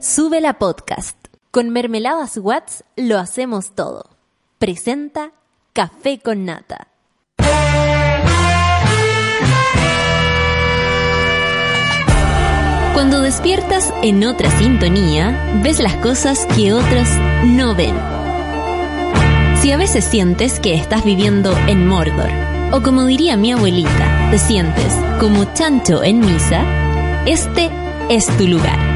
Sube la podcast. Con Mermeladas Watts lo hacemos todo. Presenta Café con Nata. Cuando despiertas en otra sintonía, ves las cosas que otros no ven. Si a veces sientes que estás viviendo en Mordor, o como diría mi abuelita, te sientes como chancho en misa, este es tu lugar.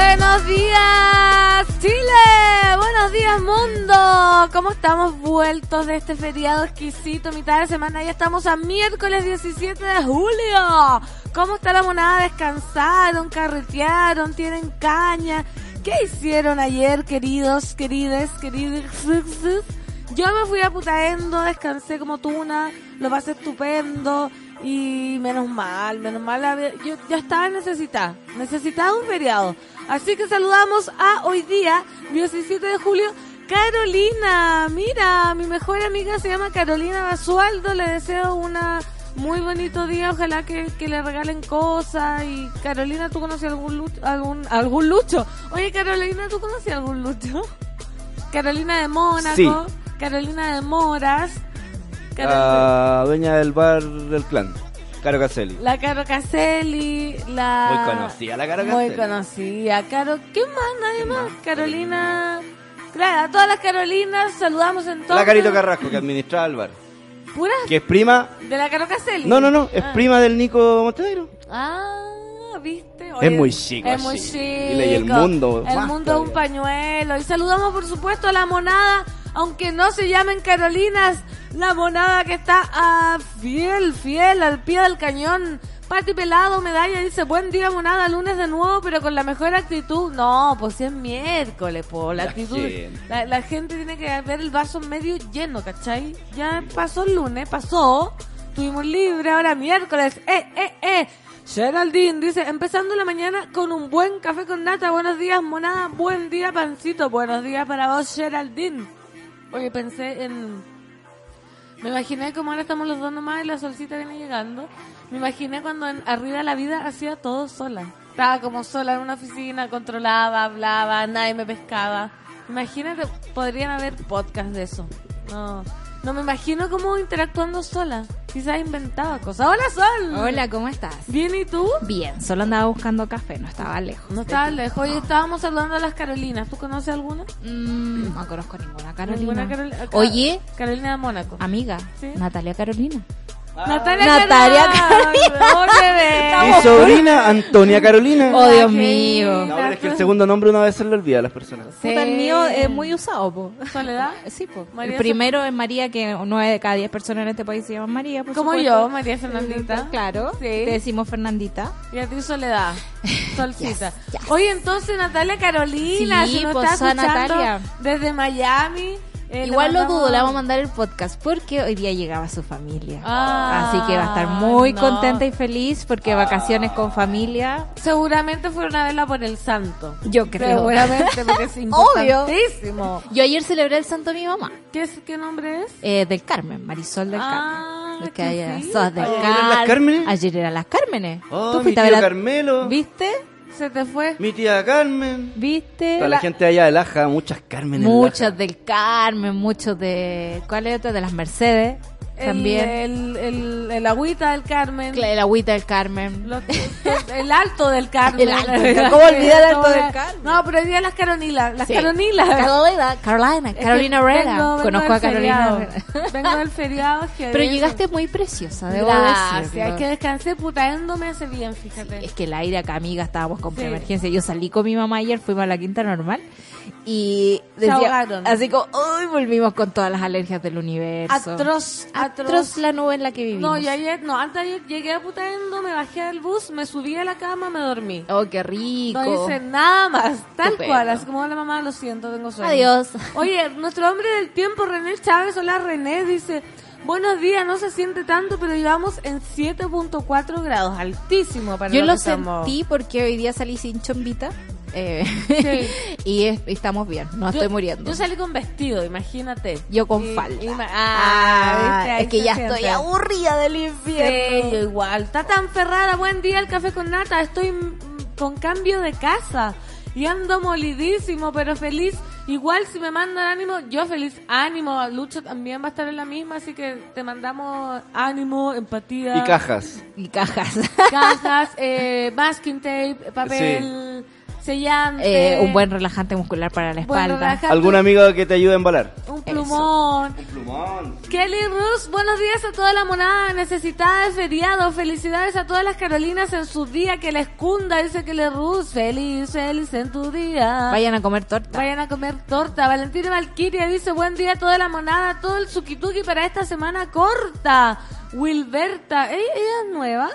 Buenos días, Chile. Buenos días, mundo. ¿Cómo estamos vueltos de este feriado exquisito? Mitad de semana. Ya estamos a miércoles 17 de julio. ¿Cómo está la monada? ¿Descansaron? ¿Carretearon? ¿Tienen caña? ¿Qué hicieron ayer, queridos, querides, queridos? Yo me fui a Putaendo, descansé como tuna, lo pasé estupendo y menos mal, menos mal, yo, yo estaba necesitada, necesitaba un feriado. Así que saludamos a hoy día, 17 de julio, Carolina. Mira, mi mejor amiga se llama Carolina Basualdo, le deseo una muy bonito día, ojalá que, que le regalen cosas y Carolina, ¿tú conoces algún lucho? Algún, algún lucho? Oye, Carolina, ¿tú conoces algún lucho? Carolina de Mónaco, Sí. Carolina de Moras, Carol- La dueña del bar del clan, Caro Caselli. la Caro Caselli, la... Muy conocida la Caro Muy Caselli. conocida. Caro, ¿qué más? Nadie más. Carolina... Claro, a todas las Carolinas saludamos entonces. La Carito Carrasco, que administraba el bar. Puras Que es prima. de la Caro Caselli. No, no, no, es Ah. prima del Nico Montenegro. Ah, ¿viste? Es muy chico, Es muy chico. Y el mundo, El mundo es un pañuelo. Y saludamos, por supuesto, a la monada, aunque no se llamen Carolinas, la monada que está a fiel, fiel, al pie del cañón. Pati Pelado, medalla, dice, buen día monada, lunes de nuevo, pero con la mejor actitud. No, pues si es miércoles, po, la, La actitud. gente. La, la gente tiene que ver el vaso medio lleno, ¿cachai? Ya pasó el lunes, pasó, tuvimos libre, ahora miércoles, eh, eh, eh. Geraldine dice, empezando la mañana con un buen café con nata, buenos días monada, buen día pancito, buenos días para vos Geraldine. Oye, pensé en... Me imaginé como ahora estamos los dos nomás y la solcita viene llegando. Me imaginé cuando en arriba la vida hacía todo sola. Estaba como sola en una oficina, controlaba, hablaba, nadie me pescaba. Imagínate, podrían haber podcast de eso. No, no me imagino como interactuando sola. Quizás inventaba cosas. Hola Sol. Hola, ¿cómo estás? Bien, ¿y tú? Bien, solo andaba buscando café, no estaba lejos. No estaba lejos. Hoy estábamos saludando a las Carolinas. ¿Tú conoces alguna? Mm, no conozco ninguna Carolina. Ninguna Carol- Oye, Carolina de Mónaco. amiga, Sí. Natalia Carolina. Natalia, Natalia Carolina. Mi sobrina, Antonia Carolina. Oh, Dios mío. No, pero es que el segundo nombre una vez se le olvida a las personas. Sí. Puta, el mío es muy usado, po. ¿Soledad? Sí, po. María el primero es María, que nueve de cada diez personas en este país se llaman María, por Como supuesto. yo, María Fernandita. Claro, Sí. te decimos Fernandita. Y a ti Soledad, Solcita. Oye, entonces Natalia Carolina, Sí, nos está escuchando Natalia. desde Miami. Eh, Igual lo dudo, le vamos a mandar el podcast porque hoy día llegaba su familia. Ah, Así que va a estar muy no. contenta y feliz porque vacaciones con familia. Seguramente fueron a verla por el santo. Yo creo. Seguramente, porque es Obvio. importantísimo. Yo ayer celebré el santo de mi mamá, ¿Qué, es, ¿Qué nombre es? eh, del Carmen, Marisol del Ah, Carmen. Que sos del ¿Ayer eran las Cármenes? Ayer eran las Cármenes. Oh, ¿Tú mi fuiste a tío ver a- Carmelo. ¿Viste? Se te fue. Mi tía Carmen. ¿Viste? Toda la, gente allá de Laja, muchas Carmen en Laja. del Carmen, muchos de... ¿Cuál es otro? De las Mercedes. También. El, el, el agüita del Carmen. El agüita del Carmen. El alto del Carmen. El alto. ¿Cómo olvidar el alto del Carmen? No, pero hoy día las Caronilas. Las Sí. Caronilas. Carolina, Carolina, Carolina Herrera. vengo- Conozco a Carolina feriado. Vengo del feriado. Pero llegaste muy preciosa, debo Gracias. decirlo. Es que descansé putaendo me hace bien, fíjate. Es que el aire acá, amiga, estábamos con Sí. preemergencia. Yo salí con mi mamá ayer, fuimos a la quinta normal Y decía, así como, uy, volvimos con todas las alergias del universo. Atroz, atroz. Atroz la nube en la que vivimos. No, y ayer, no, antes ayer llegué a Putaendo, me bajé del bus, me subí a la cama, me dormí. Oh, qué rico. No hice nada más, tal Estupendo. cual, así como la mamá, lo siento, tengo sueño. Adiós. Oye, nuestro hombre del tiempo, René Chávez, hola René, dice, buenos días, no se siente tanto, pero llevamos en 7.4 grados, altísimo para Yo lo lo que estamos. sentí porque hoy día salí sin chombita. Eh, Sí. y es- estamos bien, no Yo- estoy muriendo. Yo salí con vestido, imagínate. Yo con Y- falda. y Ah, ah, es que ya siente. estoy aburrida del Sí, infierno. yo igual. Está tan ferrada. Buen día, el café con nata. Estoy con cambio de casa. Y ando molidísimo, pero feliz. Igual si me mandan ánimo, yo feliz. Ánimo. Lucho también va a estar en la misma, así que te mandamos ánimo, empatía. Y cajas. Y cajas. Cajas, eh, masking tape, papel, sellante. Eh, un buen relajante muscular para la espalda. ¿Algún amigo que te ayude a embalar? Un plumón. Un plumón. Kelly Rus, buenos días a toda la monada necesitada de feriado. Felicidades a todas las Carolinas en su día. Que les cunda, dice Kelly Rus. Feliz, feliz en tu día. Vayan a comer torta. Vayan a comer torta. Valentina Valquiria dice, buen día a toda la monada, todo el suki-tuki para esta semana corta. Wilberta, ¿ella, ella es nueva?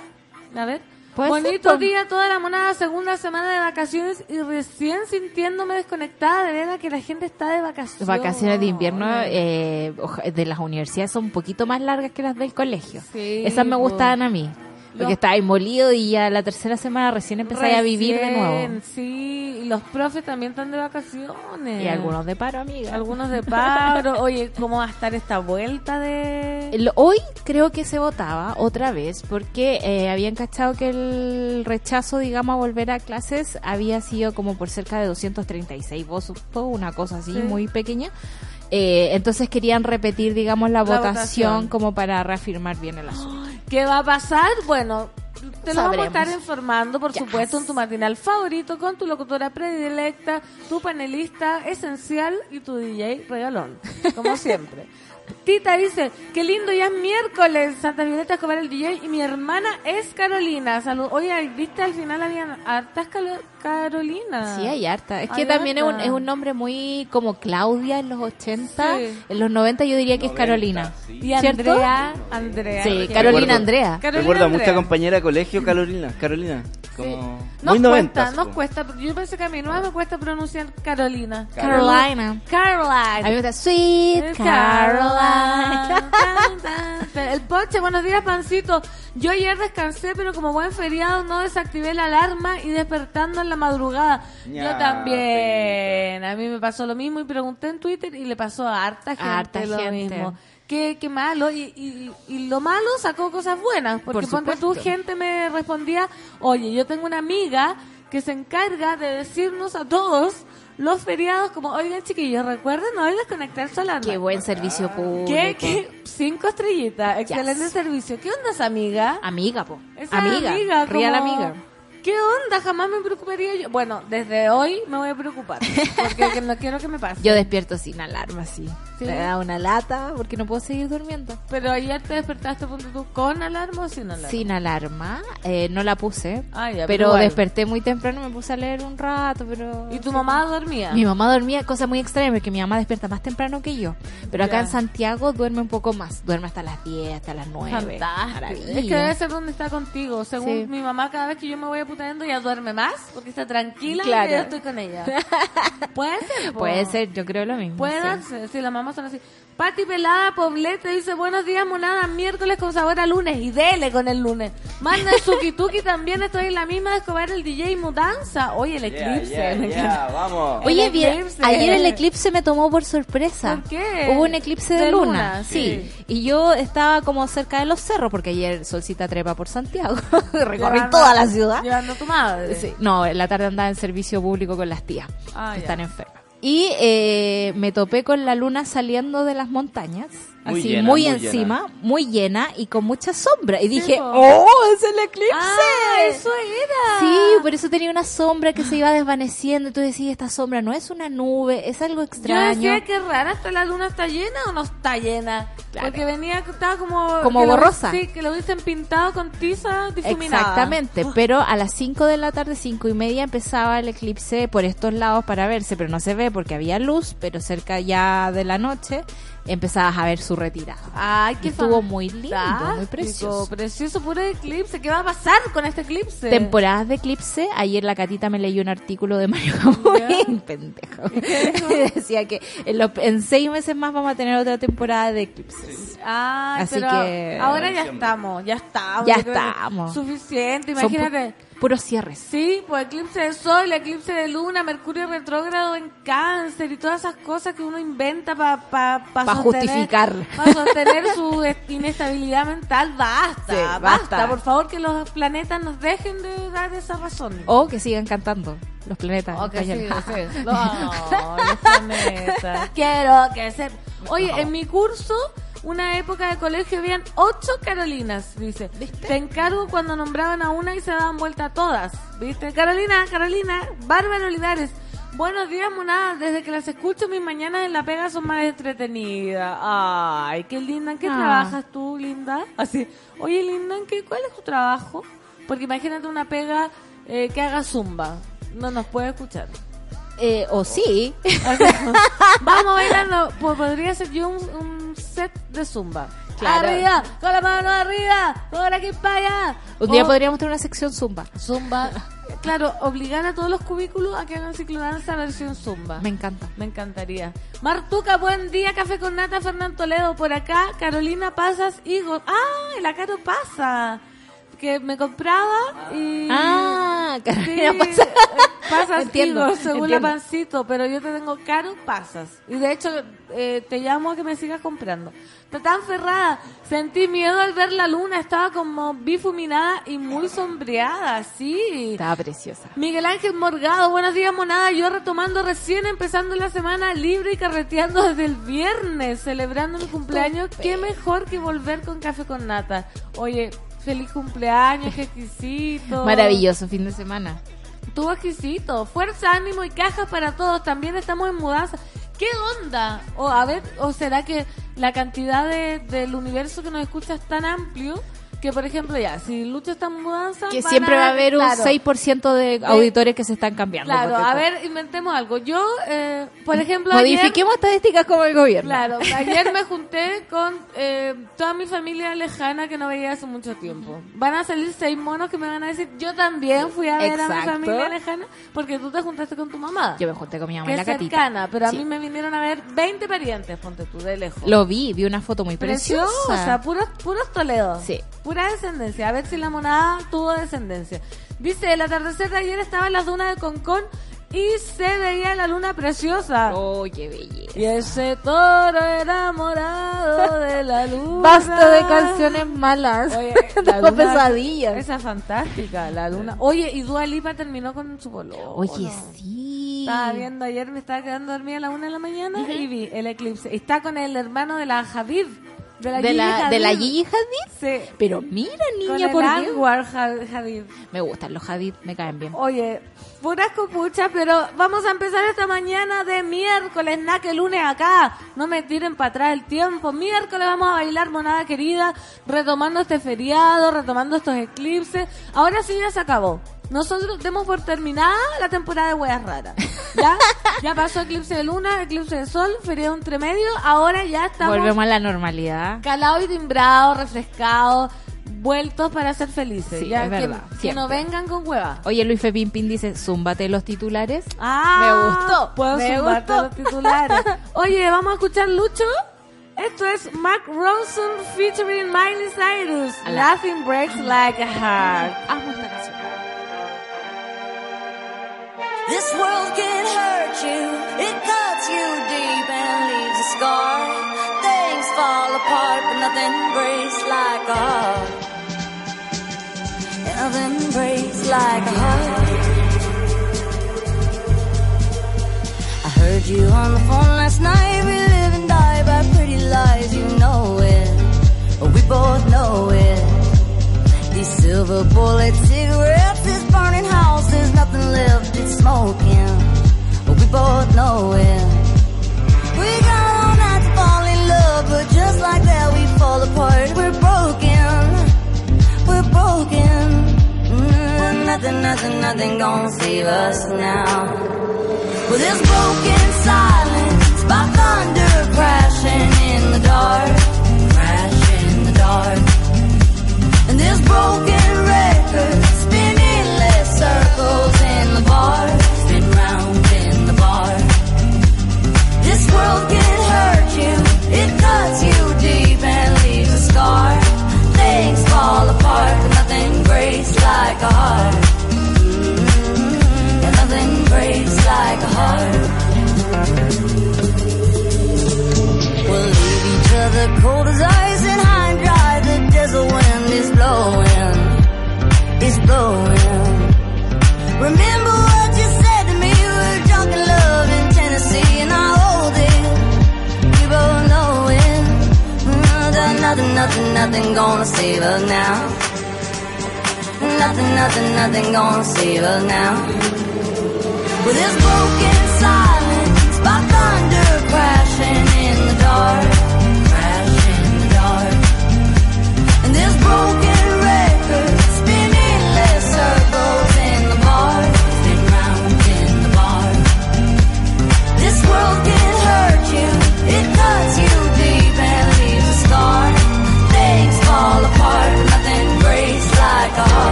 A ver. Puede Bonito ser, día toda la monada, segunda semana de vacaciones y recién sintiéndome desconectada. De verdad que la gente está de vacaciones. Vacaciones de invierno eh, de las universidades son un poquito más largas que las del colegio. Sí, Esas me gustaban a mí. Porque Los- estáis molido y ya la tercera semana recién empezáis a vivir de nuevo. Sí, y los profes también están de vacaciones. Y algunos de paro, amiga. Algunos de paro. Oye, ¿cómo va a estar esta vuelta de...? Hoy creo que se votaba otra vez porque eh, habían cachado que el rechazo, digamos, a volver a clases había sido como por cerca de 236 votos, una cosa así Sí. muy pequeña. Eh, entonces querían repetir, digamos, la, La votación, votación. como para reafirmar bien el asunto. ¿Qué va a pasar? Bueno, te lo vamos a estar informando, por Yes. supuesto, en tu matinal favorito, con tu locutora predilecta, tu panelista esencial y tu DJ regalón, como siempre. Tita dice, qué lindo, ya es miércoles, Santa Violeta Escobar el DJ y mi hermana es Carolina. Salud. Oye, viste, al final habían hartas Carolina. Sí, hay harta. Es que también es un, es un nombre muy como Claudia en los 80. Sí. En los 90 yo diría que es 90, Carolina. sí. Y ¿Cierto? Andrea, Andrea. Sí, Carolina Recuerdo- Andrea. Carolina Recuerda a Andrea. mucha compañera de colegio, Carolina. Carolina. Como Sí. muy Nos noventas. cuesta, nos po. cuesta. Yo pensé que a mí no me cuesta pronunciar Carolina. Carolina. Caroline. A mí me gusta Sweet tan. El poche, buenos días, pancito. Yo ayer descansé, pero como buen feriado no desactivé la alarma y despertando en la madrugada. Yo también. A mí me pasó lo mismo y pregunté en Twitter y le pasó a harta gente harta lo gente. mismo. Qué, qué malo. Y, y, y lo malo sacó cosas buenas. Porque Por tú, supuesto. gente me respondía, oye, yo tengo una amiga que se encarga de decirnos a todos los feriados como, oigan chiquillos, recuerden hoy desconectar su alarma. Qué buen servicio público. ¿Qué, qué? Cinco estrellitas, excelente Yes. servicio. ¿Qué onda esa amiga? Amiga, po. Esa amiga. amiga, Real como- amiga. ¿Qué onda? Jamás me preocuparía yo. Bueno, desde hoy me voy a preocupar. Porque que no quiero que me pase. Yo despierto sin alarma, sí. ¿Sí? Me da una lata porque no puedo seguir durmiendo. Pero ayer te despertaste tú con alarma o sin alarma. Sin alarma, eh, no la puse. Ah, ya, pero igual. desperté muy temprano, me puse a leer un rato, pero... ¿Y tu mamá dormía? Mi mamá dormía, cosa muy extraña, porque mi mamá despierta más temprano que yo. Pero acá Ya. en Santiago duerme un poco más. Duerme hasta las 10, hasta las 9. Fantástico. Maravilla. Es que debe ser donde está contigo. Según Sí. mi mamá, cada vez que yo me voy a ella duerme más porque está tranquila Claro. y yo estoy con ella. Puede ser. po. Puede ser, yo creo lo mismo. Puede sí. darse, sí, las mamás son así. Pati Pelada Poblete dice, buenos días, monada, miércoles con sabor a lunes. Y dele con el lunes. Manda el Suki Tuki también, estoy en la misma de Escobar el DJ Mudanza. Oye, el eclipse. yeah, me yeah, encanta. vamos. Oye, El bien, eclipse. ayer el eclipse me tomó por sorpresa. ¿Por qué? Hubo un eclipse de, De luna, luna, sí. sí. Y yo estaba como cerca de los cerros, porque ayer Solcita trepa por Santiago. Recorrí Llevando- toda la ciudad. Llevando tu madre. Sí, no, en la tarde andaba en servicio público con las tías, Ah, que están enfermas. Y eh, me topé con la luna saliendo de las montañas Muy así llena, muy, muy encima, muy llena y con mucha sombra. Y dije. ¡oh, es el eclipse! ¡Ah, eso era! Sí, por eso tenía una sombra que se iba desvaneciendo. Y tú decías, esta sombra no es una nube, es algo Yo extraño. decía que rara, ¿está la luna está llena o no está llena? Claro. Porque venía, estaba como... Como lo- borrosa. sí, que lo hubiesen pintado con tiza difuminada. Exactamente, pero a las 5 de la tarde, cinco y media, empezaba el eclipse por estos lados para verse, pero no se ve porque había luz, pero cerca ya de la noche empezabas a ver su retirada. Ay, qué estuvo muy lindo, muy precioso. Precioso, puro eclipse. ¿Qué va a pasar con este eclipse? Temporadas de eclipse, ayer la Catita me leyó un artículo de Mario Camuy, pendejo. Decía que en, los- en seis meses más vamos a tener otra temporada de eclipses. Ah, Así pero que- ahora ya estamos, ya estamos. Ya estamos. Suficiente, imagínate. Puros cierres. Sí, pues eclipse de sol, eclipse de luna, Mercurio retrógrado en cáncer y todas esas cosas que uno inventa para pa, pa Pa justificar. Para sostener su est- inestabilidad mental. Basta, Sí, basta, basta. Por favor, que los planetas nos dejen de dar esa razón. O que sigan cantando los planetas. Ok, sí, sí. No, los planetas. Quiero que se... Oye, en mi curso, una época de colegio, habían ocho Carolinas, dice. Te encargo cuando nombraban a una y se daban vuelta a todas. ¿Viste? Carolina, Carolina, Bárbara Olivares. Buenos días, monada. Desde que las escucho, mis mañanas en la pega son más entretenidas. Ay, qué linda. ¿En qué Ah. trabajas tú, linda? Así. Oye, linda, ¿en qué, ¿cuál es tu trabajo? Porque imagínate una pega eh, que haga zumba. No nos puede escuchar. Eh, o sí. Vamos bailando. Pues podría ser yo un, un set de zumba. Claro. Arriba, con la mano arriba, por aquí para allá. Un día O podríamos tener una sección zumba. Zumba. Claro, obligar a todos los cubículos a que hagan ciclodanza versión zumba. Me encanta. Me encantaría. Martuca, buen día, café con nata, Fernán Toledo por acá, Carolina Pasas, Higo. Ah, la Caro pasa. Que me compraba y... Ah, Sí, Carolina eh, pasa. pasas Entiendo, según la entiendo. pancito, pero yo te tengo caro pasas. Y de hecho, eh, te llamo a que me sigas comprando. Está tan ferrada. Sentí miedo al ver la luna, estaba como bifuminada y muy sombreada, sí. Estaba preciosa. Miguel Ángel Morgado, buenos días monada, yo retomando recién empezando la semana libre y carreteando desde el viernes, celebrando mi cumpleaños, qué mejor que volver con café con nata. Oye, feliz cumpleaños, qué exquisito. Maravilloso fin de semana. Estuvo exquisito, fuerza, ánimo y cajas para todos, también estamos en mudanza. ¿Qué onda? O a ver, o será que la cantidad de, del universo que nos escucha es tan amplio que, por ejemplo, ya, si Lucho está en mudanza, Que siempre va a haber un claro, 6% de auditores que se están cambiando. Claro, a ver, inventemos algo. Yo, eh, por ejemplo, ayer, Modifiquemos estadísticas como el gobierno. claro, ayer me junté con eh, toda mi familia lejana que no veía hace mucho tiempo. Van a salir seis monos que me van a decir, yo también fui a ver a mi Exacto. familia lejana porque tú te juntaste con tu mamá. Yo me junté con mi mamá que y la es catita. cercana, pero a Sí. mí me vinieron a ver 20 parientes, ponte tú, de lejos. Lo vi, vi una foto muy preciosa. Preciosa, puros, puros Toledo. Sí. Pura descendencia. A ver si la monada tuvo descendencia. Dice, el atardecer de ayer estaba en las dunas de Concón y se veía la luna preciosa. Oh, qué belleza. Y ese toro enamorado de la luna. Basta de canciones malas. Oye, la luna- pesadillas. Esa es fantástica, la luna. Oye, y Dua Lipa terminó con su pololo. Oye, sí. Estaba viendo ayer, me estaba quedando dormida a la una de la mañana y vi el eclipse. Está con el hermano de la Hadid. De la de Gigi la, de la Hadid. Gigi Hadid. Sí. Pero mira, Con niña, el por Dios. Anwar Hadid. Me gustan los Hadid, me caen bien. Oye, puras copuchas, pero vamos a empezar esta mañana de miércoles, na que lunes acá. No me tiren para atrás el tiempo. Miércoles vamos a bailar, monada querida, retomando este feriado, retomando estos eclipses. Ahora sí ya se acabó. Nosotros demos por terminada la temporada de hueas raras. ¿Ya? Ya pasó eclipse de luna, eclipse de sol, feriado entre medio. Ahora ya estamos Volvemos a la normalidad. calado y timbrado, refrescado, vueltos para ser felices. Sí, ya es que, verdad, que no vengan con huevas. Oye, Luis Fepín Pin dice, zúmbate los titulares. Ah, Me gustó, Puedo me zumbarte gustó. los titulares. Oye, vamos a escuchar Lucho. Esto es Mark Ronson featuring Miley Cyrus. A la- Nothing breaks like a heart. Amo esta canción. This world can hurt you, it cuts you deep and leaves a scar. Things fall apart, but nothing breaks like a heart. Nothing breaks like a heart. I heard you on the phone last night. We live and die by pretty lies, you know it. We both know it. These silver bullet cigarettes, this burning house it's smoking. But we both know it. We got all night to fall in love, but just like that we fall apart. We're broken, we're broken. Mm, nothing, nothing, nothing gonna save us now. Well, this broken silence by thunder crashing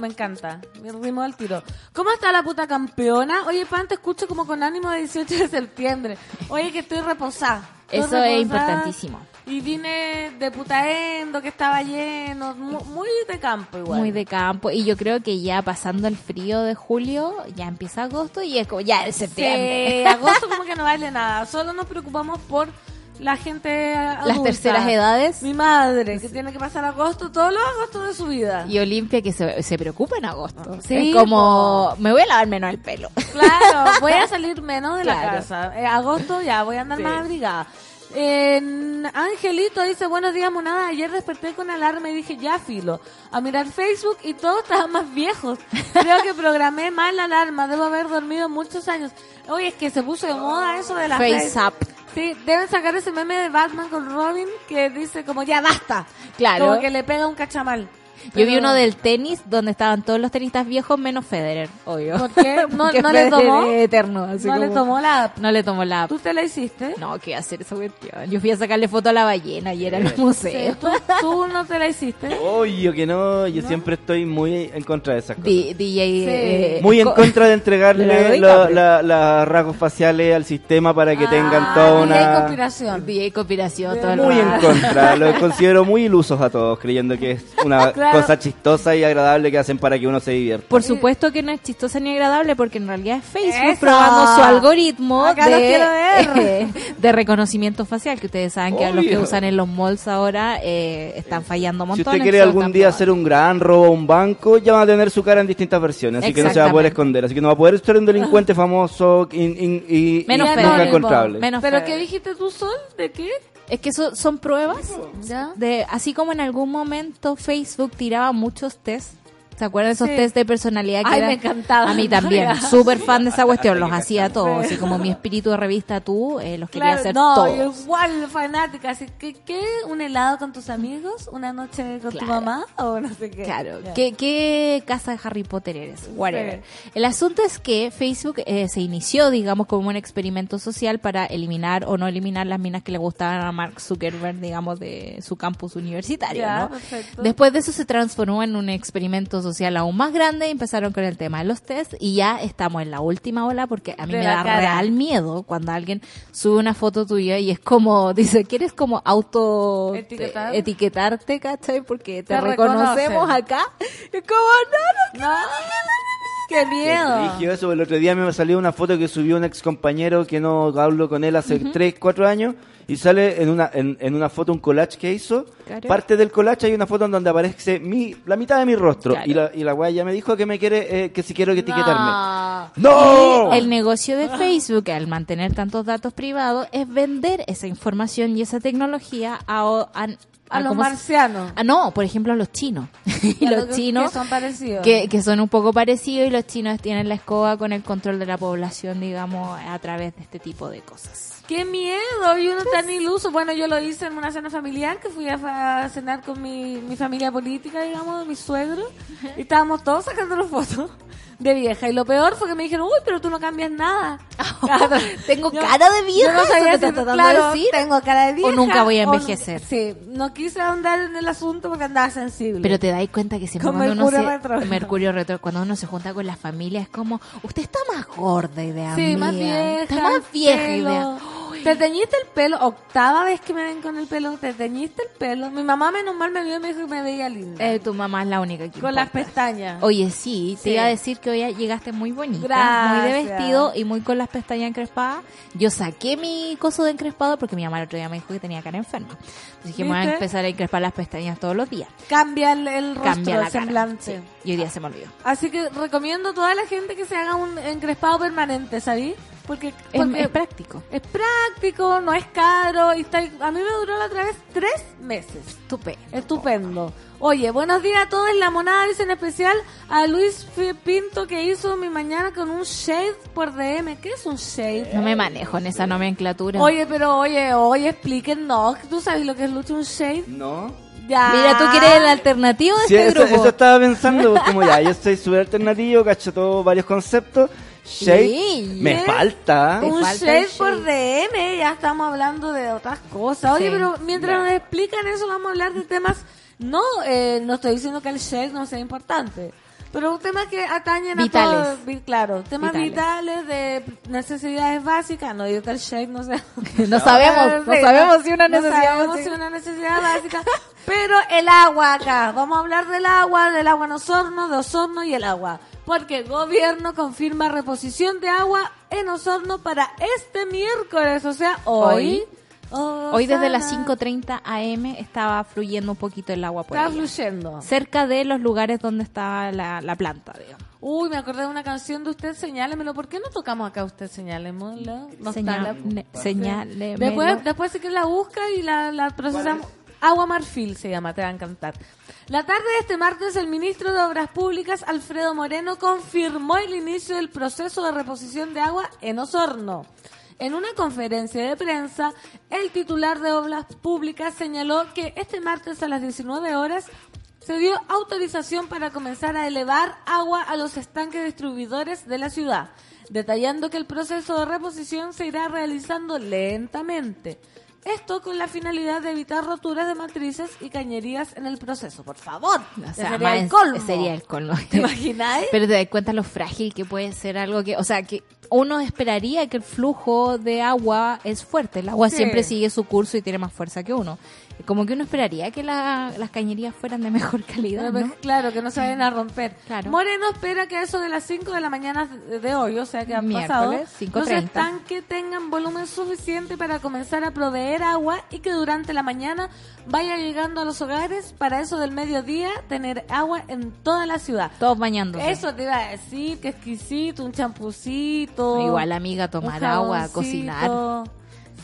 Me encanta, me ritmo al tiro. ¿Cómo está la puta campeona? Oye, pan, te escucho como con ánimo de 18 de septiembre. Oye, que estoy reposada. Estoy Eso es importantísimo. Y vine de putaendo, que estaba lleno, mu- muy de campo igual. Muy de campo. Y yo creo que ya pasando el frío de julio, ya empieza agosto y es como ya es septiembre. Sí, agosto como que no vale nada. Solo nos preocupamos por la gente adulta. Las terceras edades. Mi madre, que tiene que pasar agosto, todos los agostos de su vida. Y Olimpia que se, se preocupa en agosto. Sí, es como, me voy a lavar menos el pelo. Claro, voy a salir menos de la casa. Eh, agosto ya, voy a andar Sí. más abrigada. En- Angelito dice, buenos días, monada. Ayer desperté con alarma y dije, ya filo. A mirar Facebook y todos estaban más viejos. Creo que programé mal la alarma. Debo haber dormido muchos años. Oye, es que se puso de moda eso de la Face up. Sí, deben sacar ese meme de Batman con Robin que dice como, ya basta. Claro. Como que le pega un cachamal. Yo vi Pero- uno del tenis donde estaban todos los tenistas viejos menos Federer, obvio. ¿Por qué? ¿No- Porque no le tomó? eterno, así No le como- tomó la app. No le tomó la app. ¿Tú te la hiciste? No, ¿qué hacer esa cuestión? Yo fui a sacarle foto a la ballena y era en el Sí, museo. ¿Tú, tú no te la hiciste? Obvio que no, yo siempre estoy muy en contra de esas cosas. D- DJ. eh, Muy en co- contra de entregarle la- la- las rasgos faciales al sistema para que tengan Ah, toda y hay una... conspiración. DJ conspiración todo el Muy en contra, los considero muy ilusos a todos, creyendo que es una Claro. Claro. cosas chistosas y agradables que hacen para que uno se divierta. Por supuesto que no es chistosa ni agradable porque en realidad es Facebook Eso. probando su algoritmo Acá lo de, quiero ver. de reconocimiento facial, que ustedes saben que los que Obvio. usan en los malls ahora eh, están fallando Si montones. usted quiere algún día hacer un gran robo a un banco, ya va a tener su cara en distintas versiones, así que no se va a poder esconder, así que no va a poder ser un delincuente famoso y, Menos y Y feo. nunca encontrable. Menos ¿Pero feo. qué dijiste tú, Sol? ¿De qué? Es que eso son pruebas ¿Ya? de así como en algún momento Facebook tiraba muchos test. ¿Se acuerdan de esos Sí. test de personalidad que Ay, eran- me encantaba. A mí también, súper fan de esa cuestión, los hacía todos, Sí. así como mi espíritu de revista tú, eh, los quería Claro, hacer no, todos. yo igual fanática. Así que, ¿qué? ¿Un helado con tus amigos? ¿Una noche con tu mamá? O no sé qué. Claro. ¿Qué, ¿qué casa de Harry Potter eres? Whatever. El asunto es que Facebook eh, se inició, digamos, como un experimento social para eliminar o no eliminar las minas que le gustaban a Mark Zuckerberg, digamos, de su campus universitario, Ya, ¿no? perfecto. Después de eso se transformó en un experimento social aún más grande y empezaron con el tema de los test y ya estamos en la última ola porque a mí me da cara. real miedo cuando alguien sube una foto tuya y es como, dice, ¿quieres como auto Etiquetar. etiquetarte, cachai? Porque te, Te reconocemos acá. Es como, no, no, No. ¡Qué Qué miedo! eso, el otro día me salió una foto que subió un ex compañero que no hablo con él hace 3, 4 años y sale en una, en, en una foto un collage que hizo. Claro. Parte del collage hay una foto en donde aparece mi, la mitad de mi rostro Claro. y la, y la weá ya me dijo que me quiere, eh, que si quiero que etiquetarme. No. ¡No! El negocio de Facebook, al mantener tantos datos privados, es vender esa información y esa tecnología a, a, A los ¿cómo se- marcianos. Ah, no, por ejemplo, a los chinos. y los que- chinos Que son parecidos. que, que son un poco parecidos y los chinos tienen la escoba con el control de la población, digamos, a través de este tipo de cosas. ¡Qué miedo! Y uno tan iluso. Bueno, yo lo hice en una cena familiar que fui a, a cenar con mi, mi familia política, digamos, mis suegros. Y estábamos todos sacando las fotos de vieja. Y lo peor fue que me dijeron, uy, pero tú no cambias nada. Tengo Yo- cara de vieja, Yo no ¿eso sabía me si- estás tratando claro, de decir? tengo cara de vieja. nunca voy a no- envejecer. sí, no quise ahondar en el asunto porque andaba sensible. Pero te dais cuenta que siempre cuando uno se, retro. Mercurio retro, cuando uno se junta con la familia es como, usted está más gorda idea Sí, mía. más vieja. Está más vieja idea. Te teñiste el pelo, octava vez que me ven con el pelo, te teñiste el pelo. Mi mamá menos mal me vio y me dijo que me veía linda. Eh, tu mamá es la única que con las importa. pestañas. Oye, sí, te Sí. iba a decir que hoy llegaste muy bonita, muy de vestido y muy con las pestañas encrespadas. Yo saqué mi coso de encrespado porque mi mamá el otro día me dijo que tenía cara enferma. Entonces dije, me voy a ¿Viste? empezar a encrespar las pestañas todos los días. Cambia el, el rostro, Cambia el la cara. semblante. Sí, y hoy día se me olvidó. Así que recomiendo a toda la gente que se haga un encrespado permanente, ¿sabí? Porque, Es, porque es práctico. es práctico, no es caro y está, a mí me duró la otra vez tres meses. Estupendo. Estupendo. Oye, buenos días a todos. La monada dice en especial a Luis Pinto que hizo mi mañana con un shade por DM. ¿Qué es un shade? No me manejo en esa nomenclatura. Oye, pero oye, oye, explíquenos. ¿Tú sabes lo que es Lucho un shade? No. Ya. Mira, tú que eres el alternativo de Sí, este eso, grupo. eso estaba pensando, pues, como ya, yo soy súper alternativo, cacho todos varios conceptos. Shade, Sí, me ¿eh? falta. Un falta shade el por shade. DM, ya estamos hablando de otras cosas. Oye, Sí. pero mientras nos explican eso, vamos a hablar de temas. No, eh, no estoy diciendo que el shade no sea importante, pero temas que atañen Vitales. a todos. Claro, temas Vitales. vitales. de necesidades básicas. No digo que el shade no sea. No sabemos, no sabemos si una no necesidad sabemos básica. si una necesidad básica. Pero el agua acá. Vamos a hablar del agua, del agua en Osorno, de Osorno y el agua. Porque el gobierno confirma reposición de agua en Osorno para este miércoles, o sea, hoy. Hoy desde las Osana, 5.30 am estaba fluyendo un poquito el agua por Está fluyendo. Cerca de los lugares donde está la, la planta, digamos. Uy, me acordé de una canción de Usted Señálemelo. ¿Por qué no tocamos acá Usted Señálemelo? No está Señal- la- ne- señálemelo. Después, después si que la busca y la, la procesamos. Agua Marfil se llama, te va a encantar. La tarde de este martes, el ministro de Obras Públicas, Alfredo Moreno, confirmó el inicio del proceso de reposición de agua en Osorno. En una conferencia de prensa, el titular de Obras Públicas señaló que este martes a las 19 horas se dio autorización para comenzar a elevar agua a los estanques distribuidores de la ciudad, detallando que el proceso de reposición se irá realizando lentamente. Esto con la finalidad de evitar roturas de matrices y cañerías en el proceso. Por favor, O ese sea, sería el colmo. Sería el colmo. ¿Te imagináis? Pero te das cuenta lo frágil que puede ser algo que, o sea, que uno esperaría que el flujo de agua es fuerte. El agua Sí. siempre sigue su curso y tiene más fuerza que uno. Como que uno esperaría que la- las cañerías fueran de mejor calidad. Claro, que no se vayan a romper. Claro. Moreno espera que a eso de las 5 de la mañana de hoy, o sea que han pasado, Miércoles, los 5:30. estanques tengan volumen suficiente para comenzar a proveer agua y que durante la mañana vaya llegando a los hogares para eso del mediodía tener agua en toda la ciudad. Todos bañándose. Eso te iba a decir, que exquisito, un champucito. Igual, amiga, tomar agua, cocinar.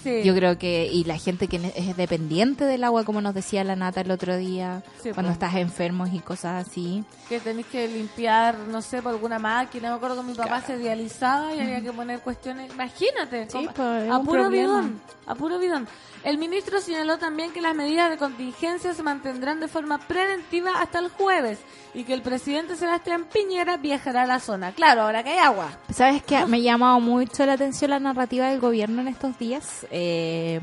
Sí. Yo creo que, y la gente que es dependiente del agua, como nos decía la Nata el otro día, Sí, cuando pues. estás enfermos y cosas así. que tenéis que limpiar, no sé, por alguna máquina. Me acuerdo que mi papá se dializaba y había que poner cuestiones. Imagínate, Sí, pues, es a puro bidón, a puro bidón. El ministro señaló también que las medidas de contingencia se mantendrán de forma preventiva hasta el jueves y que el presidente Sebastián Piñera viajará a la zona. Claro, ahora que hay agua. ¿Sabes qué? Me ha llamado mucho la atención la narrativa del gobierno en estos días. Eh,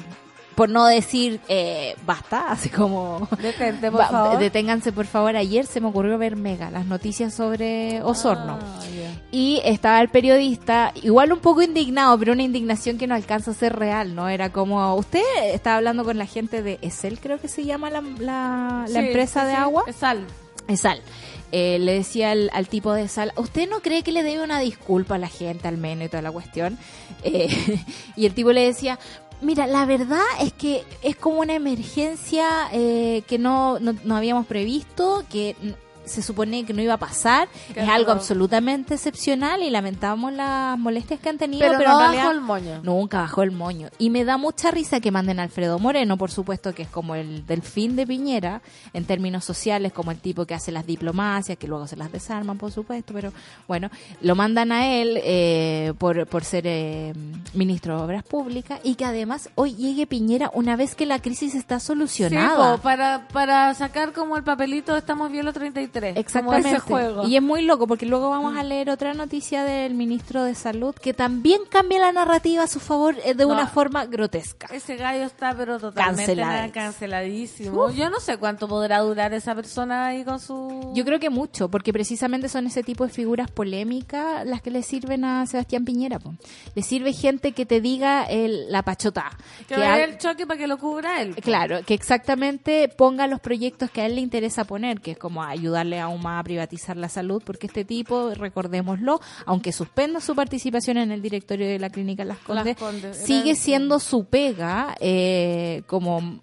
por no decir eh, basta, así como... Detente, por Va- favor. Deténganse, por favor. Ayer se me ocurrió ver Mega, las noticias sobre Osorno. Ah, ya. Y estaba el periodista, igual un poco indignado, pero una indignación que no alcanza a ser real, ¿no? Era como, usted estaba hablando con la gente de Esel, creo que se llama la, la, la Sí, empresa sí, de sí, agua. es sal. Sal. Eh, le decía al, al tipo de Sal, ¿usted no cree que le debe una disculpa a la gente, al menos y toda la cuestión? Eh, y el tipo le decía, mira, la verdad es que es como una emergencia eh, que no, no, no habíamos previsto, que se supone que no iba a pasar, es algo absolutamente excepcional y lamentamos las molestias que han tenido, Pero, pero, no realidad el moño. Nunca bajó el moño. Y me da mucha risa que manden a Alfredo Moreno, por supuesto, que es como el delfín de Piñera, en términos sociales, como el tipo que hace las diplomacias, que luego se las desarman, por supuesto, pero bueno, lo mandan a él eh, por, por ser eh, ministro de Obras Públicas y que además hoy llegue Piñera una vez que la crisis está Sí, solucionada. po, para, para sacar como el papelito estamos bien los 33. Exactamente. Como ese juego. Y es muy loco porque luego vamos a leer otra noticia del ministro de Salud que también cambia la narrativa a su favor eh, de No. una forma grotesca. Ese gallo está pero totalmente canceladísimo. Yo no sé cuánto podrá durar esa persona ahí con su... Yo creo que mucho, porque precisamente son ese tipo de figuras polémicas las que le sirven a Sebastián Piñera. po. Le sirve gente que te diga el, la pachota. que que ha- el choque para que lo cubra él. Claro, que exactamente ponga los proyectos que a él le interesa poner, que es como ayudarle aún más a privatizar la salud, porque este tipo, recordémoslo, aunque suspenda su participación en el directorio de la clínica Las Condes, Las Condes, sigue siendo su pega eh, como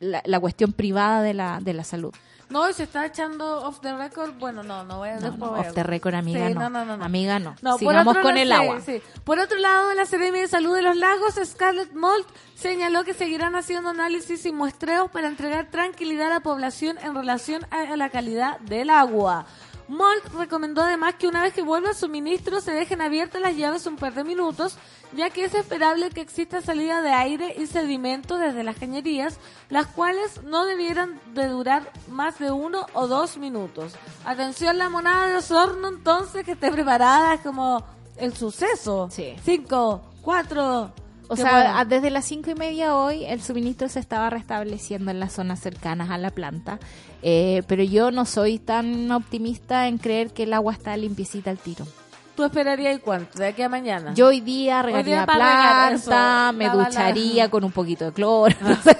la, la cuestión privada de la, de la salud. No, y se está echando off the record. Bueno, no, no voy a No, off the record, amiga, Sí, no. no, no. Amiga, no. Sigamos otro con lado, el agua. sí. Por otro lado, la Seremi de Salud de los Lagos, Scarlett Mold, señaló que seguirán haciendo análisis y muestreos para entregar tranquilidad a la población en relación a la calidad del agua. Mold recomendó además que una vez que vuelva el suministro se dejen abiertas las llaves un par de minutos, ya que es esperable que exista salida de aire y sedimento desde las cañerías, las cuales no debieran de durar más de uno o dos minutos. Atención la monada de Osorno entonces que esté preparada es como el suceso. Sí. Cinco, cuatro. O qué sea, bueno. desde las cinco y media hoy el suministro se estaba restableciendo en las zonas cercanas a la planta, eh, pero yo no soy tan optimista en creer que el agua está limpiecita al tiro. ¿Tú esperarías y cuánto? ¿De aquí a mañana? Yo hoy día regaría planta, eso, me la- ducharía con un poquito de cloro, no sé,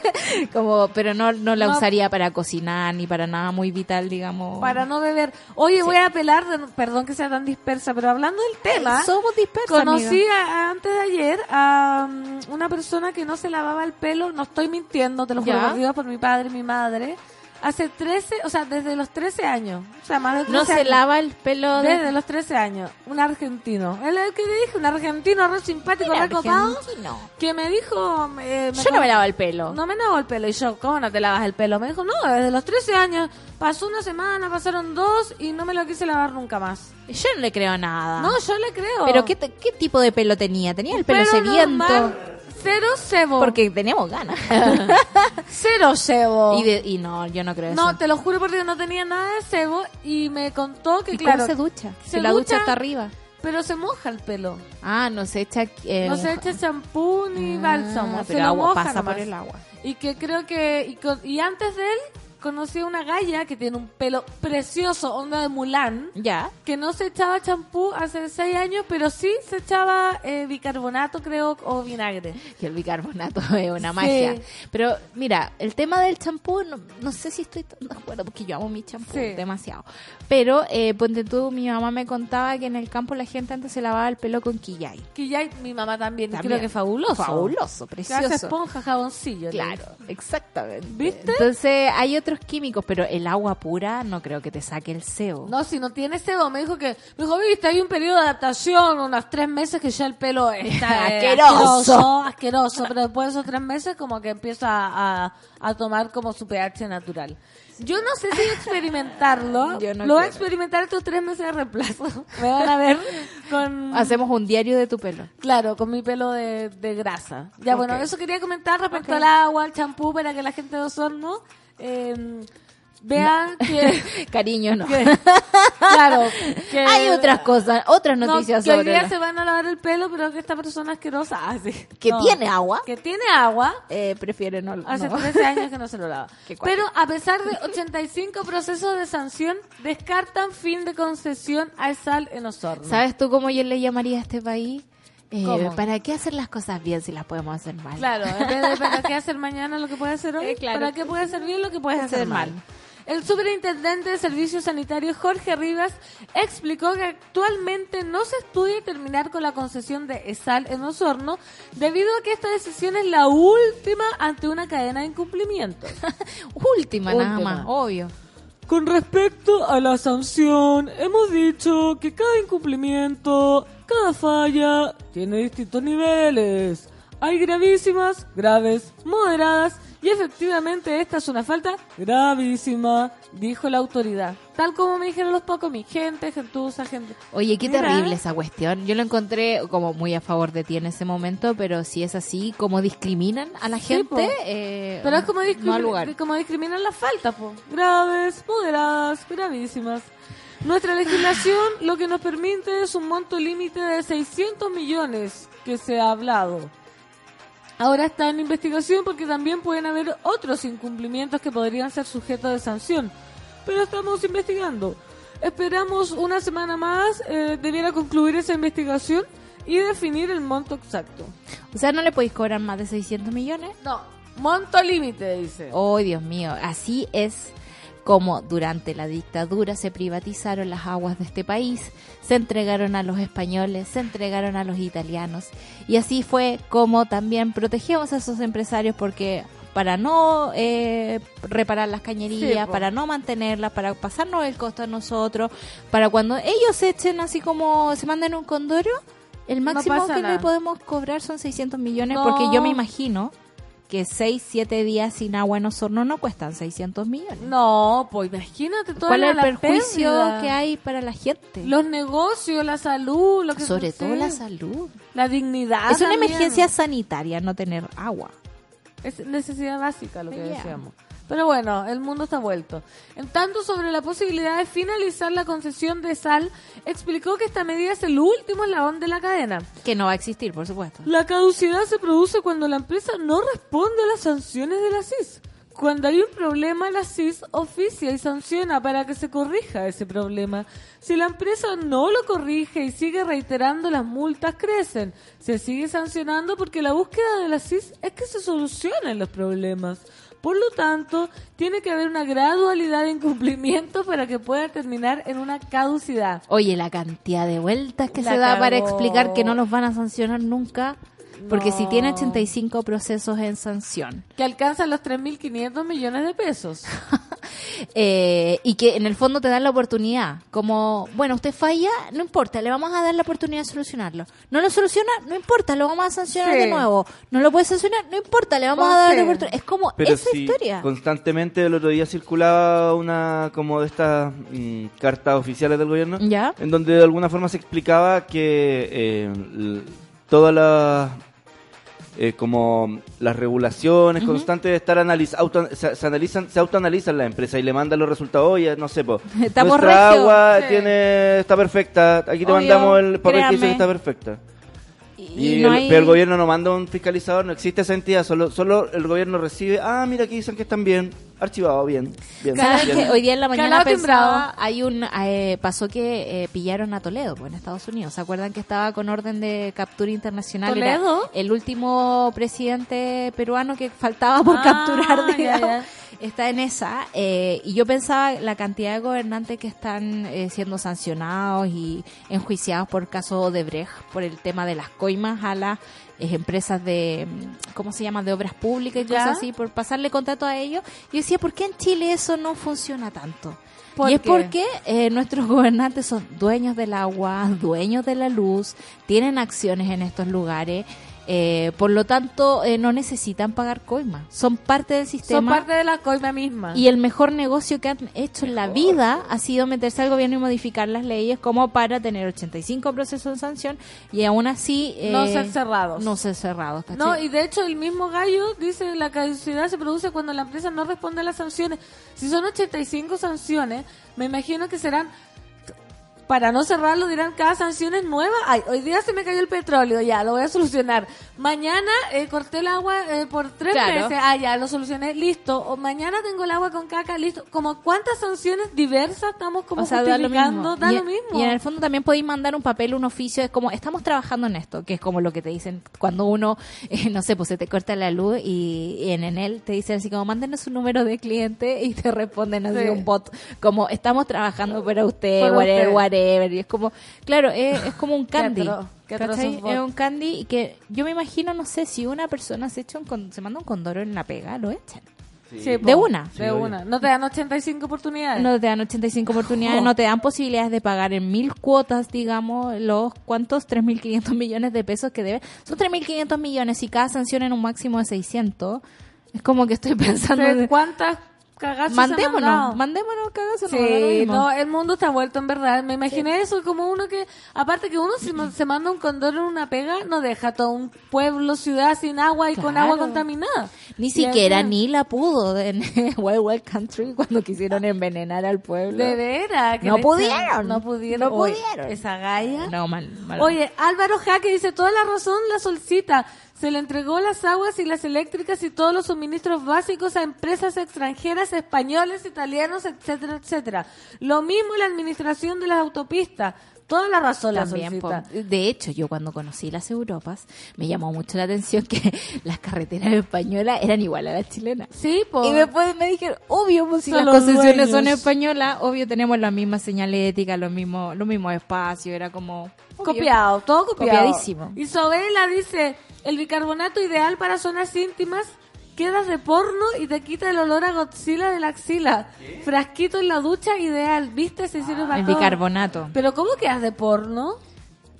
como, pero no, no la No. usaría para cocinar ni para nada muy vital, digamos. Para no beber. Oye, voy a apelar, de- perdón que sea tan dispersa, pero hablando del tema, Somos dispersos, conocí a- antes de ayer a um, una persona que no se lavaba el pelo, no estoy mintiendo, te lo juro por Dios, por mi padre y mi madre, hace 13, o sea, desde los 13 años, o sea, más de 13 No se años. lava el pelo de... Desde los 13 años, un argentino. Es el que te dije, un argentino re simpático, Mira, re copado, argentino. que me dijo... eh, Yo no me lavo el pelo. no me lavo el pelo. Y yo, ¿cómo no te lavas el pelo? Me dijo, no, desde los 13 años. Pasó una semana, pasaron dos y no me lo quise lavar nunca más. Yo no le creo nada. No, yo le creo. ¿Pero qué, qué tipo de pelo tenía? Tenía el pelo sediento. normal, Cero cebo. Porque teníamos ganas. Cero cebo. y, de- y no, yo no creo no, eso. te lo juro por Dios, no tenía nada de cebo y me contó que, ¿Y claro, cómo se ducha? se Si la ducha ducha- está arriba. pero se moja el pelo. Ah, no se echa... eh, no se echa champú ni Ah, bálsamo. se pero lo agua moja pasa nomás. por el agua. Y que creo que... Y, con- y antes de él, conocí a una galla que tiene un pelo precioso, onda de Mulan, Ya. que no se echaba champú hace seis años, pero sí se echaba eh, bicarbonato, creo, o vinagre. Que el bicarbonato es una Sí. magia. Pero mira, el tema del champú, no, no sé si estoy tan de acuerdo porque yo amo mi champú Sí. demasiado. Pero, eh, ponte tú, mi mamá me contaba que en el campo la gente antes se lavaba el pelo con quillay. Ya mi mamá también, También. creo que fabuloso. Fabuloso, Se hace precioso. esponja, jaboncillo. Claro, exactamente. ¿Viste? Entonces hay otros químicos, pero el agua pura no creo que te saque el sebo. No, si no tiene sebo, me dijo que, me dijo, viste, hay un periodo de adaptación, unos tres meses que ya el pelo está eh, Asqueroso. asqueroso, pero después de esos tres meses como que empieza a, a- a tomar como su pH natural. Yo no sé si experimentarlo, Yo no lo voy a experimentar estos tres meses de reemplazo. Me van a ver con... Hacemos un diario de tu pelo. Claro, con mi pelo de, de grasa. Ya, bueno, eso quería comentar respecto Ok. al agua, al champú, para que la gente de Osorno eh, vean que... Cariño, no. que- claro, que... Hay otras cosas, otras No, noticias que hoy sobre día la- se van a lavar el pelo, pero que esta persona asquerosa hace. que tiene agua. Que tiene agua. Eh, prefiere no. Hace no. 13 años que no se lo lava. Pero a pesar de 85 procesos de sanción, descartan fin de concesión a sal en Osorno. ¿Sabes tú cómo yo le llamaría a este país? Eh. ¿Para qué hacer las cosas bien si las podemos hacer mal? Claro, en vez de para qué hacer mañana lo que puede hacer hoy, Eh, claro. para qué puede hacer bien lo que puede hacer Hacer mal. mal. El superintendente de Servicios Sanitarios Jorge Rivas explicó que actualmente no se estudia terminar con la concesión de ESAL en Osorno debido a que esta decisión es la última ante una cadena de incumplimientos. Última, nada más, obvio. Con respecto a la sanción, hemos dicho que cada incumplimiento, cada falla, tiene distintos niveles. Hay gravísimas, graves, moderadas y efectivamente esta es una falta gravísima, dijo la autoridad. Tal como me dijeron los pocos, mi gente, gentuza, gente. Oye, qué Mira. terrible esa cuestión. Yo lo encontré como muy a favor de ti en ese momento, pero si es así, como discriminan a la Sí, gente, eh, Pero es como, discrimi- no al lugar. como discriminan las faltas, po. graves, moderadas, gravísimas. Nuestra legislación lo que nos permite es un monto límite de 600 millones que se ha hablado. Ahora está en investigación porque también pueden haber otros incumplimientos que podrían ser sujetos de sanción. Pero estamos investigando. Esperamos una semana más, eh, debiera concluir esa investigación y definir el monto exacto. O sea, no le podéis cobrar más de 600 millones. No, monto límite, dice. Oh, Dios mío, así es como durante la dictadura se privatizaron las aguas de este país, se entregaron a los españoles, se entregaron a los italianos. Y así fue como también protegíamos a esos empresarios porque para no eh, reparar las cañerías, Sí, para no mantenerlas, para pasarnos el costo a nosotros, para cuando ellos echen así como se manden un condorio, el máximo que le podemos cobrar son 600 millones No. porque yo me imagino que 6, 7 días sin agua en Osorno no cuestan 600 millones. No, pues imagínate toda ¿Cuál la, es el perjuicio pérdida. que hay para la gente? Los negocios, la salud, lo que Sobre sucede. todo la salud. La dignidad. es una emergencia sanitaria no tener agua. Es necesidad básica lo que Yeah. decíamos. Pero bueno, el mundo está vuelto. En tanto, sobre la posibilidad de finalizar la concesión de sal, explicó que esta medida es el último eslabón de la cadena. Que no va a existir, por supuesto. La caducidad se produce cuando la empresa no responde a las sanciones de la CIS. Cuando hay un problema, la CIS oficia y sanciona para que se corrija ese problema. Si la empresa no lo corrige y sigue reiterando, las multas crecen. Se sigue sancionando porque la búsqueda de la CIS es que se solucionen los problemas. Por lo tanto, tiene que haber una gradualidad de incumplimiento para que pueda terminar en una caducidad. Oye, la cantidad de vueltas que La se da para cagó. explicar que no los van a sancionar nunca. Porque si tiene 85 procesos en sanción Que alcanza los 3.500 millones de pesos. eh, y que en el fondo te dan la oportunidad, como, bueno, usted falla, no importa, le vamos a dar la oportunidad de solucionarlo. No lo soluciona, no importa, lo vamos a sancionar Sí. de nuevo. No lo puede sancionar, no importa, le vamos a dar la oportunidad. Es como Pero esa si historia. constantemente el otro día circulaba una como de estas mm, cartas oficiales del gobierno, ¿Ya? en donde de alguna forma se explicaba que eh, todas las eh, como las regulaciones constantes de estar analiz auto- se, se analizan se autoanalizan las empresas y le mandan los resultados oye no sé po, Estamos nuestra regio". agua Sí. tiene está perfecta aquí te Obvio, mandamos el papel que dice que está perfecta Y, y no el, hay- pero el gobierno no manda un fiscalizador, no existe esa entidad, solo, solo el gobierno recibe, ah, mira, aquí dicen que están bien. archivado bien. bien, ¿Sabes bien. que hoy día en la mañana pensaba, hay un eh, pasó que eh, pillaron a Toledo pues, en Estados Unidos. ¿Se acuerdan que estaba con orden de captura internacional? Era ¿Toledo? el último presidente peruano que faltaba por Ah, capturar, ya, digamos. ya. Está en esa. eh, y yo pensaba la cantidad de gobernantes que están eh, siendo sancionados y enjuiciados por caso de Brecht, por el tema de las coimas a las eh, empresas de, mm, ¿cómo se llama?, de obras públicas y Ya. cosas así, por pasarle contrato a ellos. Yo decía, ¿por qué en Chile eso no funciona tanto? ¿Por y es porque eh, nuestros gobernantes son dueños del agua, dueños de la luz, tienen acciones en estos lugares, eh, por lo tanto eh, no necesitan pagar coima, son parte del Son sistema. parte de la coima misma. Y el mejor negocio que han hecho en la vida ha sido meterse al gobierno y modificar las leyes como para tener 85 procesos de sanción y aún así... eh, No ser cerrados. No ser cerrados, ¿cachai? No, y de hecho el mismo gallo dice la caducidad se produce cuando la empresa no responde a las sanciones. Si son 85 sanciones, me imagino que serán para no cerrarlo dirán cada sanción es nueva. Ay, hoy día se me cayó el petróleo, ya, lo voy a solucionar. Mañana eh, corté el agua eh, por tres Claro. meses, ah, ya, lo solucioné, listo. O mañana tengo el agua con caca, listo. Como cuántas sanciones diversas estamos como o sea, da lo justificando, mismo. da y, lo mismo. y en el fondo también podéis mandar un papel, un oficio, es como, estamos trabajando en esto, que es como lo que te dicen cuando uno, eh, no sé, pues se te corta la luz y, y en, en él te dicen así como, mándenos un número de cliente y te responden así Sí. un bot, como, estamos trabajando para usted, Para whatever, usted. whatever. Y es como, claro, es, es como un candy. Es un candy y que yo me imagino, no sé, si una persona se echa un con- se manda un condoro en la pega, lo echan. Sí, po, De una. Sí, De obvio. una. No te dan 85 oportunidades. No te dan 85 oportunidades, Oh. no te dan posibilidades de pagar en mil cuotas, digamos, los cuántos 3.500 millones de pesos que debe. Son 3.500 millones y cada sanción en un máximo de 600. Es como que estoy pensando... ¿De de- ¿Cuántas cagazos se mandémonos, mandémonos cagazo. no, da lo Sí, no, el mundo está vuelto en verdad. Me imaginé eso como uno que, aparte que uno si ma- se manda un condor en una pega, no deja todo un pueblo, ciudad sin agua y con agua contaminada. Ni siquiera ni la pudo en Wild Wild Country cuando quisieron envenenar al pueblo. De veras. No pudieron. No pudieron. No Oye, pudieron. Esa galla. No, mal, mal. Oye, Álvaro Jaque dice, toda la razón la solcita. Se le entregó las aguas y las eléctricas y todos los suministros básicos a empresas extranjeras, españoles, italianos, etcétera, etcétera. Lo mismo la administración de las autopistas. Toda la razón la También, po. solcita. de hecho, yo cuando conocí las Europas, me llamó mucho la atención que las carreteras españolas eran igual a las chilenas. Sí, po. Y después me dijeron, obvio, pues si Son las concesiones son españolas, obvio tenemos la misma señalética, los mismos, los mismos espacios, era como... obvio. Copiado, todo copiado. Copiadísimo. Isabela dice, el bicarbonato ideal para zonas íntimas, quedas de porno y te quita el olor a Godzilla de la axila. Frasquito en la ducha, ideal. ¿Viste? Se sirve para El todo. bicarbonato. Pero ¿cómo quedas de porno?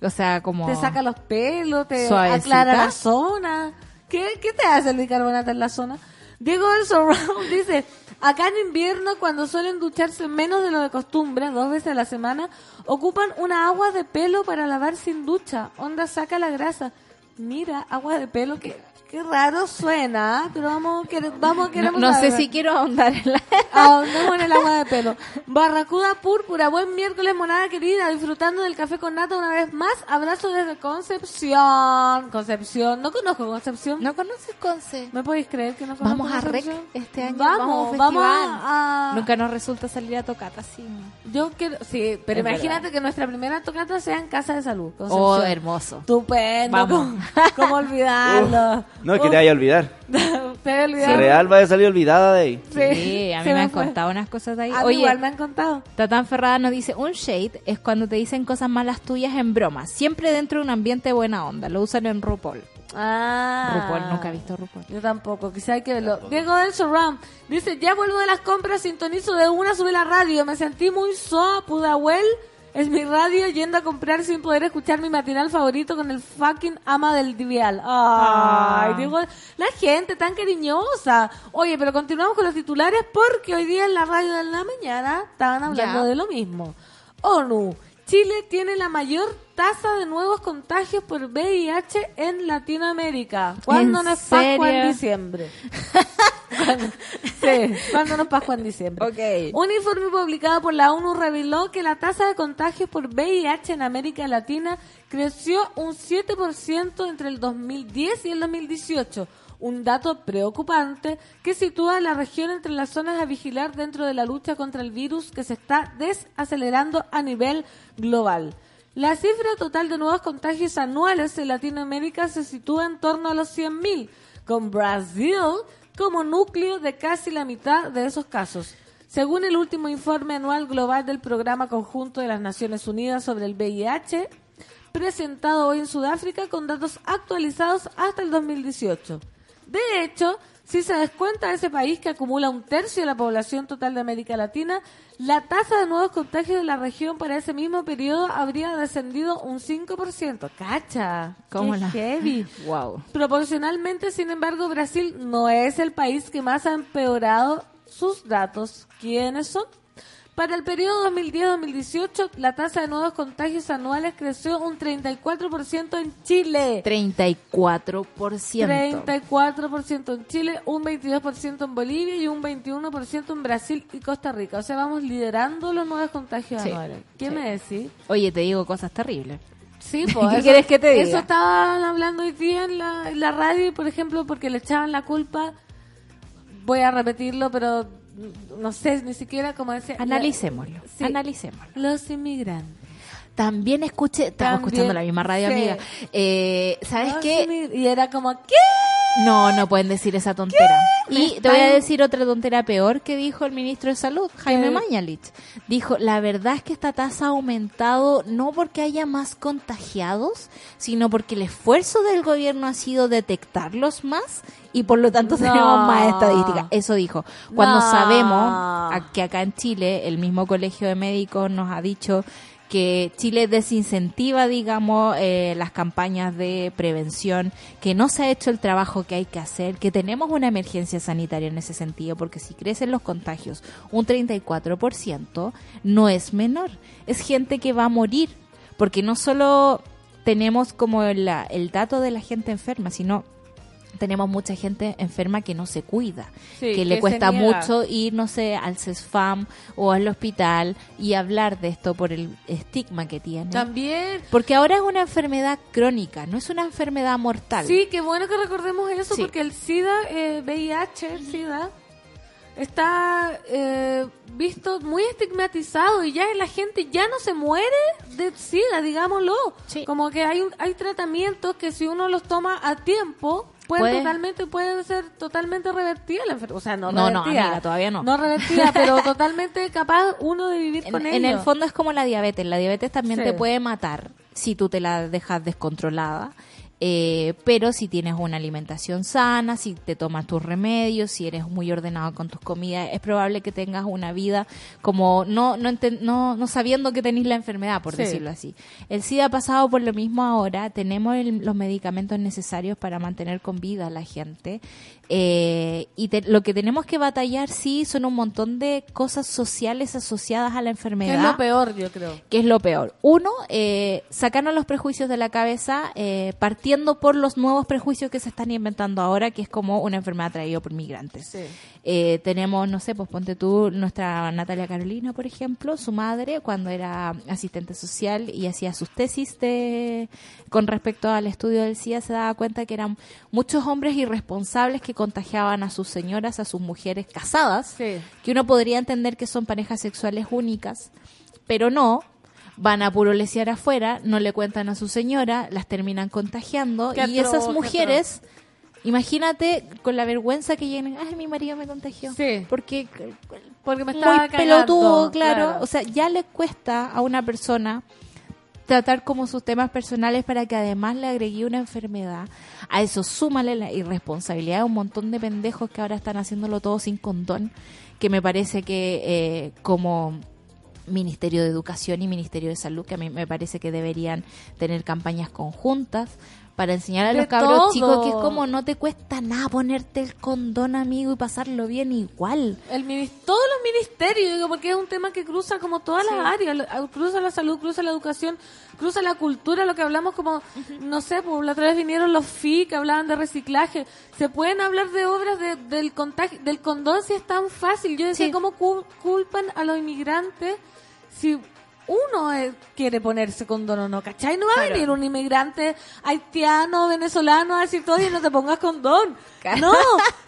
O sea, como... Te saca los pelos, te Suavecita. aclara la zona. ¿Qué, ¿Qué te hace el bicarbonato en la zona? Diego del Surround dice, acá en invierno cuando suelen ducharse menos de lo de costumbre, dos veces a la semana, ocupan una agua de pelo para lavar sin ducha. Onda saca la grasa. Mira, agua de pelo, que qué raro suena, pero vamos, quere- vamos No, queremos no sé saber. si quiero ahondar en la... Ahondemos en el agua de pelo. Barracuda púrpura, buen miércoles, monada querida, disfrutando del café con nata una vez más. Abrazo desde Concepción. Concepción, no conozco Concepción. ¿No conoces Conce? ¿Me podéis creer que no conozco Vamos a REC este año. Vamos, Vamos, vamos a... Nunca nos resulta salir a tocata así. Yo quiero, sí, pero Es imagínate verdad. que nuestra primera tocata sea en Casa de Salud. Oh, hermoso. Estupendo. Vamos. ¿Cómo, cómo olvidarlo? No, es que te vaya a olvidar. te he olvidado. Real va a salir olvidada de ahí. Sí, a mí me han fue. contado unas cosas de ahí. A Oye, igual me han contado. Tatán Ferrada nos dice, un shade es cuando te dicen cosas malas tuyas en broma, siempre dentro de un ambiente de buena onda. Lo usan en RuPaul. Ah. RuPaul, nunca he visto RuPaul. Yo tampoco, quizá hay que verlo. Diego del Surround dice, ya vuelvo de las compras, sintonizo de una, sube la radio, me sentí muy soa, Pudahuel, es mi radio yendo a comprar sin poder escuchar mi matinal favorito con el fucking ama del divial. Ay, Diego, la gente tan cariñosa. Oye, pero continuamos con los titulares porque hoy día en la radio de la mañana estaban hablando Ya. de lo mismo. ONU, Chile tiene la mayor tasa de nuevos contagios por VIH en Latinoamérica. ¿Cuándo ¿En no es Pascua en diciembre? ¿Cuándo? Sí, ¿cuándo no es Pascua en diciembre? Un informe publicado por la ONU reveló que la tasa de contagios por VIH en América Latina creció un 7% entre el 2010 y el 2018. un dato preocupante que sitúa a la región entre las zonas a vigilar dentro de la lucha contra el virus que se está desacelerando a nivel global. La cifra total de nuevos contagios anuales en Latinoamérica se sitúa en torno a los 100.000, con Brasil como núcleo de casi la mitad de esos casos. Según el último informe anual global del Programa Conjunto de las Naciones Unidas sobre el VIH, presentado hoy en Sudáfrica con datos actualizados hasta el 2018. De hecho, si se descuenta ese país que acumula un tercio de la población total de América Latina, la tasa de nuevos contagios de la región para ese mismo periodo habría descendido un 5%. ¡Cacha! ¿Cómo ¡Qué la- heavy! Wow. Proporcionalmente, sin embargo, Brasil no es el país que más ha empeorado sus datos. ¿Quiénes son? Para el periodo 2010-2018, la tasa de nuevos contagios anuales creció un 34% en Chile. 34%. 34% en Chile, un 22% en Bolivia y un 21% en Brasil y Costa Rica. O sea, vamos liderando los nuevos contagios Sí, anuales. ¿Qué sí. me decís? Oye, te digo cosas terribles. Sí, pues. ¿Qué eso- quieres que te diga? Eso estaban hablando hoy día en la, en la radio, por ejemplo, porque le echaban la culpa. Voy a repetirlo, pero no sé ni siquiera cómo decía. Analicémoslo. Sí. Analicémoslo. Los inmigrantes. También escuché, estamos escuchando la misma radio, sí. amiga. Eh, ¿Sabes Los qué? Y era como, ¿qué? No, no pueden decir esa tontera. ¿Me Y te voy a decir otra tontera peor que dijo el ministro de Salud, Jaime ¿Qué? Mañalich. Dijo, la verdad es que esta tasa ha aumentado no porque haya más contagiados, sino porque el esfuerzo del gobierno ha sido detectarlos más y por lo tanto No. tenemos más estadísticas. Eso dijo. Cuando No. sabemos que acá en Chile el mismo colegio de médicos nos ha dicho que Chile desincentiva, digamos, eh, las campañas de prevención, que no se ha hecho el trabajo que hay que hacer, que tenemos una emergencia sanitaria en ese sentido, porque si crecen los contagios un 34%, no es menor, es gente que va a morir, porque no solo tenemos como el dato de la gente enferma, sino tenemos mucha gente enferma que no se cuida, Sí, que le que cuesta mucho ir, no sé, al CESFAM o al hospital y hablar de esto por el estigma que tiene. También. Porque ahora es una enfermedad crónica, no es una enfermedad mortal. Sí, qué bueno que recordemos eso, Sí. porque el SIDA, eh, VIH, el SIDA, está eh, visto muy estigmatizado y ya la gente ya no se muere de SIDA, digámoslo. Sí. Como que hay, hay tratamientos que si uno los toma a tiempo, pueden Puede. totalmente, pueden ser totalmente revertidas la enfermedad. O sea, no, No, no, revertida. amiga, todavía no. No revertida, pero totalmente capaz uno de vivir En, con en ello. el fondo es como la diabetes. La diabetes también Sí. te puede matar si tú te la dejas descontrolada. Eh, pero si tienes una alimentación sana, si te tomas tus remedios, si eres muy ordenado con tus comidas, es probable que tengas una vida como no no no, no sabiendo que tenés la enfermedad, por Sí. decirlo así. El SIDA ha pasado por lo mismo ahora. Tenemos el- los medicamentos necesarios para mantener con vida a la gente. Eh, y te- lo que tenemos que batallar, sí, son un montón de cosas sociales asociadas a la que enfermedad es lo peor, yo creo. que es lo peor. Uno, eh, sacarnos los prejuicios de la cabeza, eh, partiendo por los nuevos prejuicios que se están inventando ahora, que es como una enfermedad traída por migrantes. Sí. Eh, tenemos, no sé, pues ponte tú, nuestra Natalia Carolina, por ejemplo, su madre, cuando era asistente social y hacía sus tesis de, con respecto al estudio del SIDA, se daba cuenta que eran muchos hombres irresponsables que contagiaban a sus señoras, a sus mujeres casadas, Sí. que uno podría entender que son parejas sexuales únicas, pero no, van a purolesear afuera, no le cuentan a su señora, las terminan contagiando Qué y atroz, esas mujeres, imagínate con la vergüenza que llegan, ay, mi marido me contagió, Sí. porque Porque me estaba muy pelotudo, claro. O sea, ya le cuesta a una persona tratar como sus temas personales para que además le agregue una enfermedad. A eso súmale la irresponsabilidad de un montón de pendejos que ahora están haciéndolo todo sin condón, que me parece que eh, como Ministerio de Educación y Ministerio de Salud, que a mí me parece que deberían tener campañas conjuntas para enseñar a De los cabros todo. chicos que es como no te cuesta nada ponerte el condón, amigo, y pasarlo bien igual. El todos los ministerios, digo, porque es un tema que cruza como todas las áreas, cruza la salud, cruza la educación, cruza la cultura, lo que hablamos como, no sé, pues la otra vez vinieron los FI que hablaban de reciclaje, se pueden hablar de obras de- del contagio, del condón si es tan fácil, yo decía, Sí. ¿cómo cu- culpan a los inmigrantes si uno eh, quiere ponerse condón o no, ¿cachai? No va a venir un inmigrante haitiano, venezolano a decir, oye, no te pongas condón. No,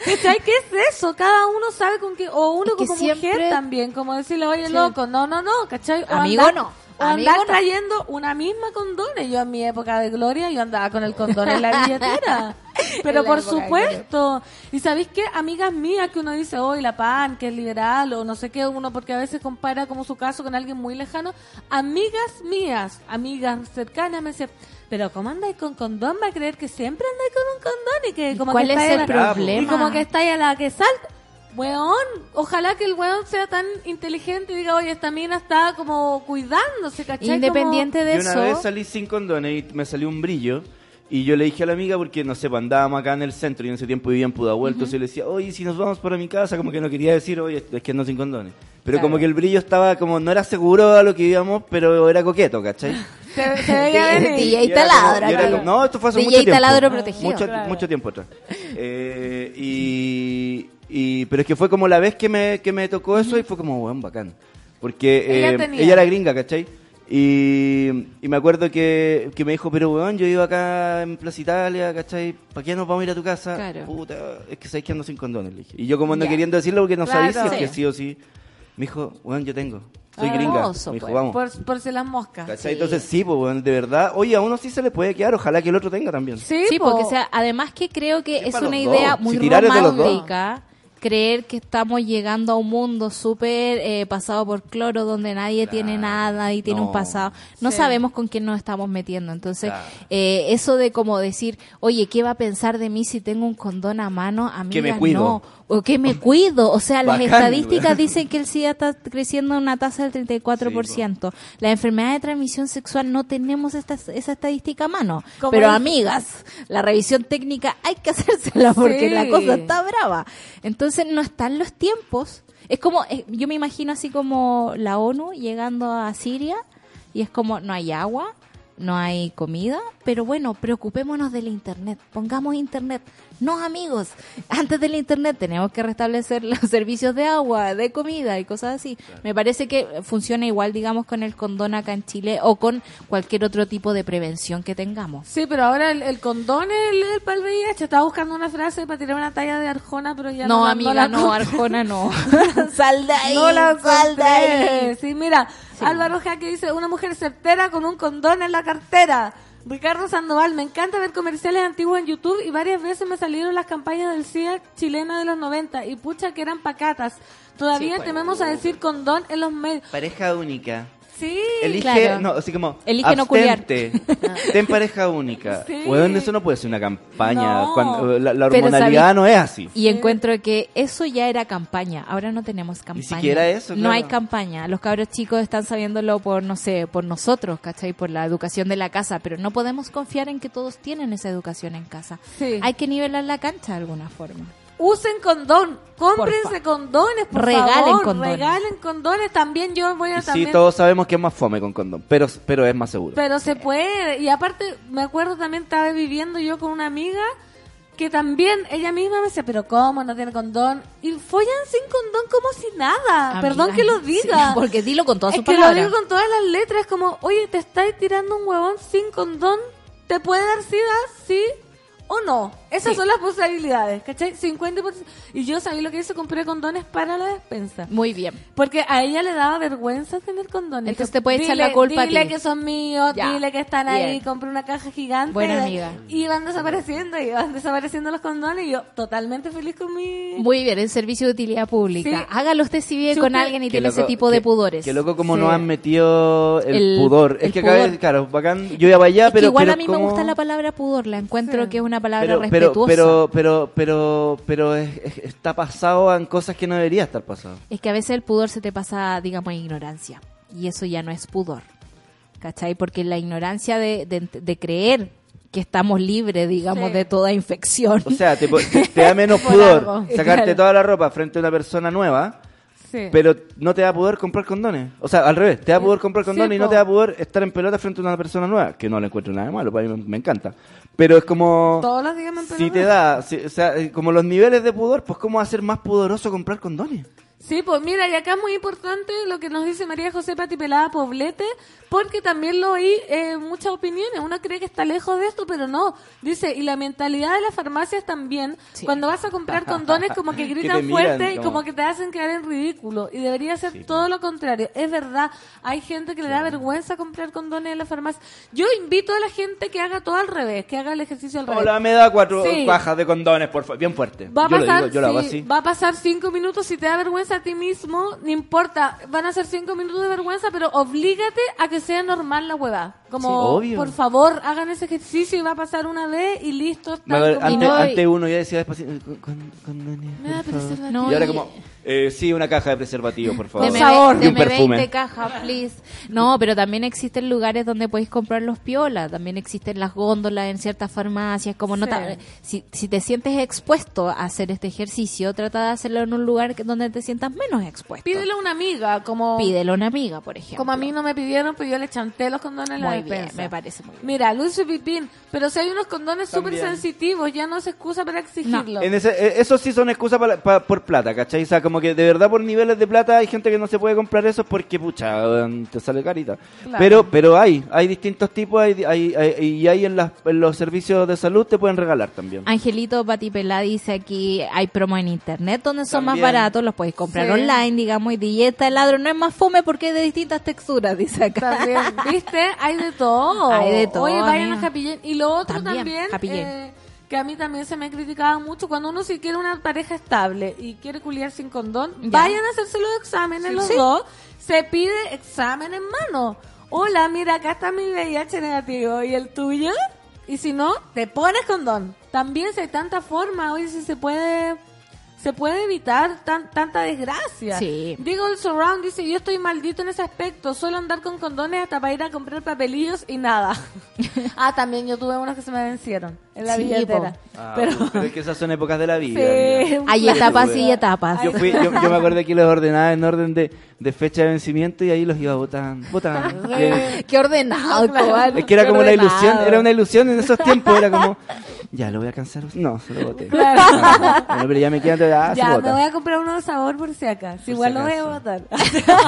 ¿cachai? ¿Qué es eso? Cada uno sabe con qué, o uno Es que como siempre- mujer también, como decirle, oye, Sí. loco, no, no, no, ¿cachai? O Amigo, andar- no. O no. trayendo una misma condón. Yo en mi época de gloria, yo andaba con el condón en la billetera. Pero por supuesto. ¿Y sabéis qué? Amigas mías que uno dice, hoy la PAN, que es liberal, o no sé qué, uno porque a veces compara como su caso con alguien muy lejano. Amigas mías, amigas cercanas, me dicen, pero ¿cómo andáis con condón? Va a creer que siempre andáis con un condón y que como ¿Cuál que es el la- problema? Y como que estáis a la que salta. Weón, ojalá que el weón sea tan inteligente y diga, oye, esta mina está como cuidándose, ¿cachai? Independiente de Y una eso, vez salí sin condones y me salió un brillo. Y yo le dije a la amiga, porque no sé, pues, andábamos acá en el centro y en ese tiempo vivía en Pudahuel, entonces yo le decía, oye, si nos vamos para mi casa, como que no quería decir, oye, es que ando sin condones. Pero como que el brillo estaba como, no era seguro a lo que íbamos, pero era coqueto, ¿cachai? Se, se veía venir. DJ taladro, no, esto fue hace DJ mucho tiempo. taladro protegido. Mucho, Claro. mucho tiempo atrás. Eh, y, y- pero es que fue como la vez que me, que me tocó eso y fue como, weón, bacán. Porque Ella eh, tenía. ella era gringa, ¿cachai? Y, y me acuerdo que, que me dijo, pero weón, yo iba acá en Plaza Italia, ¿cachai? ¿Para qué nos vamos a ir a tu casa? Claro. Puta, es que sabéis que ando sin condones, le dije. Y yo como no Ya. queriendo decirlo porque no Claro. sabía si es que Sí. sí o sí. Me dijo, weón, yo tengo. Soy Ah, gringa. hermoso, Me dijo, pues. vamos. Por, por si las moscas. ¿Cachai? Entonces sí, pues, de verdad. Oye, a uno sí se le puede quedar, ojalá que el otro tenga también. Sí, Sí, po. porque o sea, además que creo que Es es una idea dos. muy Si tirar es de los dos. romántica creer que estamos llegando a un mundo súper eh, pasado por cloro donde nadie tiene nada y tiene No. un pasado. No Sí. sabemos con quién nos estamos metiendo. Entonces, Claro. eh, eso de como decir, oye, ¿qué va a pensar de mí si tengo un condón a mano? Me cuido. no. O que me cuido. O sea, las Bacán, estadísticas dicen que el SIDA está creciendo a una tasa del 34%. La enfermedad de transmisión sexual no tenemos esta, esa estadística a mano. Pero amigas, la revisión técnica hay que hacérsela porque Sí. la cosa está brava. Entonces no están los tiempos. Es como, eh, yo me imagino así como la ONU llegando a Siria y es como, no hay agua, no hay comida, pero bueno, preocupémonos del Internet, pongamos Internet. No, amigos, antes del Internet tenemos que restablecer los servicios de agua, de comida y cosas así. Me parece que funciona igual, digamos, con el condón acá en Chile o con cualquier otro tipo de prevención que tengamos. Sí, pero ahora el, el condón es el, el para el VIH. Estaba buscando una frase para tirar una talla de Arjona, pero ya no, No, amiga, la no, encontré. Arjona no. sal de ahí, No la sal de ahí. Sí, mira, Álvaro Jaque dice, una mujer certera con un condón en la cartera. Ricardo Sandoval, me encanta ver comerciales antiguos en YouTube y varias veces me salieron las campañas del SIDA chilena de los 90 y pucha que eran pacatas. Todavía pues. tememos a decir condón en los medios. Pareja única. Sí, Elige, claro. no, así como. Elige no culiar. abstente, Ten pareja única. Sí. Weón, eso no puede ser una campaña. No. Cuando, la, la Pero hormonalidad no es así. Y encuentro que eso ya era campaña. Ahora no tenemos campaña. siquiera eso, No hay campaña. Los cabros chicos están sabiéndolo por, no sé, por nosotros, ¿cachai? Por la educación de la casa. Pero no podemos confiar en que todos tienen esa educación en casa. Sí. Hay que nivelar la cancha de alguna forma. Usen condón, cómprense condones, por Regalen favor, condones. regalen condones. También yo voy a Y sí, también todos sabemos que es más fome con condón, pero, pero es más seguro. Pero se puede. Y aparte, me acuerdo también, estaba viviendo yo con una amiga que también ella misma me decía, pero ¿cómo no tiene condón? Y follan sin condón como si nada. Amiga, Perdón que lo sí, diga. porque dilo con todas sus que palabras. lo digo con todas las letras, como, oye, te estáis tirando un huevón sin condón, ¿te puede dar sida? Sí o no. Esas Sí. son las posibilidades, ¿cachai? 50%. Y yo sabía lo que hice, compré condones para la despensa. Muy bien. Porque a ella le daba vergüenza tener condones. Entonces te puede echar "Dile- la culpa a Dile ti". que son míos, Ya. dile que están ahí, Bien. compré una caja gigante. Buena y- amiga. Y iban desapareciendo, iban desapareciendo los condones y yo totalmente feliz con mi... Muy bien, el servicio de utilidad pública. Sí. Hágalo usted si vive con alguien y Qué tiene ese tipo de qué- pudores. Que loco como Sí. nos han metido el, El- pudor. el es que acá, claro, bacán. Yo iba para allá, Es que pero. igual pero a mí me gusta la palabra pudor, la encuentro Sí. que es una palabra pero, pero, respetuosa. pero, pero, pero, pero es- es- está pasado en cosas que no debería estar pasado. Es que a veces el pudor se te pasa, digamos, en ignorancia. Y eso ya no es pudor. ¿Cachai? Porque la ignorancia de, de, de creer que estamos libres, digamos, Sí. de toda infección. O sea, te, po- te- te da menos pudor algo, sacarte claro. toda la ropa frente a una persona nueva, Sí. pero no te da pudor comprar condones. O sea, al revés, te da pudor comprar Sí, condones y no po. te da pudor estar en pelota frente a una persona nueva, que no le encuentro nada de malo, para mí me, me encanta. Pero es como... Todos los días me Si te da, si- o sea, como los niveles de pudor, pues cómo va a ser más pudoroso comprar condones. Sí, pues mira, y acá es muy importante lo que nos dice María José Patipelada Poblete, porque también lo oí eh, muchas opiniones. Uno cree que está lejos de esto, pero no. Dice, y la mentalidad de las farmacias también, Sí. cuando vas a comprar condones, como que gritan miran, fuerte y como- que te hacen quedar en ridículo. Y debería ser Sí. todo lo contrario. Es verdad, hay gente que le da vergüenza comprar condones en la farmacia. Yo invito a la gente que haga todo al revés, que haga el ejercicio al revés. Hola, me da cuatro Sí. cajas de condones, por. Bien fuerte. Va a yo pasar, lo digo, yo lo hago sí, así. va a pasar cinco minutos si te da vergüenza a ti mismo, no importa, van a ser cinco minutos de vergüenza, pero oblígate a que sea normal la hueá. Como, Sí, obvio. por favor, hagan ese ejercicio y va a pasar una vez y listo. Acuerdo, están antes, no, antes uno ya decía despacito, con, con- condones, Me da por favor. preservativo. No, Y ahora y- como, eh, sí, una caja de preservativo, por favor. Con ve- Y un perfume. 20 cajas, please. No, pero también existen lugares donde podéis comprar los piolas. También existen las góndolas en ciertas farmacias. Como no Sí. ta- si, si te sientes expuesto a hacer este ejercicio, trata de hacerlo en un lugar que- donde te sientas menos expuesto. Pídele a una amiga, como, Pídelo a una amiga, por ejemplo. como a mí no me pidieron, pero yo le chanté los condones en la Muy bien, me parece muy bien. Mira, Luis Pipín, pero si hay unos condones súper sensitivos, ya no se excusa para exigirlo. En ese, eh, eso sí son excusas para- pa- por plata, ¿cachai? O sea, como que de verdad por niveles de plata hay gente que no se puede comprar eso porque, pucha, te sale carita. Claro. Pero pero hay, hay distintos tipos hay, hay, hay- y hay en, las, en los servicios de salud te pueden regalar también. Angelito Patipelá dice aquí hay promo en internet donde son También. más baratos, los podéis comprar Sí. online, digamos, y dieta el ladro no es más fome porque es de distintas texturas, dice acá. También, ¿viste? Hay de todo. Hay de todo, Oye, vayan amiga. a Happy Jane. Y lo otro También, eh, que a mí también se me criticaba mucho, cuando uno si quiere una pareja estable y quiere culiar sin condón, Ya. vayan a hacerse los exámenes los Sí. dos, se pide examen en mano. Hola, mira, acá está mi VIH negativo, ¿y el tuyo? Y si no, te pones condón. También si hay tanta forma, oye, si se puede... Se puede evitar tan, tanta desgracia. Sí. Digo, el surround dice, yo estoy maldito en ese aspecto, suelo andar con condones hasta para ir a comprar papelillos y nada. ah, también yo tuve unos que se me vencieron en la Sí, billetera. Ah, pero pero es que esas son épocas de la vida. sí. Hay etapas y etapas. Yo, fui, yo, yo me acuerdo que los ordenaba en orden de, de fecha de vencimiento y ahí los iba botando. Y- Qué ordenado, Claro. Es que era qué como una ordenado. ilusión, era una ilusión en esos tiempos, era como, ya lo voy a cansar. No, se lo boté. Claro. Bueno, pero ya me quedan, ah, se ya, me voy a comprar uno de sabor por si acaso. Por Igual si lo voy a botar.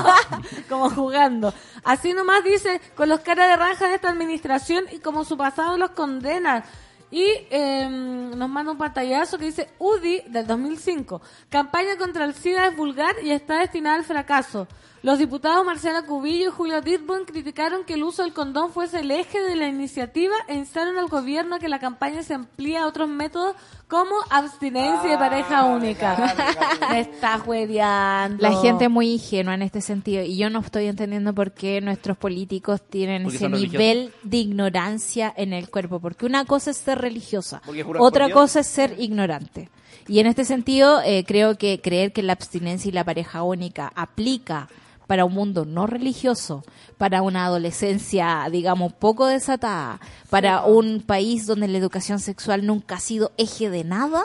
como jugando. Así nomás dice, con los caras de raja de esta administración y como su pasado los condena. Y eh, nos manda un pantallazo que dice UDI del 2005. Campaña contra el SIDA es vulgar y está destinada al fracaso. Los diputados Marcela Cubillo y Julio Dirborn criticaron que el uso del condón fuese el eje de la iniciativa e instaron al gobierno a que la campaña se amplíe a otros métodos como abstinencia de pareja única. Me está hueveando. La gente es muy ingenua en este sentido y yo no estoy entendiendo por qué nuestros políticos tienen Porque ese religiosos. nivel de ignorancia en el cuerpo, porque una cosa es ser religiosa, otra cosa es ser ignorante. Y en este sentido eh, creo que creer que la abstinencia y la pareja única aplica para un mundo no religioso, para una adolescencia, digamos, poco desatada, para un país donde la educación sexual nunca ha sido eje de nada,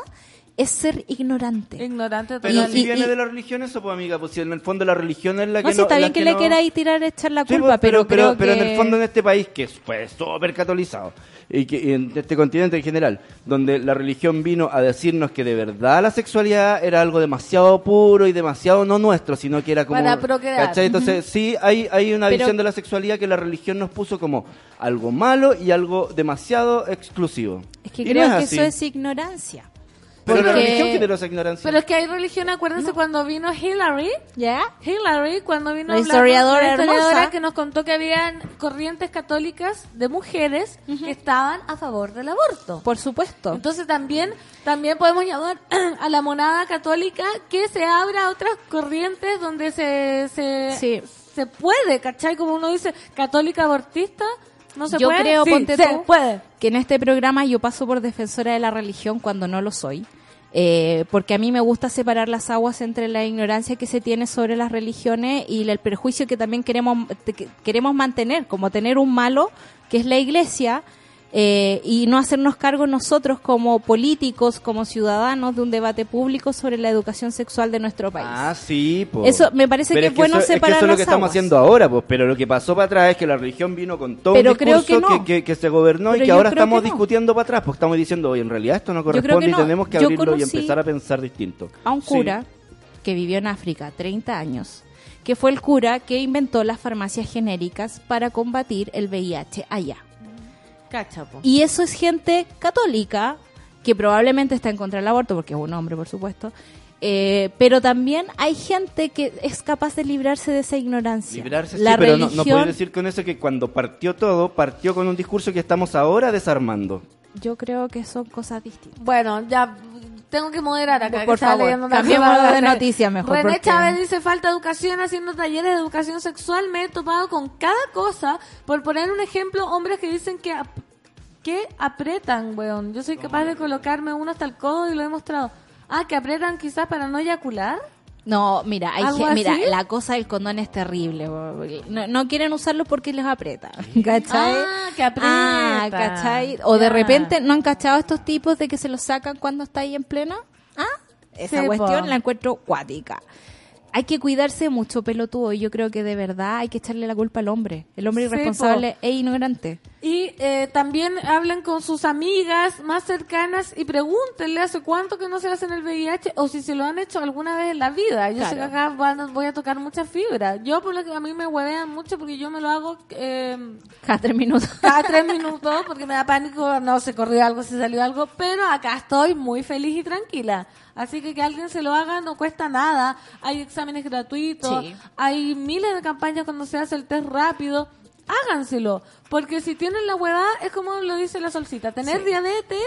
es ser ignorante. Ignorante Pero total. si y- viene y- de la religión eso, pues amiga, pues si en el fondo la religión es la que No, no... sí, está bien que, le no- queráis tirar echar la Sí, culpa, pues, pero, pero, creo pero en que- el fondo en este país, que es pues, súper catolizado, y que y en este continente en general, donde la religión vino a decirnos que de verdad la sexualidad era algo demasiado puro y demasiado no nuestro, sino que era como... Para procrear. ¿cachai? Entonces sí hay, hay una Pero- visión de la sexualidad que la religión nos puso como algo malo y algo demasiado exclusivo. Es que Y no creo es que así. eso es ignorancia. Pero la religión generó esa ignorancia. Pero es que hay religión, acuérdense cuando vino Hillary, ¿Ya? Hillary cuando vino La historiadora la historiadora que nos contó que habían corrientes católicas de mujeres que estaban a favor del aborto. Por supuesto. Entonces también también podemos llamar a la monada católica que se abra a otras corrientes donde se se, Sí. se puede, ¿cachai? Como uno dice, católica abortista, no se Yo puede. creo, Sí, ponte se tú, puede. que en este programa yo paso por defensora de la religión cuando no lo soy. Eh, porque a mí me gusta separar las aguas entre la ignorancia que se tiene sobre las religiones y el perjuicio que también queremos, queremos mantener, como tener un malo, que es la iglesia, eh, y no hacernos cargo nosotros como políticos, como ciudadanos de un debate público sobre la educación sexual de nuestro país. Ah, sí, pues. Eso me parece que es bueno eso, separar es que eso es lo que estamos haciendo ahora, pues. Pero lo que pasó para atrás es que la religión vino con todo Pero un creo discurso que no. que, que se gobernó Pero y que ahora estamos que no. discutiendo para atrás. Pues estamos diciendo, oye, en realidad esto no que corresponde no. y tenemos que Yo abrirlo y empezar a pensar distinto. A un Sí. cura que vivió en África 30 años, que fue el cura que inventó las farmacias genéricas para combatir el VIH allá. Cachapo. Y eso es gente católica que probablemente está en contra del aborto, porque es un hombre, por supuesto. eh, pero también hay gente que es capaz de librarse de esa ignorancia. Librarse, sí, pero no, religión, no puedes decir con eso que cuando partió todo, partió con un discurso que estamos ahora desarmando. yo creo que son cosas distintas. Bueno, ya tengo que moderar acá. Por favor, cambiemos de noticia mejor, René porque- Chávez dice, falta educación haciendo talleres de educación sexual. Me he topado con cada cosa. Por poner un ejemplo, hombres que dicen que, ap- que apretan, weón. Yo soy capaz de colocarme uno hasta el codo y lo he mostrado. Ah, que apretan quizás para no eyacular. No, mira, hay ¿Algo gen- mira, la cosa del condón es terrible. No, no quieren usarlo porque les aprieta. ¿Cachai? Ah, que aprieta. Ah, ¿cachai? O de repente no han cachado estos tipos de que se los sacan cuando está ahí en pleno. Ah, esa Sí, cuestión po. la encuentro cuática. Hay que cuidarse mucho, pelotudo. Y yo creo que de verdad hay que echarle la culpa al hombre. El hombre Sí, irresponsable e ignorante. Y eh, también hablen con sus amigas más cercanas y pregúntenle hace cuánto que no se hacen el VIH o si se lo han hecho alguna vez en la vida. Yo sé que acá van voy a tocar muchas fibras. Yo, por lo que a mí me huevean mucho porque yo me lo hago eh, Cada tres minutos. cada tres minutos porque me da pánico, no se corrió algo, se salió algo, pero acá estoy muy feliz y tranquila. Así que que alguien se lo haga no cuesta nada. Hay exámenes gratuitos, Sí. hay miles de campañas cuando se hace el test rápido. Háganselo, porque si tienen la huevada, es como lo dice la solcita, tener diabetes,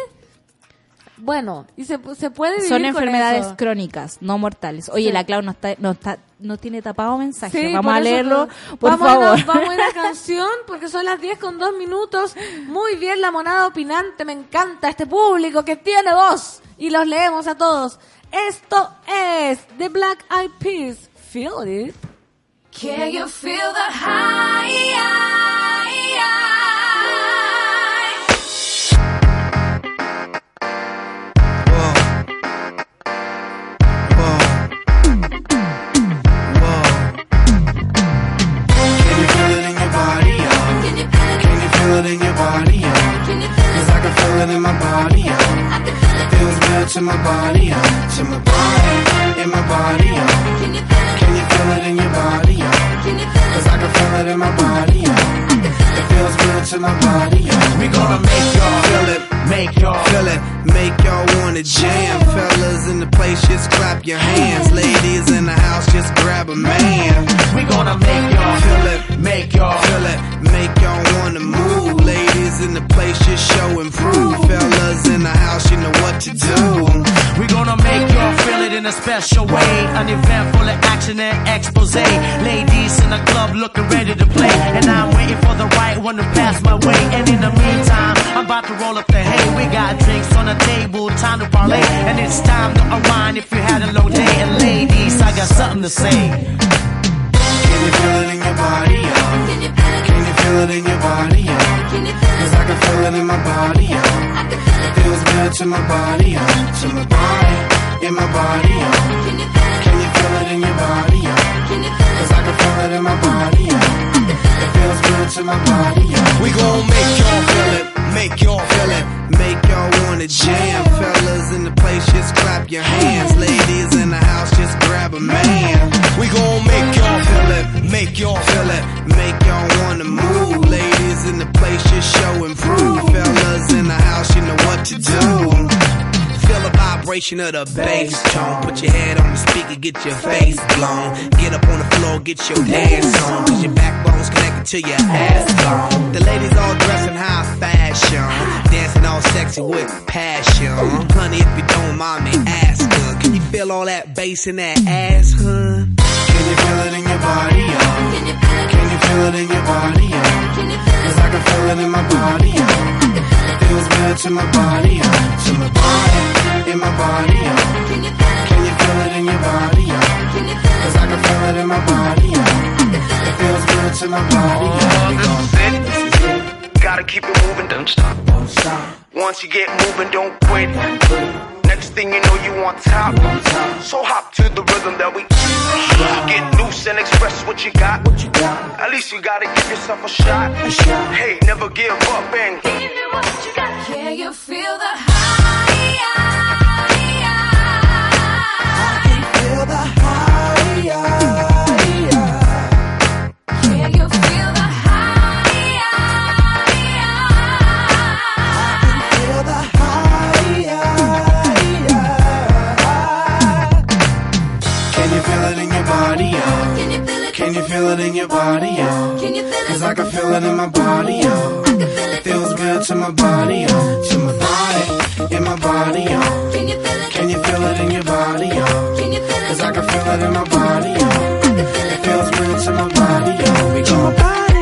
bueno, y se, se puede vivir Son con enfermedades eso. crónicas, no mortales. Oye, Sí. la Clau no está, no está, no tiene tapado mensaje. Sí, Vamos a leerlo, no- por vamos favor. la- vamos a ir a canción porque son las 10 con 2 minutos. Muy bien, la monada opinante. Me encanta este público que tiene voz. Y los leemos a todos. Esto es The Black Eyed Peas. Feel it. Can you feel the high? Whoa. Whoa. Whoa. Can you feel it in your body, yo? Can you feel it? Can you feel it in your body, yo? Can you feel Cause I can feel it in my body, yo. I can feel it. Feels good to my body, jam. Fellas in the place, just clap your hands. Ladies in the house, just grab a man. We gonna make y'all feel it, make y'all feel it, make y'all wanna move. Ladies in the place, just show and prove. Fellas in the house, you know what to do. We gonna make y'all feel it in a special way. An event full of action and expose. Ladies in the club looking ready to play. And I'm waiting for the right one to pass my way. And in the meantime, I'm about to roll up the hay. We got drinks on the table, time to parlay. And it's time to unwind if you had a long day. And ladies, I got something to say. Can you feel it in your body, yo? Can you feel it? Can you feel it in your body, yo? Can you feel Cause? I can feel it in my body, yo. I can feel it. Feels good to my body, yo. To my body, in my body, yo. Can you feel it? Can you feel it in your body, yo? Can you feel Cause? I can feel it in my body, yo. It to my body. We gon' make y'all feel it, make y'all feel it, make y'all wanna jam. Fellas in the place, just clap your hands. Ladies in the house, just grab a man. We gon' make y'all feel it, make y'all feel it, make y'all wanna move. Ladies in the place, just show and prove. Fellas in the house, you know what to do. Vibration of the bass tone. Put your head on the speaker, get your face blown. Get up on the floor, get your dance on. Cause your backbone's connected to your ass bone. The ladies all dressed in high fashion. Dancing all sexy with passion. Honey, if you don't mind me asking, can you feel all that bass in that ass, huh? Can you feel it in your body, yo? Can you feel it? In your body, feel Cause? I can feel it in my body, yo. Feels good to my body, yo. To my body, in my body, yo. Can you feel it? Can you feel it in your body, yo? Can you feel Cause? I can feel it in my body, yo. It feels good to my body, yo. We gon' This is it. Gotta keep it moving, don't stop. don't stop. Once you get moving, don't quit. Next thing you know, you on top. So hop to the rhythm that we get loose and express what you got. At least you gotta give yourself a shot. Hey, never give up and Give me what you got. Can you feel the high. Feel it in your body, yo? Can you feel it? Cause I can feel it in my body, yo. It feels good to my body, yo. To my body, in my body, yo. Can you feel it? Can you feel it in your body, yo? Can you feel it? Cause I can feel it in my body, yo. It feels good to my body, yo. We go. body up, to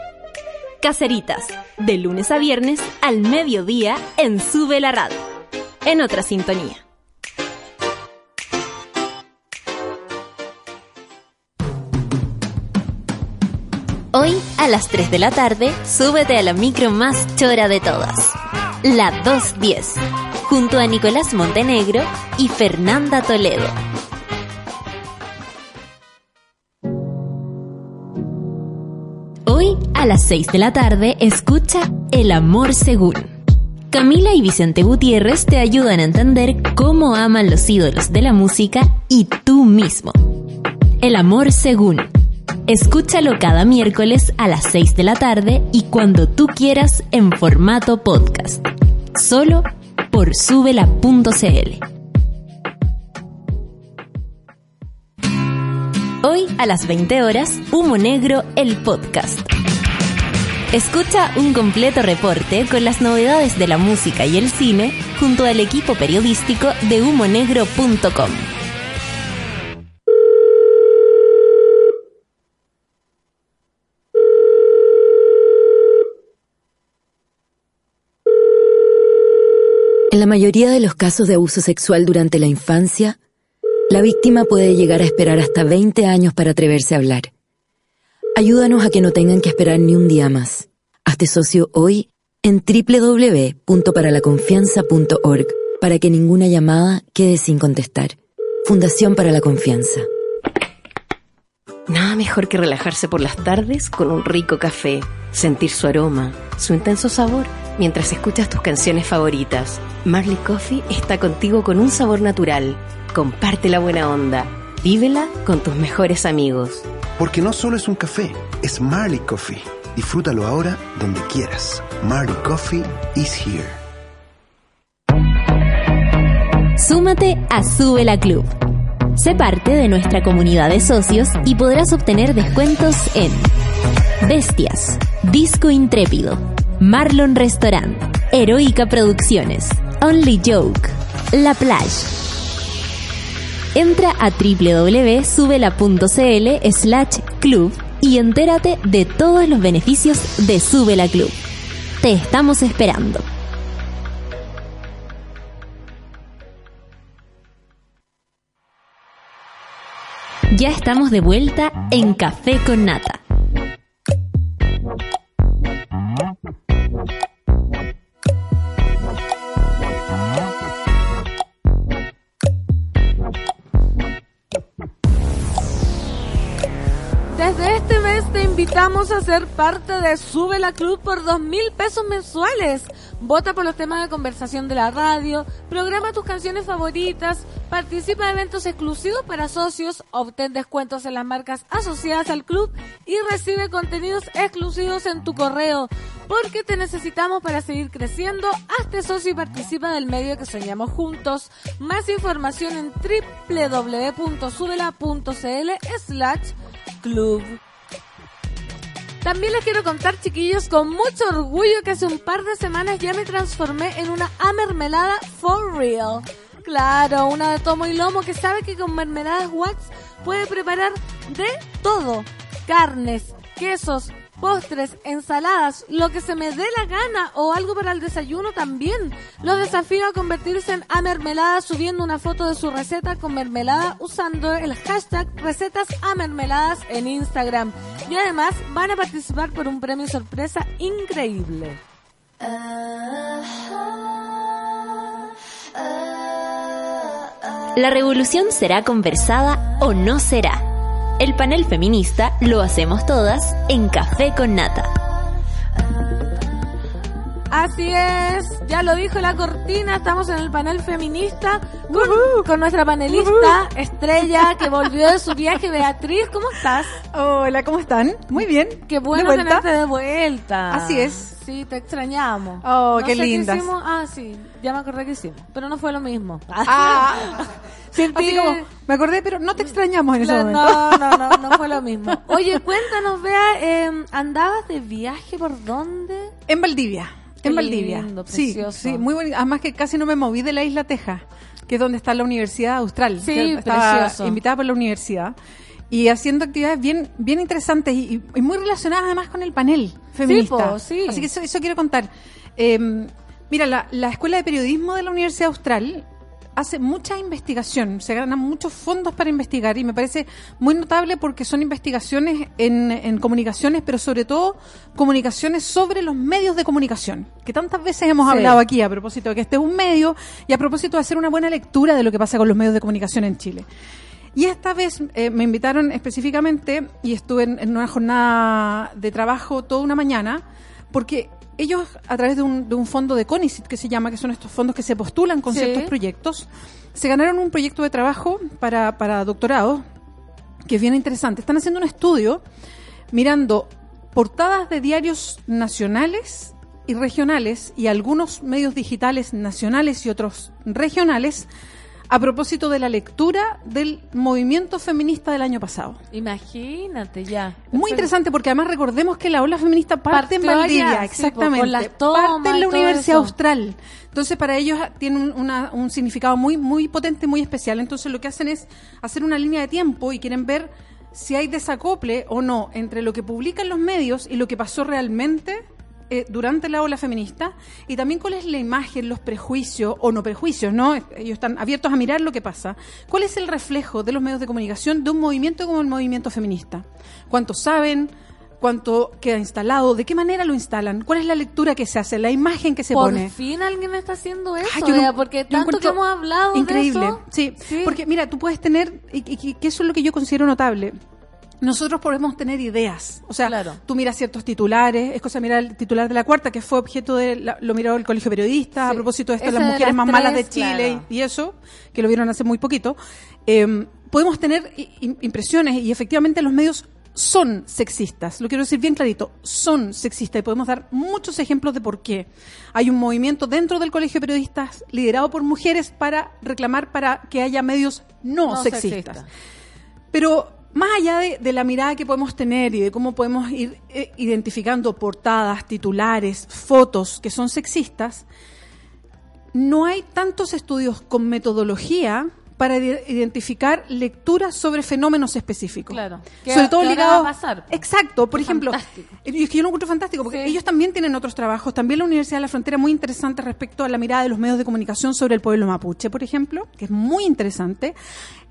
Caceritas, de lunes a viernes al mediodía en Sube la Radio. En otra sintonía. Hoy a las 3 de la tarde, súbete a la micro más chora de todas. La 210, junto a Nicolás Montenegro y Fernanda Toledo. A las 6 de la tarde, escucha El amor según. Camila y Vicente Gutiérrez te ayudan a entender cómo aman los ídolos de la música y tú mismo. El amor según. Escúchalo cada miércoles a las 6 de la tarde y cuando tú quieras en formato podcast. Solo por subela.cl. Hoy a las 20 horas, Humo Negro, el podcast. Escucha un completo reporte con las novedades de la música y el cine junto al equipo periodístico de humonegro.com. En la mayoría de los casos de abuso sexual durante la infancia, la víctima puede llegar a esperar hasta 20 años para atreverse a hablar. Ayúdanos a que no tengan que esperar ni un día más. Hazte socio hoy en www.paralaconfianza.org para que ninguna llamada quede sin contestar. Fundación para la Confianza. Nada mejor que relajarse por las tardes con un rico café, sentir su aroma, su intenso sabor, mientras escuchas tus canciones favoritas. Marley Coffee está contigo con un sabor natural. Comparte la buena onda. Vívela con tus mejores amigos. Porque no solo es un café, es Marley Coffee. Disfrútalo ahora donde quieras. Marley Coffee is here. Súmate a Sube la Club. Sé parte de nuestra comunidad de socios y podrás obtener descuentos en Bestias, Disco Intrépido, Marlon Restaurant, Heroica Producciones, Only Joke, La Plage. Entra a www.subela.cl slash club y entérate de todos los beneficios de Sube la Club. Te estamos esperando. Ya estamos de vuelta en Café con Nata. Invitamos a ser parte de Sube la Club por dos mil pesos mensuales. Vota por los temas de conversación de la radio, programa tus canciones favoritas, participa de eventos exclusivos para socios, obtén descuentos en las marcas asociadas al club y recibe contenidos exclusivos en tu correo. porque te necesitamos para seguir creciendo. Hazte socio y participa del medio que soñamos juntos. Más información en www.subela.cl slash club. También les quiero contar, chiquillos, con mucho orgullo que hace un par de semanas ya me transformé en una amermelada for real. Claro, una de tomo y lomo que sabe que con mermeladas wax puede preparar de todo. Carnes, quesos, postres, ensaladas, lo que se me dé la gana o algo para el desayuno también. Los desafío a convertirse en a mermelada subiendo una foto de su receta con mermelada usando el hashtag recetas a mermeladas en Instagram. Y además van a participar por un premio sorpresa increíble. La revolución será conversada o no será. El panel feminista lo hacemos todas en Café con Nata. Así es, ya lo dijo la cortina, estamos en el panel feminista con, con nuestra panelista estrella que volvió de su viaje, Beatriz, ¿cómo estás? Hola, ¿cómo están? Muy bien. Qué bueno ¿De vuelta? tenerte de vuelta. Así es. Sí, te extrañamos. Oh, No qué hicimos. Ah, sí, ya me acordé que hicimos, pero no fue lo mismo. Ah, así ti- como, me acordé, pero no te extrañamos en ese No, momento. no, no, no, no fue lo mismo. Oye, cuéntanos, Bea, eh, ¿andabas de viaje por dónde? En Valdivia. En Valdivia. lindo, sí, muy bonito. Además que casi no me moví de la isla Teja, que es donde está la Universidad Austral. Sí, que estaba precioso. invitada por la universidad. Y haciendo actividades bien, bien interesantes y, muy relacionadas además con el panel feminista. po, sí. Así que eso, eso quiero contar. Eh, mira, la, la Escuela de Periodismo de la Universidad Austral hace mucha investigación, se ganan muchos fondos para investigar y me parece muy notable porque son investigaciones en, en comunicaciones, pero sobre todo comunicaciones sobre los medios de comunicación, que tantas veces hemos Sí. hablado aquí a propósito de que este es un medio y a propósito de hacer una buena lectura de lo que pasa con los medios de comunicación en Chile. Y esta vez eh, me invitaron específicamente y estuve en, en una jornada de trabajo toda una mañana porque ellos a través de un, de un fondo de CONICIT que se llama, que son estos fondos que se postulan con Sí. ciertos proyectos, se ganaron un proyecto de trabajo para, para doctorado que es bien interesante. Están haciendo un estudio mirando portadas de diarios nacionales y regionales y algunos medios digitales nacionales y otros regionales a propósito de la lectura del movimiento feminista del año pasado. Imagínate ya. Muy interesante porque además recordemos que la ola feminista parte en Valdivia, allá, sí, exactamente. con las tomas parte en la Universidad eso. Austral. Entonces para ellos tiene un, una- un significado muy muy potente, muy especial. Entonces lo que hacen es hacer una línea de tiempo y quieren ver si hay desacople o no entre lo que publican los medios y lo que pasó realmente eh, durante la ola feminista y también cuál es la imagen, los prejuicios o no prejuicios, ¿no? Ellos están abiertos a mirar lo que pasa. ¿Cuál es el reflejo de los medios de comunicación de un movimiento como el movimiento feminista? ¿Cuánto saben? ¿Cuánto queda instalado? ¿De qué manera lo instalan? ¿Cuál es la lectura que se hace? ¿La imagen que se Por pone? fin alguien está haciendo eso, Ay, no- porque tanto que hemos hablado Increíble, de eso. sí, Sí. Porque mira, tú puedes tener, y, y- y que eso es lo que yo considero notable. Nosotros podemos tener ideas. O sea, Claro. tú miras ciertos titulares, es cosa mirar el titular de la cuarta, que fue objeto de, la- lo miró el Colegio Periodista, a Sí. propósito de esto, Ese las mujeres las más malas de Chile claro. y eso, que lo vieron hace muy poquito. Eh, podemos tener impresiones y efectivamente los medios son sexistas, lo quiero decir bien clarito, son sexistas y podemos dar muchos ejemplos de por qué. Hay un movimiento dentro del Colegio de Periodistas liderado por mujeres para reclamar para que haya medios no, No sexistas. sexista. Pero más allá de, de la mirada que podemos tener y de cómo podemos ir eh, identificando portadas, titulares, fotos que son sexistas, no hay tantos estudios con metodología para ide- identificar lecturas sobre fenómenos específicos. Claro. Sobre todo ligados. va a pasar, po. Exacto. Por Qué ejemplo, fantástico. y es que yo lo encuentro fantástico porque Sí. ellos también tienen otros trabajos. También la Universidad de la Frontera muy interesante respecto a la mirada de los medios de comunicación sobre el pueblo mapuche, por ejemplo, que es muy interesante.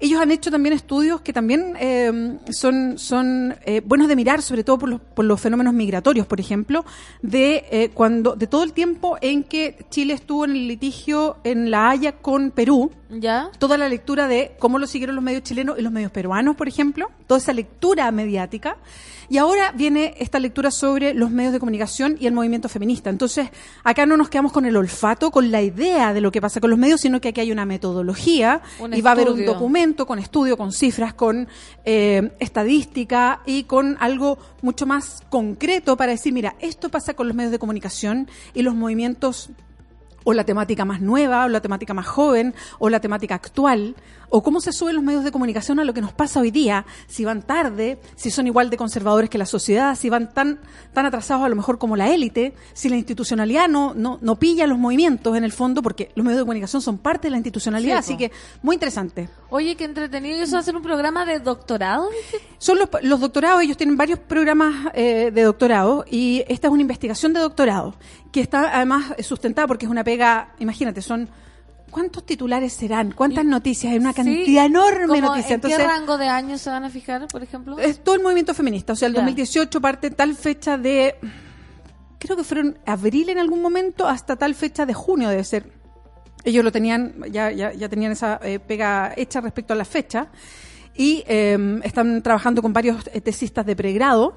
Ellos han hecho también estudios que también eh, son, son eh, buenos de mirar, sobre todo por los, por los fenómenos migratorios, por ejemplo, de eh, cuando de todo el tiempo en que Chile estuvo en el litigio en La Haya con Perú ¿Ya? toda la lectura de cómo lo siguieron los medios chilenos y los medios peruanos, por ejemplo, toda esa lectura mediática. Y ahora viene esta lectura sobre los medios de comunicación y el movimiento feminista. Entonces, acá no nos quedamos con el olfato, con la idea de lo que pasa con los medios, sino que aquí hay una metodología Un y va a haber un documento con estudio, con cifras, con eh, estadística y con algo mucho más concreto para decir, mira, esto pasa con los medios de comunicación y los movimientos o la temática más nueva, o la temática más joven, o la temática actual, o cómo se suben los medios de comunicación a lo que nos pasa hoy día, si van tarde, si son igual de conservadores que la sociedad, si van tan, tan atrasados a lo mejor como la élite, si la institucionalidad no, no, no pilla los movimientos en el fondo, porque los medios de comunicación son parte de la institucionalidad, Sí, así que muy interesante. Oye, qué entretenido. ¿Y eso va a ser un programa de doctorado? Son los, los doctorados, ellos tienen varios programas eh, de doctorado y esta es una investigación de doctorado que está además sustentada porque es una pega, imagínate, son ¿cuántos titulares serán? ¿Cuántas noticias? Hay una cantidad Sí, enorme de noticias. ¿En Entonces, qué rango de años se van a fijar, por ejemplo? es todo el movimiento feminista, o sea, el Ya. 2018 parte tal fecha de creo que fueron abril en algún momento hasta tal fecha de junio debe ser. Ellos lo tenían, ya, ya, ya tenían esa eh, pega hecha respecto a la fecha y eh, están trabajando con varios eh, tesistas de pregrado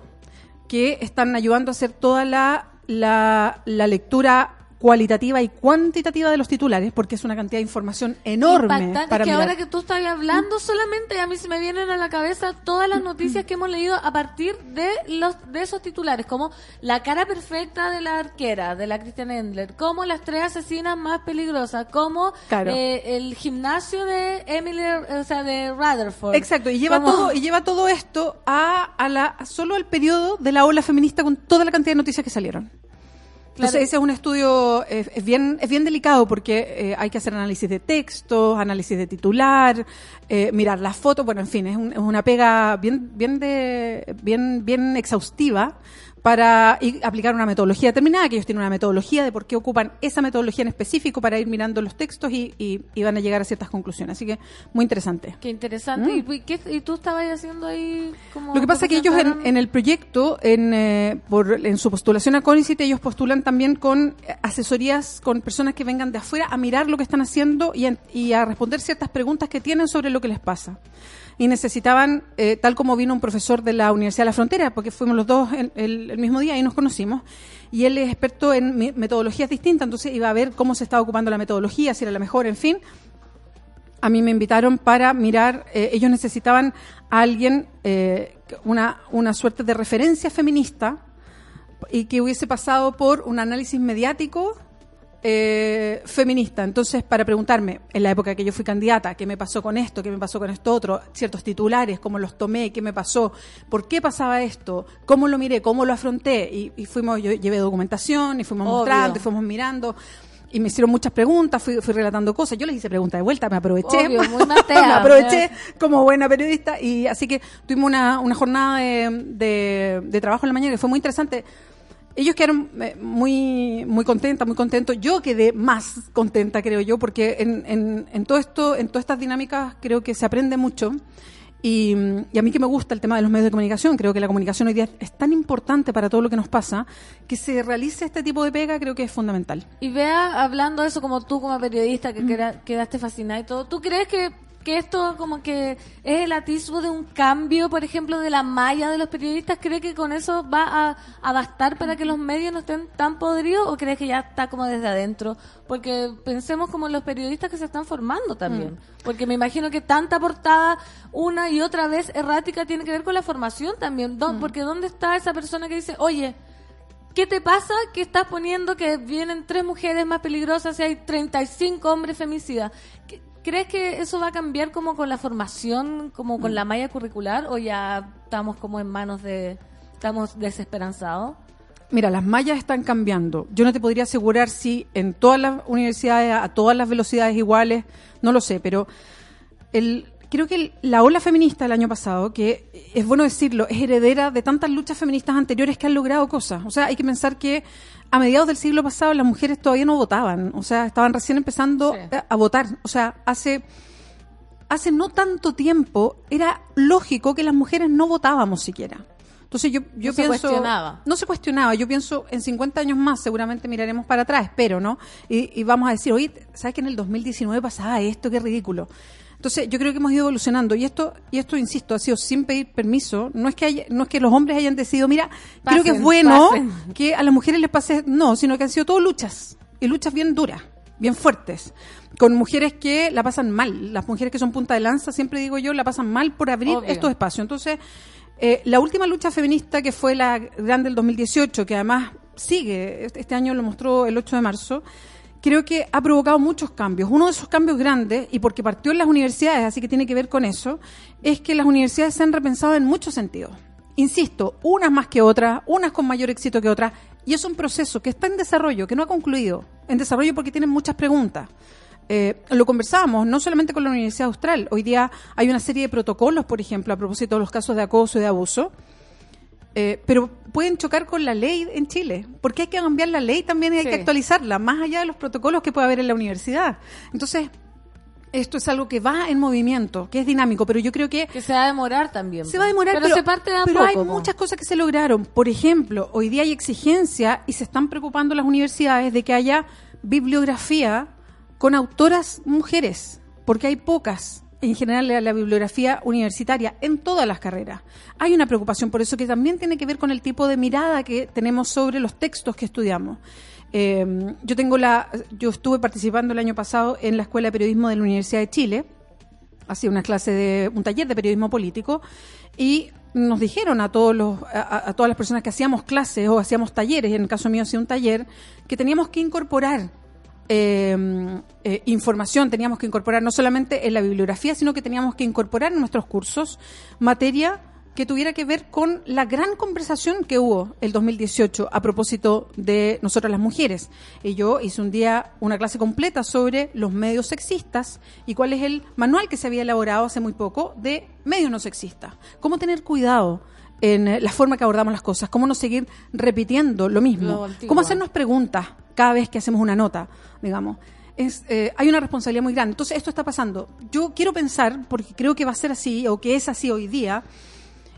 que están ayudando a hacer toda la, la, la lectura cualitativa y cuantitativa de los titulares, porque es una cantidad de información enorme Impactante. para es que mirar. ahora que tú estás hablando solamente a mí se me vienen a la cabeza todas las noticias que hemos leído a partir de los de esos titulares, como la cara perfecta de la arquera, de la Christian Endler, como las tres asesinas más peligrosas, como Claro. eh, el gimnasio de Emily, o sea, de Rutherford. Exacto, y lleva Como- todo, y lleva todo esto a, a la a solo el periodo de la ola feminista con toda la cantidad de noticias que salieron. Entonces Claro. ese es un estudio, eh, es bien, es bien delicado porque eh, hay que hacer análisis de textos, análisis de titular, eh, mirar las fotos, bueno, en fin, es, un- es una pega bien, bien de, bien, bien exhaustiva para aplicar una metodología determinada, que ellos tienen una metodología de por qué ocupan esa metodología en específico para ir mirando los textos y, y- y van a llegar a ciertas conclusiones. Así que muy interesante. Qué interesante. Mm. ¿Y, qué- y tú estabas haciendo ahí como Lo que pasa es que ellos en, en el proyecto, en, eh, por, en su postulación a CONICIT, ellos postulan también con eh, asesorías con personas que vengan de afuera a mirar lo que están haciendo y, a- y a responder ciertas preguntas que tienen sobre lo que les pasa. Y necesitaban, eh, tal como vino un profesor de la Universidad de la Frontera, porque fuimos los dos el, el- el mismo día y nos conocimos, y él es experto en metodologías distintas, entonces iba a ver cómo se estaba ocupando la metodología, si era la mejor, en fin a mí me invitaron para mirar, eh, ellos necesitaban a alguien, eh, una, una suerte de referencia feminista y que hubiese pasado por un análisis mediático eh, feminista. Entonces, para preguntarme, en la época que yo fui candidata, ¿qué me pasó con esto? ¿Qué me pasó con esto otro? Ciertos titulares, cómo los tomé, qué me pasó, por qué pasaba esto, cómo lo miré, cómo lo afronté. Y, y fuimos, yo llevé documentación y fuimos Obvio. mostrando y fuimos mirando. Y me hicieron muchas preguntas, fui, fui relatando cosas. Yo les hice preguntas de vuelta, me aproveché. Obvio, muy Matea, me aproveché ¿verdad? como buena periodista. Y así que tuvimos una, una jornada de, de- de trabajo en la mañana que fue muy interesante. Ellos quedaron eh, muy muy contentas, muy contentos. Yo quedé más contenta, creo yo, porque en, en, todo esto, en todas estas dinámicas, creo que se aprende mucho. Y, y a mí que me gusta el tema de los medios de comunicación, creo que la comunicación hoy día es tan importante para todo lo que nos pasa, que se realice este tipo de pega creo que es fundamental. Y vea, hablando de eso como tú como periodista que queda- quedaste fascinada y todo, ¿tú crees que, que esto como que es el atisbo de un cambio, por ejemplo, de la malla de los periodistas? ¿Crees que con eso va a, a bastar para que los medios no estén tan podridos o crees que ya está como desde adentro? Porque pensemos como en los periodistas que se están formando también. Porque me imagino que tanta portada una y otra vez errática tiene que ver con la formación también. ¿Dó- Porque ¿dónde está esa persona que dice, oye, ¿Qué te pasa que estás poniendo que vienen tres mujeres más peligrosas y hay 35 hombres femicidas? ¿Qué- ¿Crees que eso va a cambiar como con la formación, como con la malla curricular o ya estamos como en manos de... estamos desesperanzados? Mira, las mallas están cambiando. Yo no te podría asegurar si en todas las universidades, a todas las velocidades iguales, no lo sé, pero el, creo que la ola feminista del año pasado, que es bueno decirlo, es heredera de tantas luchas feministas anteriores que han logrado cosas. O sea, hay que pensar que a mediados del siglo pasado las mujeres todavía no votaban, o sea, estaban recién empezando Sí. a, a votar. O sea, hace hace no tanto tiempo era lógico que las mujeres no votábamos siquiera. Entonces yo, yo No se pienso... cuestionaba. No se cuestionaba. Yo pienso en 50 años más seguramente miraremos para atrás, espero, ¿no? Y, y vamos a decir, oye, ¿sabes que en el 2019 pasaba esto? Qué ridículo. Entonces yo creo que hemos ido evolucionando. Y esto y esto insisto ha sido sin pedir permiso. No es que haya- no es que los hombres hayan decidido mira creo que es bueno pasen. que a las mujeres les pase no sino que han sido todo luchas y luchas bien duras bien fuertes con mujeres que la pasan mal. Las mujeres que son punta de lanza siempre digo yo la pasan mal por abrir Obvio. estos espacios. Entonces eh, la última lucha feminista que fue la grande del 2018 que además sigue este este año lo mostró el 8 de marzo creo que ha provocado muchos cambios. Uno de esos cambios grandes, y porque partió en las universidades, así que tiene que ver con eso, es que las universidades se han repensado en muchos sentidos. Insisto, unas más que otras, unas con mayor éxito que otras, y es un proceso que está en desarrollo, que no ha concluido. En desarrollo porque tienen muchas preguntas. Eh, lo conversábamos no solamente con la Universidad Austral, hoy día hay una serie de protocolos, por ejemplo, a propósito de los casos de acoso y de abuso, eh, pero pueden chocar con la ley en Chile, porque hay que cambiar la ley también y hay Sí. que actualizarla, más allá de los protocolos que puede haber en la universidad. Entonces, esto es algo que va en movimiento, que es dinámico, pero yo creo que Que se va a demorar también. se va a demorar, pero, se parte de a pero poco. hay muchas cosas que se lograron. Por ejemplo, hoy día hay exigencia y se están preocupando las universidades de que haya bibliografía con autoras mujeres, porque hay pocas en general la, bibliografía universitaria en todas las carreras. Hay una preocupación por eso que también tiene que ver con el tipo de mirada que tenemos sobre los textos que estudiamos. Eh, yo tengo la, yo estuve participando el año pasado en la Escuela de Periodismo de la Universidad de Chile hacía una clase de un taller de periodismo político y nos dijeron a todos los a todas las personas que hacíamos clases o hacíamos talleres en el caso mío hacía un taller que teníamos que incorporar eh, eh, información teníamos que incorporar no solamente en la bibliografía sino que teníamos que incorporar en nuestros cursos materia que tuviera que ver con la gran conversación que hubo el 2018 a propósito de nosotras las mujeres. Y yo hice un día una clase completa sobre los medios sexistas y cuál es el manual que se había elaborado hace muy poco de medios no sexistas. Cómo tener cuidado en eh, la forma que abordamos las cosas, cómo no seguir repitiendo lo mismo, Lo cómo hacernos preguntas cada vez que hacemos una nota, digamos. Es, eh, hay una responsabilidad muy grande. Entonces, esto está pasando. Yo quiero pensar, porque creo que va a ser así, o que es así hoy día,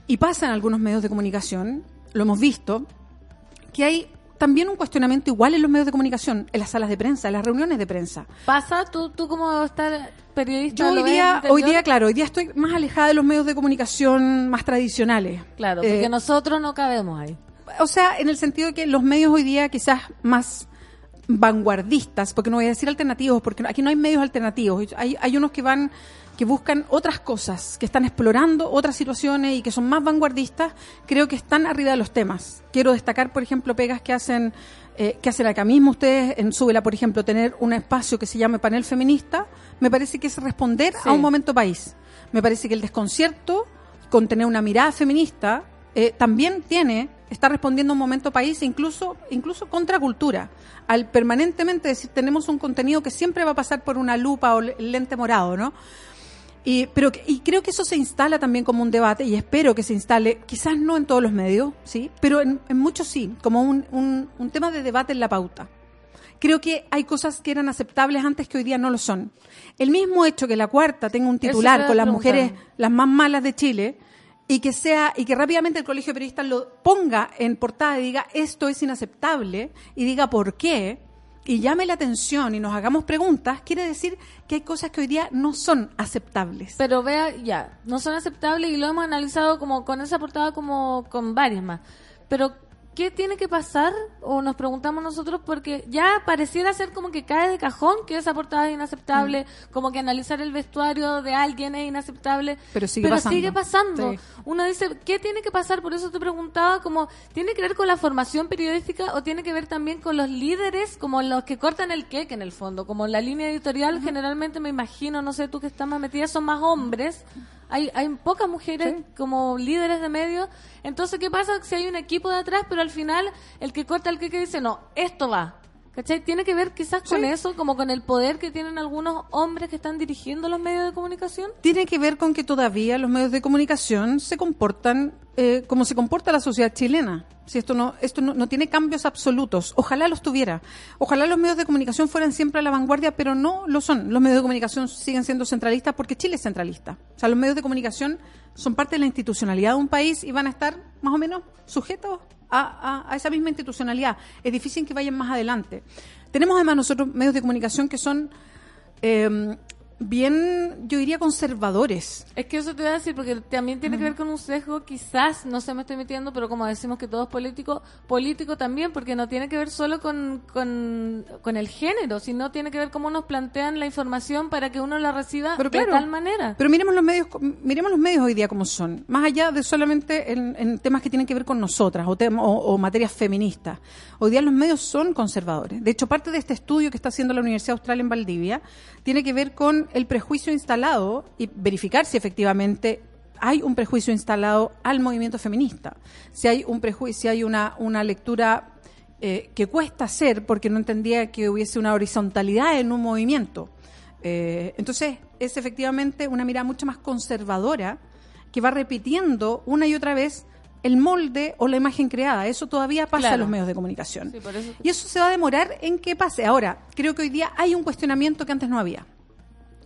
y pasa en algunos medios de comunicación, lo hemos visto, que hay también un cuestionamiento igual en los medios de comunicación, en las salas de prensa, en las reuniones de prensa. ¿Pasa? ¿Tú, tú como estar periodista? Yo hoy día, hoy día, claro, hoy día estoy más alejada de los medios de comunicación más tradicionales. Claro, porque Eh, nosotros no cabemos ahí. o sea, en el sentido de que los medios hoy día quizás más vanguardistas, porque no voy a decir alternativos, porque aquí no hay medios alternativos, hay, hay unos que van que buscan otras cosas, que están explorando otras situaciones y que son más vanguardistas, creo que están arriba de los temas. Quiero destacar, por ejemplo, pegas que hacen eh, que hacen acá mismo ustedes en Súbela, por ejemplo, tener un espacio que se llame panel feminista, me parece que es responder Sí. a un momento país. Me parece que el desconcierto con tener una mirada feminista eh, también tiene, está respondiendo a un momento país e incluso, incluso contra cultura. Al permanentemente decir, tenemos un contenido que siempre va a pasar por una lupa o el lente morado, ¿no? Y, pero, y creo que eso se instala también como un debate y espero que se instale, quizás no en todos los medios, sí, pero en, en muchos sí, como un, un, un tema de debate en la pauta. Creo que hay cosas que eran aceptables antes que hoy día no lo son. El mismo hecho que la cuarta tenga un titular con las mujeres las más malas de Chile y que sea y que rápidamente el colegio de periodistas lo ponga en portada y diga esto es inaceptable y diga por qué y llame la atención y nos hagamos preguntas, quiere decir que hay cosas que hoy día no son aceptables. Pero vea, ya, no son aceptables y lo hemos analizado como con esa portada como con varias más. Pero, ¿qué tiene que pasar? O nos preguntamos nosotros porque ya pareciera ser como que cae de cajón que esa portada es inaceptable, Mm. como que analizar el vestuario de alguien es inaceptable. Pero sigue pasando. sigue pasando. Sí. Uno dice, ¿qué tiene que pasar? Por eso te preguntaba, como, ¿tiene que ver con la formación periodística o tiene que ver también con los líderes, como los que cortan el cake en el fondo? Como la línea editorial, generalmente me imagino, no sé tú que estás más metida, son más hombres. Hay, hay pocas mujeres como líderes de medios. Entonces, ¿qué pasa si hay un equipo de atrás, pero al final el que corta el cake dice, no, esto va? ¿Cachai? Tiene que ver quizás con eso, como con el poder que tienen algunos hombres que están dirigiendo los medios de comunicación. Tiene que ver con que todavía los medios de comunicación se comportan eh, cómo se comporta la sociedad chilena. Si esto no, esto no, tiene cambios absolutos. Ojalá los tuviera. Ojalá los medios de comunicación fueran siempre a la vanguardia, pero no lo son. Los medios de comunicación siguen siendo centralistas porque Chile es centralista. O sea, los medios de comunicación son parte de la institucionalidad de un país y van a estar más o menos sujetos a, a- a esa misma institucionalidad. Es difícil que vayan más adelante. Tenemos además nosotros medios de comunicación que son eh, bien, yo diría, conservadores. Es que eso te voy a decir, porque también tiene que ver con un sesgo, quizás, no se me estoy metiendo, pero como decimos que todo es político, político también, porque no tiene que ver solo con, con, con el género, sino tiene que ver cómo nos plantean la información para que uno la reciba Pero de claro, tal manera. Pero miremos los medios, miremos los medios hoy día como son, más allá de solamente en, en temas que tienen que ver con nosotras o, tem- o, o materias feministas. Hoy día los medios son conservadores. De hecho, parte de este estudio que está haciendo la Universidad Austral en Valdivia tiene que ver con el prejuicio instalado y verificar si efectivamente hay un prejuicio instalado al movimiento feminista. Si hay un prejuicio, si hay una, una lectura eh, que cuesta hacer porque no entendía que hubiese una horizontalidad en un movimiento. Eh, entonces, es efectivamente una mirada mucho más conservadora que va repitiendo una y otra vez el molde o la imagen creada. Eso todavía pasa Claro. en los medios de comunicación. Sí, por eso- Y eso se va a demorar en que pase. Ahora, creo que hoy día hay un cuestionamiento que antes no había.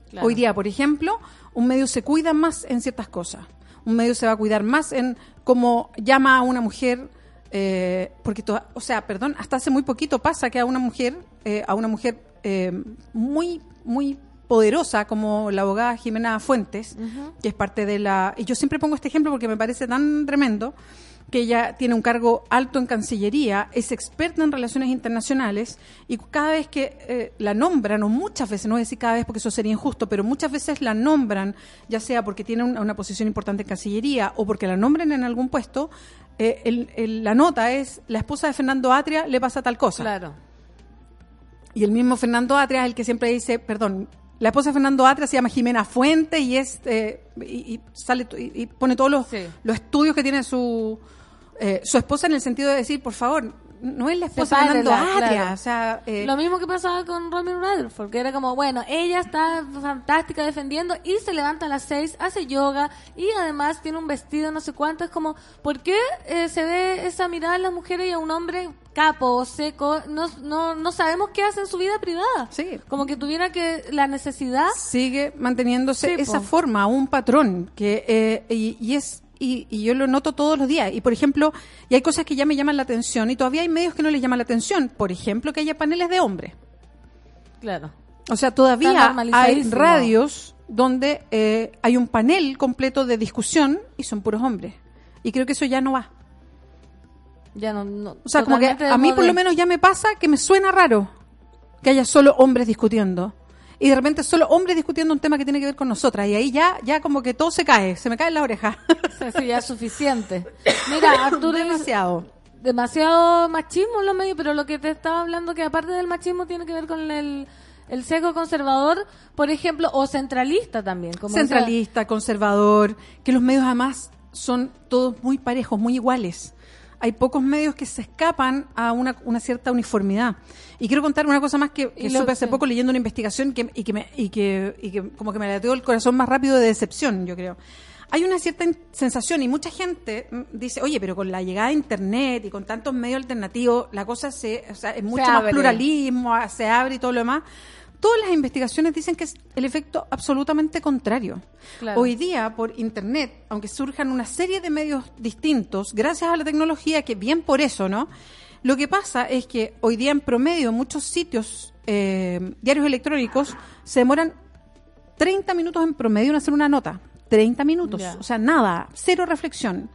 Claro. Hoy día, por ejemplo, un medio se cuida más en ciertas cosas. Un medio se va a cuidar más en cómo llama a una mujer, eh, porque, toda- o sea, perdón, hasta hace muy poquito pasa que a una mujer, eh, a una mujer eh, muy, muy poderosa como la abogada Jimena Fuentes, que es parte de la... Y yo siempre pongo este ejemplo porque me parece tan tremendo que ella tiene un cargo alto en Cancillería, es experta en relaciones internacionales y cada vez que eh, la nombran, o muchas veces, no voy a decir cada vez porque eso sería injusto, pero muchas veces la nombran, ya sea porque tiene una, una posición importante en Cancillería o porque la nombren en algún puesto, eh, el- el- la nota es, la esposa de Fernando Atria le pasa tal cosa. Claro. Y el mismo Fernando Atria es el que siempre dice, perdón, la esposa de Fernando Atria se llama Jimena Fuente y es eh, y, y sale y, y pone todos los, Sí. los estudios que tiene su eh, su esposa en el sentido de decir, por favor, no es la esposa de Fernando Sepárenla, Atria, claro. o sea, eh, Lo mismo que pasaba con Robin Rutherford, que era como, bueno, ella está fantástica defendiendo y se levanta a las seis, hace yoga y además tiene un vestido no sé cuánto. Es como, ¿por qué eh, se ve esa mirada en las mujeres y a un hombre capo, seco? No, no, no sabemos qué hace en su vida privada. Sí. Como que tuviera que la necesidad. sigue manteniéndose Sí, esa po. forma, un patrón que eh, y, y es y, y yo lo noto todos los días. Y por ejemplo y hay cosas que ya me llaman la atención y todavía hay medios que no les llaman la atención. Por ejemplo que haya paneles de hombres Claro. o sea todavía hay radios donde eh, hay un panel completo de discusión y son puros hombres. Y creo que eso ya no va. Ya no, no- o sea como que a mí por lo menos ya me pasa que me suena raro que haya solo hombres discutiendo y de repente solo hombres discutiendo un tema que tiene que ver con nosotras y ahí ya ya como que todo se cae se me cae en la oreja ya es suficiente. Mira, Arturo demasiado demasiado machismo en los medios, pero lo que te estaba hablando que aparte del machismo tiene que ver con el, el sesgo conservador, por ejemplo, o centralista también. Como centralista conservador que los medios además son todos muy parejos muy iguales hay pocos medios que se escapan a una, una cierta uniformidad. Y quiero contar una cosa más que, que lo- supe hace sí. poco leyendo una investigación que, y, que me, y, que, y que como que me lateó el corazón más rápido de decepción, yo creo. Hay una cierta sensación y mucha gente mm, dice, oye, pero con la llegada de Internet y con tantos medios alternativos, la cosa se, o sea, es mucho más pluralismo, se abre y todo lo demás. Todas las investigaciones dicen que es el efecto absolutamente contrario. Claro. Hoy día, por Internet, aunque surjan una serie de medios distintos, gracias a la tecnología, que bien por eso, ¿no? Lo que pasa es que hoy día, en promedio, muchos sitios, eh, diarios electrónicos, se demoran 30 minutos en promedio en hacer una nota. 30 minutos. O sea, nada, cero reflexión.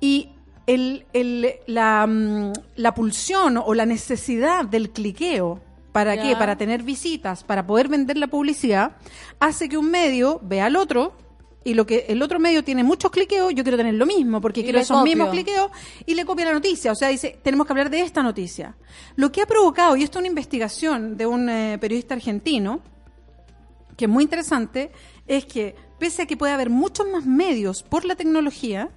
Y el, el- la, mm, la pulsión o la necesidad del cliqueo, ¿para Ya. qué? Para tener visitas, para poder vender la publicidad, hace que un medio vea al otro y lo que el otro medio tiene muchos cliqueos, yo quiero tener lo mismo, porque Y quiero esos copio. mismos cliqueos y le copia la noticia. O sea, dice, tenemos que hablar de esta noticia. Lo que ha provocado, y esto es una investigación de un eh, periodista argentino, que es muy interesante, es que pese a que puede haber muchos más medios por la tecnología,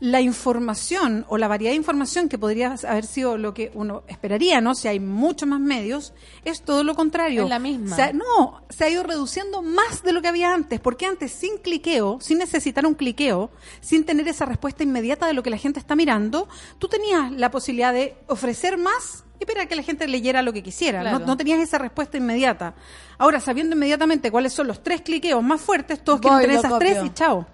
la información o la variedad de información que podría haber sido lo que uno esperaría, ¿no? Si hay muchos más medios, es todo lo contrario. Es la misma. Se ha- no, se ha ido reduciendo más de lo que había antes, porque antes sin cliqueo, sin necesitar un cliqueo, sin tener esa respuesta inmediata de lo que la gente está mirando, tú tenías la posibilidad de ofrecer más y esperar que la gente leyera lo que quisiera. Claro. No, no tenías esa respuesta inmediata. Ahora, sabiendo inmediatamente cuáles son los tres cliqueos más fuertes, todos Voy, quieren tener esas copio. tres y chao.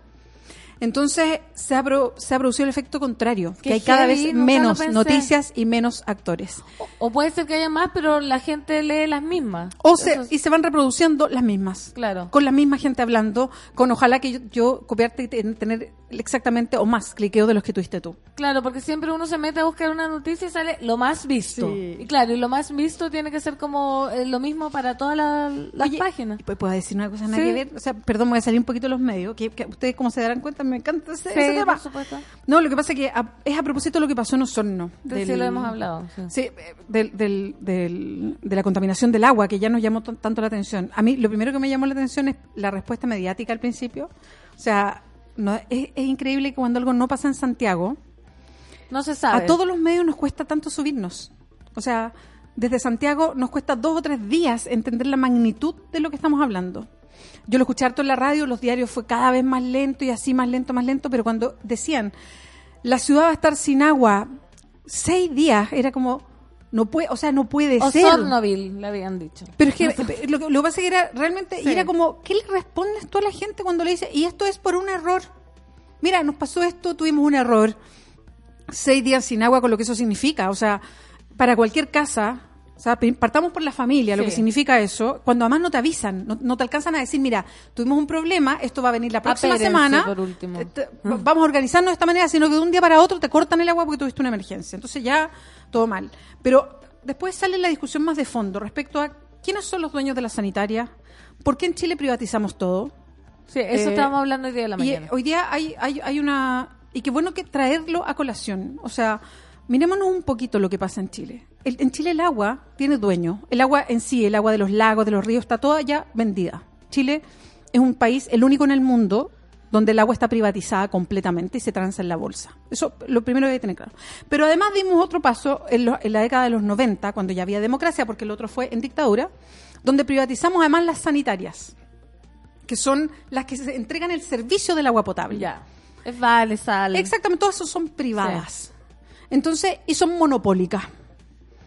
Entonces se ha, pro- se ha producido el efecto contrario, que hay cada heavy, vez menos noticias y menos actores. O puede ser que haya más, pero la gente lee las mismas. O se, es- y se van reproduciendo las mismas. Claro. Con la misma gente hablando, con ojalá que yo, yo copiarte y ten- tener exactamente o más cliqueos de los que tuviste tú. Claro, porque siempre uno se mete a buscar una noticia y sale lo más visto. Sí. Y claro, y lo más visto tiene que ser como eh, lo mismo para todas la- las Oye, páginas. pues puedo decir una cosa nada Sí. que ver. O sea, perdón, voy a salir un poquito de los medios, que, que ustedes como se darán cuenta me encanta ese, Sí, ese tema. por supuesto. No, lo que pasa es que a- es a propósito de lo que pasó en Osorno. De- sí lo hemos hablado, sí. Sí, eh, del, del- del- de la contaminación del agua, que ya nos llamó tanto la atención. A mí lo primero que me llamó la atención es la respuesta mediática al principio. O sea, no, es, es increíble que cuando algo no pasa en Santiago, No se sabe. a todos los medios nos cuesta tanto subirnos. O sea, desde Santiago nos cuesta dos o tres días entender la magnitud de lo que estamos hablando. Yo lo escuché harto en la radio, los diarios fue cada vez más lento y así más lento, más lento, pero cuando decían la ciudad va a estar sin agua seis días, era como no puede, o sea, no puede O ser. Sornoville, le habían dicho. Pero es que eh, lo, que- lo que pasa es que era realmente, y era como, ¿qué le respondes tú a la gente cuando le dices, y esto es por un error? Mira, nos pasó esto, tuvimos un error, seis días sin agua con lo que eso significa, o sea, para cualquier casa, o sea, partamos por la familia, lo Sí. que significa eso, cuando además no te avisan, no, no te alcanzan a decir, mira, tuvimos un problema, esto va a venir la próxima Apérense, semana, por último. te- te- vamos a organizarnos de esta manera, sino que de un día para otro te cortan el agua porque tuviste una emergencia. Entonces ya todo mal. Pero después sale la discusión más de fondo respecto a quiénes son los dueños de la sanitaria, por qué en Chile privatizamos todo. Sí, eso Eh, estábamos hablando hoy día de la Y mañana. eh, hoy día hay, hay, hay una... Y qué bueno que traerlo a colación. O sea, mirémonos un poquito lo que pasa en Chile. El- en Chile el agua tiene dueño. El agua en sí, el agua de los lagos, de los ríos, está toda ya vendida. Chile es un país, el único en el mundo, donde el agua está privatizada completamente y se transa en la bolsa. Eso lo primero que hay que tener claro. Pero además dimos otro paso en, lo- en la década de los 90, cuando ya había democracia, porque el otro fue en dictadura, donde privatizamos además las sanitarias, que son las que se entregan el servicio del agua potable. Ya. Es vale, sal. Exactamente, todas esas son privadas. Entonces, y son monopólicas.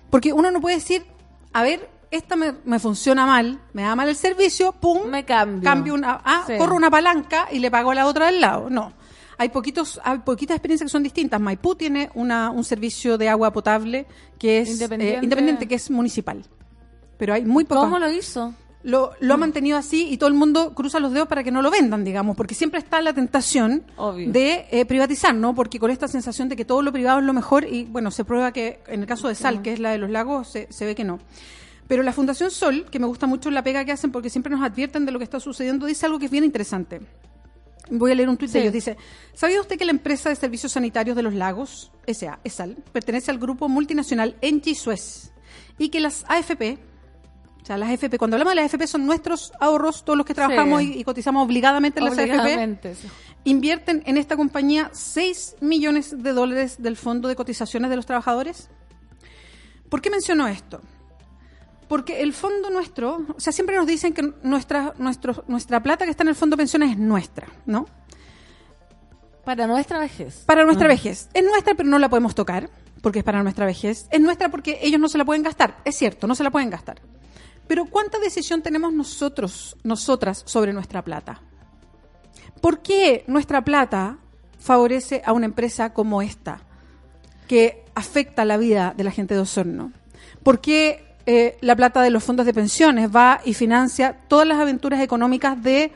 Porque uno no puede decir, a ver, esta me, me funciona mal, me da mal el servicio, pum, Me cambio. cambio una, ah, Sí. corro una palanca y le pago a la otra del lado. No. Hay poquitos, hay poquitas experiencias que son distintas. Maipú tiene una, un servicio de agua potable que es eh, Independiente. independiente, que es municipal. Pero hay muy pocas. ¿Cómo lo hizo? Lo, lo ha mantenido así y todo el mundo cruza los dedos para que no lo vendan, digamos, porque siempre está la tentación Obvio. de eh, privatizar, ¿no? Porque con esta sensación de que todo lo privado es lo mejor y, bueno, se prueba que en el caso de Sal, que es la de los lagos, se, se ve que no. Pero la Fundación Sol, que me gusta mucho la pega que hacen porque siempre nos advierten de lo que está sucediendo, dice algo que es bien interesante. Voy a leer un tuit de Sí. ellos. Dice, ¿sabía usted que la empresa de servicios sanitarios de los lagos, SA, ESAL, pertenece al grupo multinacional Engie Suez y que las AFP, o sea, las AFP, cuando hablamos de las AFP son nuestros ahorros, todos los que trabajamos Sí. y, y cotizamos obligadamente en las sí. invierten en esta compañía 6 millones de dólares del fondo de cotizaciones de los trabajadores? ¿Por qué menciono esto? Porque el fondo nuestro, o sea, siempre nos dicen que nuestra, nuestro, nuestra plata que está en el fondo de pensiones es nuestra, ¿no? Para nuestra vejez. Para nuestra Ah. vejez. Es nuestra, pero no la podemos tocar, porque es para nuestra vejez. Es nuestra porque ellos no se la pueden gastar. Es cierto, no se la pueden gastar. Pero ¿cuánta decisión tenemos nosotros, nosotras, sobre nuestra plata? ¿Por qué nuestra plata favorece a una empresa como esta, que afecta la vida de la gente de Osorno? ¿Por qué eh, la plata de los fondos de pensiones va y financia todas las aventuras económicas de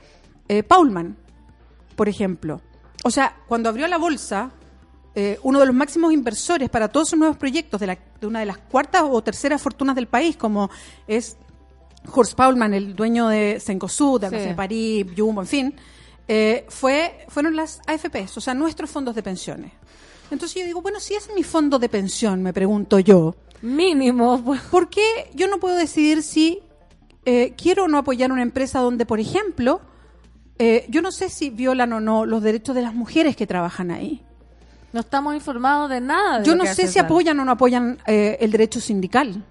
eh, Paulman, por ejemplo? O sea, cuando abrió la bolsa, eh, uno de los máximos inversores para todos sus nuevos proyectos de, una de las cuartas o terceras fortunas del país, como es Horst Paulman, el dueño de Cencosud, de Sí. Almacén París, Jumbo, en fin, eh, fue, fueron las AFPs, o sea, nuestros fondos de pensiones. Entonces yo digo, bueno, si es mi fondo de pensión, me pregunto yo, Mínimo. pues. ¿por qué yo no puedo decidir si eh, quiero o no apoyar una empresa donde, por ejemplo, eh, yo no sé si violan o no los derechos de las mujeres que trabajan ahí? No estamos informados de nada. de Yo no sé si apoyan o no apoyan eh, el derecho sindical.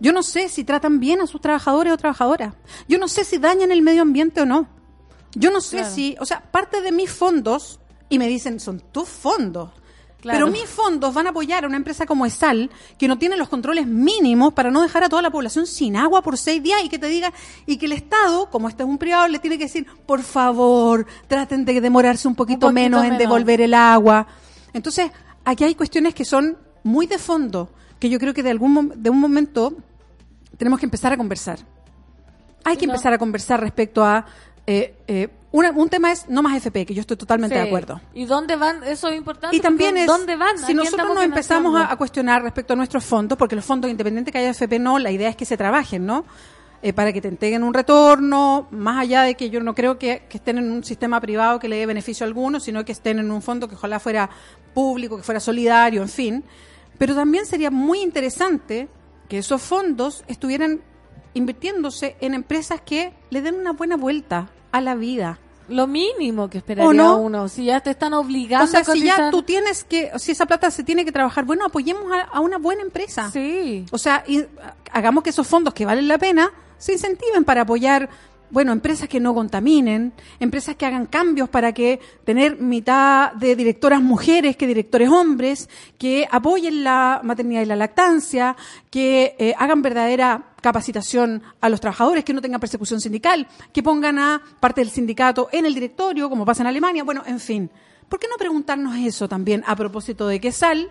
Yo no sé si tratan bien a sus trabajadores o trabajadoras. Yo no sé si dañan el medio ambiente o no. Yo no sé Claro. si, o sea, parte de mis fondos, y me dicen, son tus fondos. Claro. Pero mis fondos van a apoyar a una empresa como ESAL, que no tiene los controles mínimos para no dejar a toda la población sin agua por seis días y que te diga, y que el Estado, como este es un privado, le tiene que decir, por favor, traten de demorarse un poquito, poquito menos en menos. devolver el agua. Entonces, aquí hay cuestiones que son muy de fondo, que yo creo que de algún de un momento tenemos que empezar a conversar. Hay que No. empezar a conversar respecto a eh, eh, una- un tema es no más FP, que yo estoy totalmente Sí. de acuerdo. ¿Y dónde van? Eso es importante. Y también es, ¿Dónde van? ¿A si nosotros nos empezamos a, cuestionar respecto a nuestros fondos, porque los fondos, independiente que haya FP no, la idea es que se trabajen, ¿no? Eh, para que te entreguen un retorno, más allá de que yo no creo que, que estén en un sistema privado que le dé beneficio a alguno, sino que estén en un fondo que ojalá fuera público, que fuera solidario, en fin. Pero también sería muy interesante que esos fondos estuvieran invirtiéndose en empresas que le den una buena vuelta a la vida. Lo mínimo que esperaría ¿O no? uno. Si ya te están obligando O sea, a si ya tú tienes que, si esa plata se tiene que trabajar, bueno, apoyemos a, a una buena empresa. Sí. O sea, y, hagamos que esos fondos que valen la pena se incentiven para apoyar, bueno, empresas que no contaminen, empresas que hagan cambios para que tener mitad de directoras mujeres que directores hombres, que apoyen la maternidad y la lactancia, que eh, hagan verdadera capacitación a los trabajadores, que no tengan persecución sindical, que pongan a parte del sindicato en el directorio, como pasa en Alemania, bueno, en fin. ¿Por qué no preguntarnos eso también a propósito de que SAL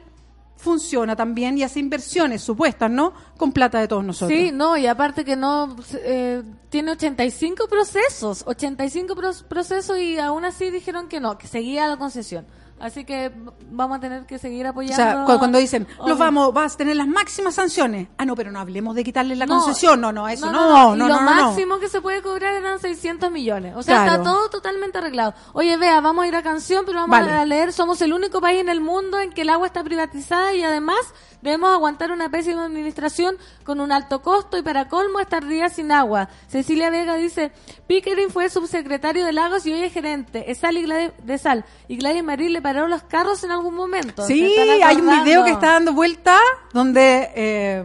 funciona también y hace inversiones supuestas, ¿no? Con plata de todos nosotros. Sí, no, y aparte que no, eh, tiene 85 procesos, 85 pros- procesos y aún así dijeron que no, que seguía la concesión. Así que vamos a tener que seguir O apoyando. sea, cu- cuando dicen, los vamos, vas a tener las máximas sanciones. Ah, no, pero no hablemos de quitarle la No, concesión. No, no, eso no, no, no, no, Y lo máximo que se puede cobrar eran 600 millones. O sea, Claro. está todo totalmente arreglado. Oye, vea, vamos a ir a canción, pero vamos Vale. a leer. Somos el único país en el mundo en que el agua está privatizada y además debemos aguantar una pésima administración con un alto costo y para colmo estar días sin agua. Cecilia Vega dice, Pickering fue subsecretario de Lagos y hoy es gerente. Es Sal y Gladys, de Sal. Y Gladys Marín le pararon los carros en algún momento. Sí, ¿Se están hay un video que está dando vuelta donde, eh,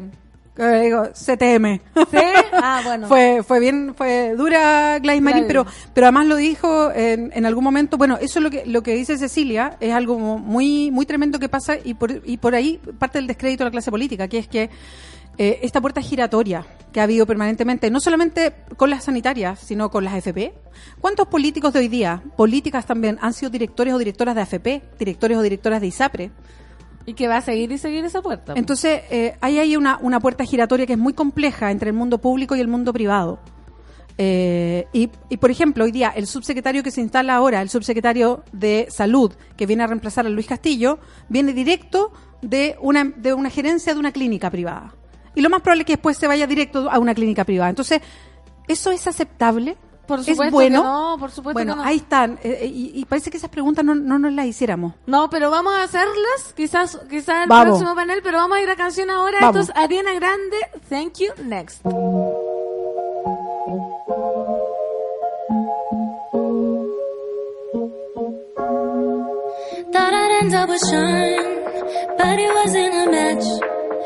¿qué digo? CTM. ¿Sí? Ah, bueno. fue, fue bien, fue dura Gladys Marín, pero, pero además lo dijo en, en algún momento, bueno, eso es lo que, lo que dice Cecilia, es algo muy, muy tremendo que pasa y por, y por ahí parte del descrédito de la clase política, que es que eh, esta puerta giratoria que ha habido permanentemente, no solamente con las sanitarias, sino con las AFP. ¿Cuántos políticos de hoy día, políticas también, han sido directores o directoras de AFP, directores o directoras de ISAPRE? Y que va a seguir y seguir esa puerta. Entonces, eh, ahí hay una, una puerta giratoria que es muy compleja entre el mundo público y el mundo privado. Eh, y, y, por ejemplo, hoy día el subsecretario que se instala ahora, el subsecretario de Salud, que viene a reemplazar a Luis Castillo, viene directo de una, de una gerencia de una clínica privada. Y lo más probable es que después se vaya directo a una clínica privada. Entonces, ¿eso es aceptable? Por ¿Es supuesto bueno? que no, por supuesto bueno, que no. ahí están. eh, y, y parece que esas preguntas no, no nos las hiciéramos. No, pero vamos a hacerlas, quizás quizás el Vamos. próximo panel, pero vamos a ir a canción ahora. Vamos. Esto es Ariana Grande, Thank You, Next. Thought I'd end up with Sean, but it wasn't a match.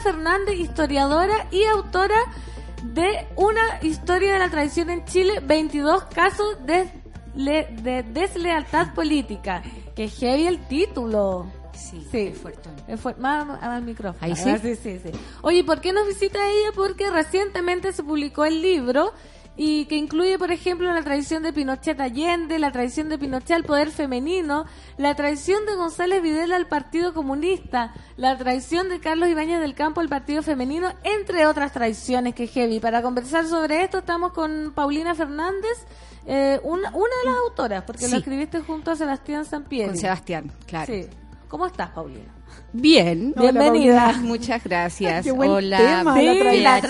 Fernández, historiadora y autora de una historia de la tradición en Chile, 22 casos de, le- de deslealtad política. Que heavy el título. Sí, Sí. es fuerte. Es más, al micrófono. Ahí sí. sí, sí, sí. Oye, ¿por qué nos visita ella? Porque recientemente se publicó el libro y que incluye, por ejemplo, la tradición de Pinochet Allende, la tradición de Pinochet al poder femenino, la tradición de González Videla al Partido Comunista, la tradición de Carlos Ibáñez del Campo al Partido Femenino, entre otras tradiciones que heavy. Para conversar sobre esto estamos con Paulina Fernández, eh, una, una de las autoras, porque Sí. lo escribiste junto a Sebastián Sampieri. Con Sebastián, claro. Sí. ¿Cómo estás, Paulina? Bien. Hola, Bienvenida. Paulina. Muchas gracias. Qué buen Hola, tema, la.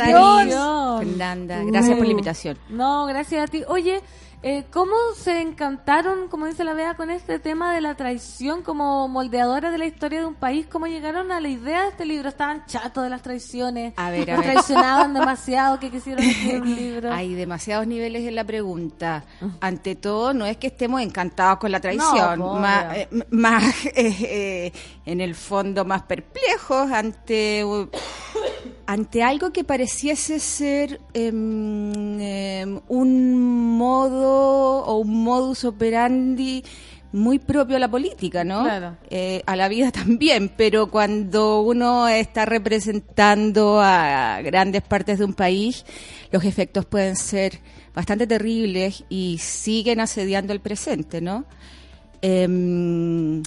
Fernanda, gracias por la invitación. No, gracias a ti. Oye, eh, ¿cómo se encantaron, como dice la Bea, con este tema de la traición como moldeadora de la historia de un país? ¿Cómo llegaron a la idea de este libro? ¿Estaban chatos de las traiciones? A ver, a ¿Los ver. traicionaban demasiado que quisieron escribir un libro? Hay demasiados niveles en la pregunta. Ante todo, no es que estemos encantados con la traición, No, más, eh, más, eh, en el fondo más perplejos ante ante algo que pareciese ser em, un modo o un modus operandi muy propio a la política, ¿no? Claro. Eh, a la vida también, pero cuando uno está representando a grandes partes de un país, los efectos pueden ser bastante terribles y siguen asediando el presente, ¿no? Em,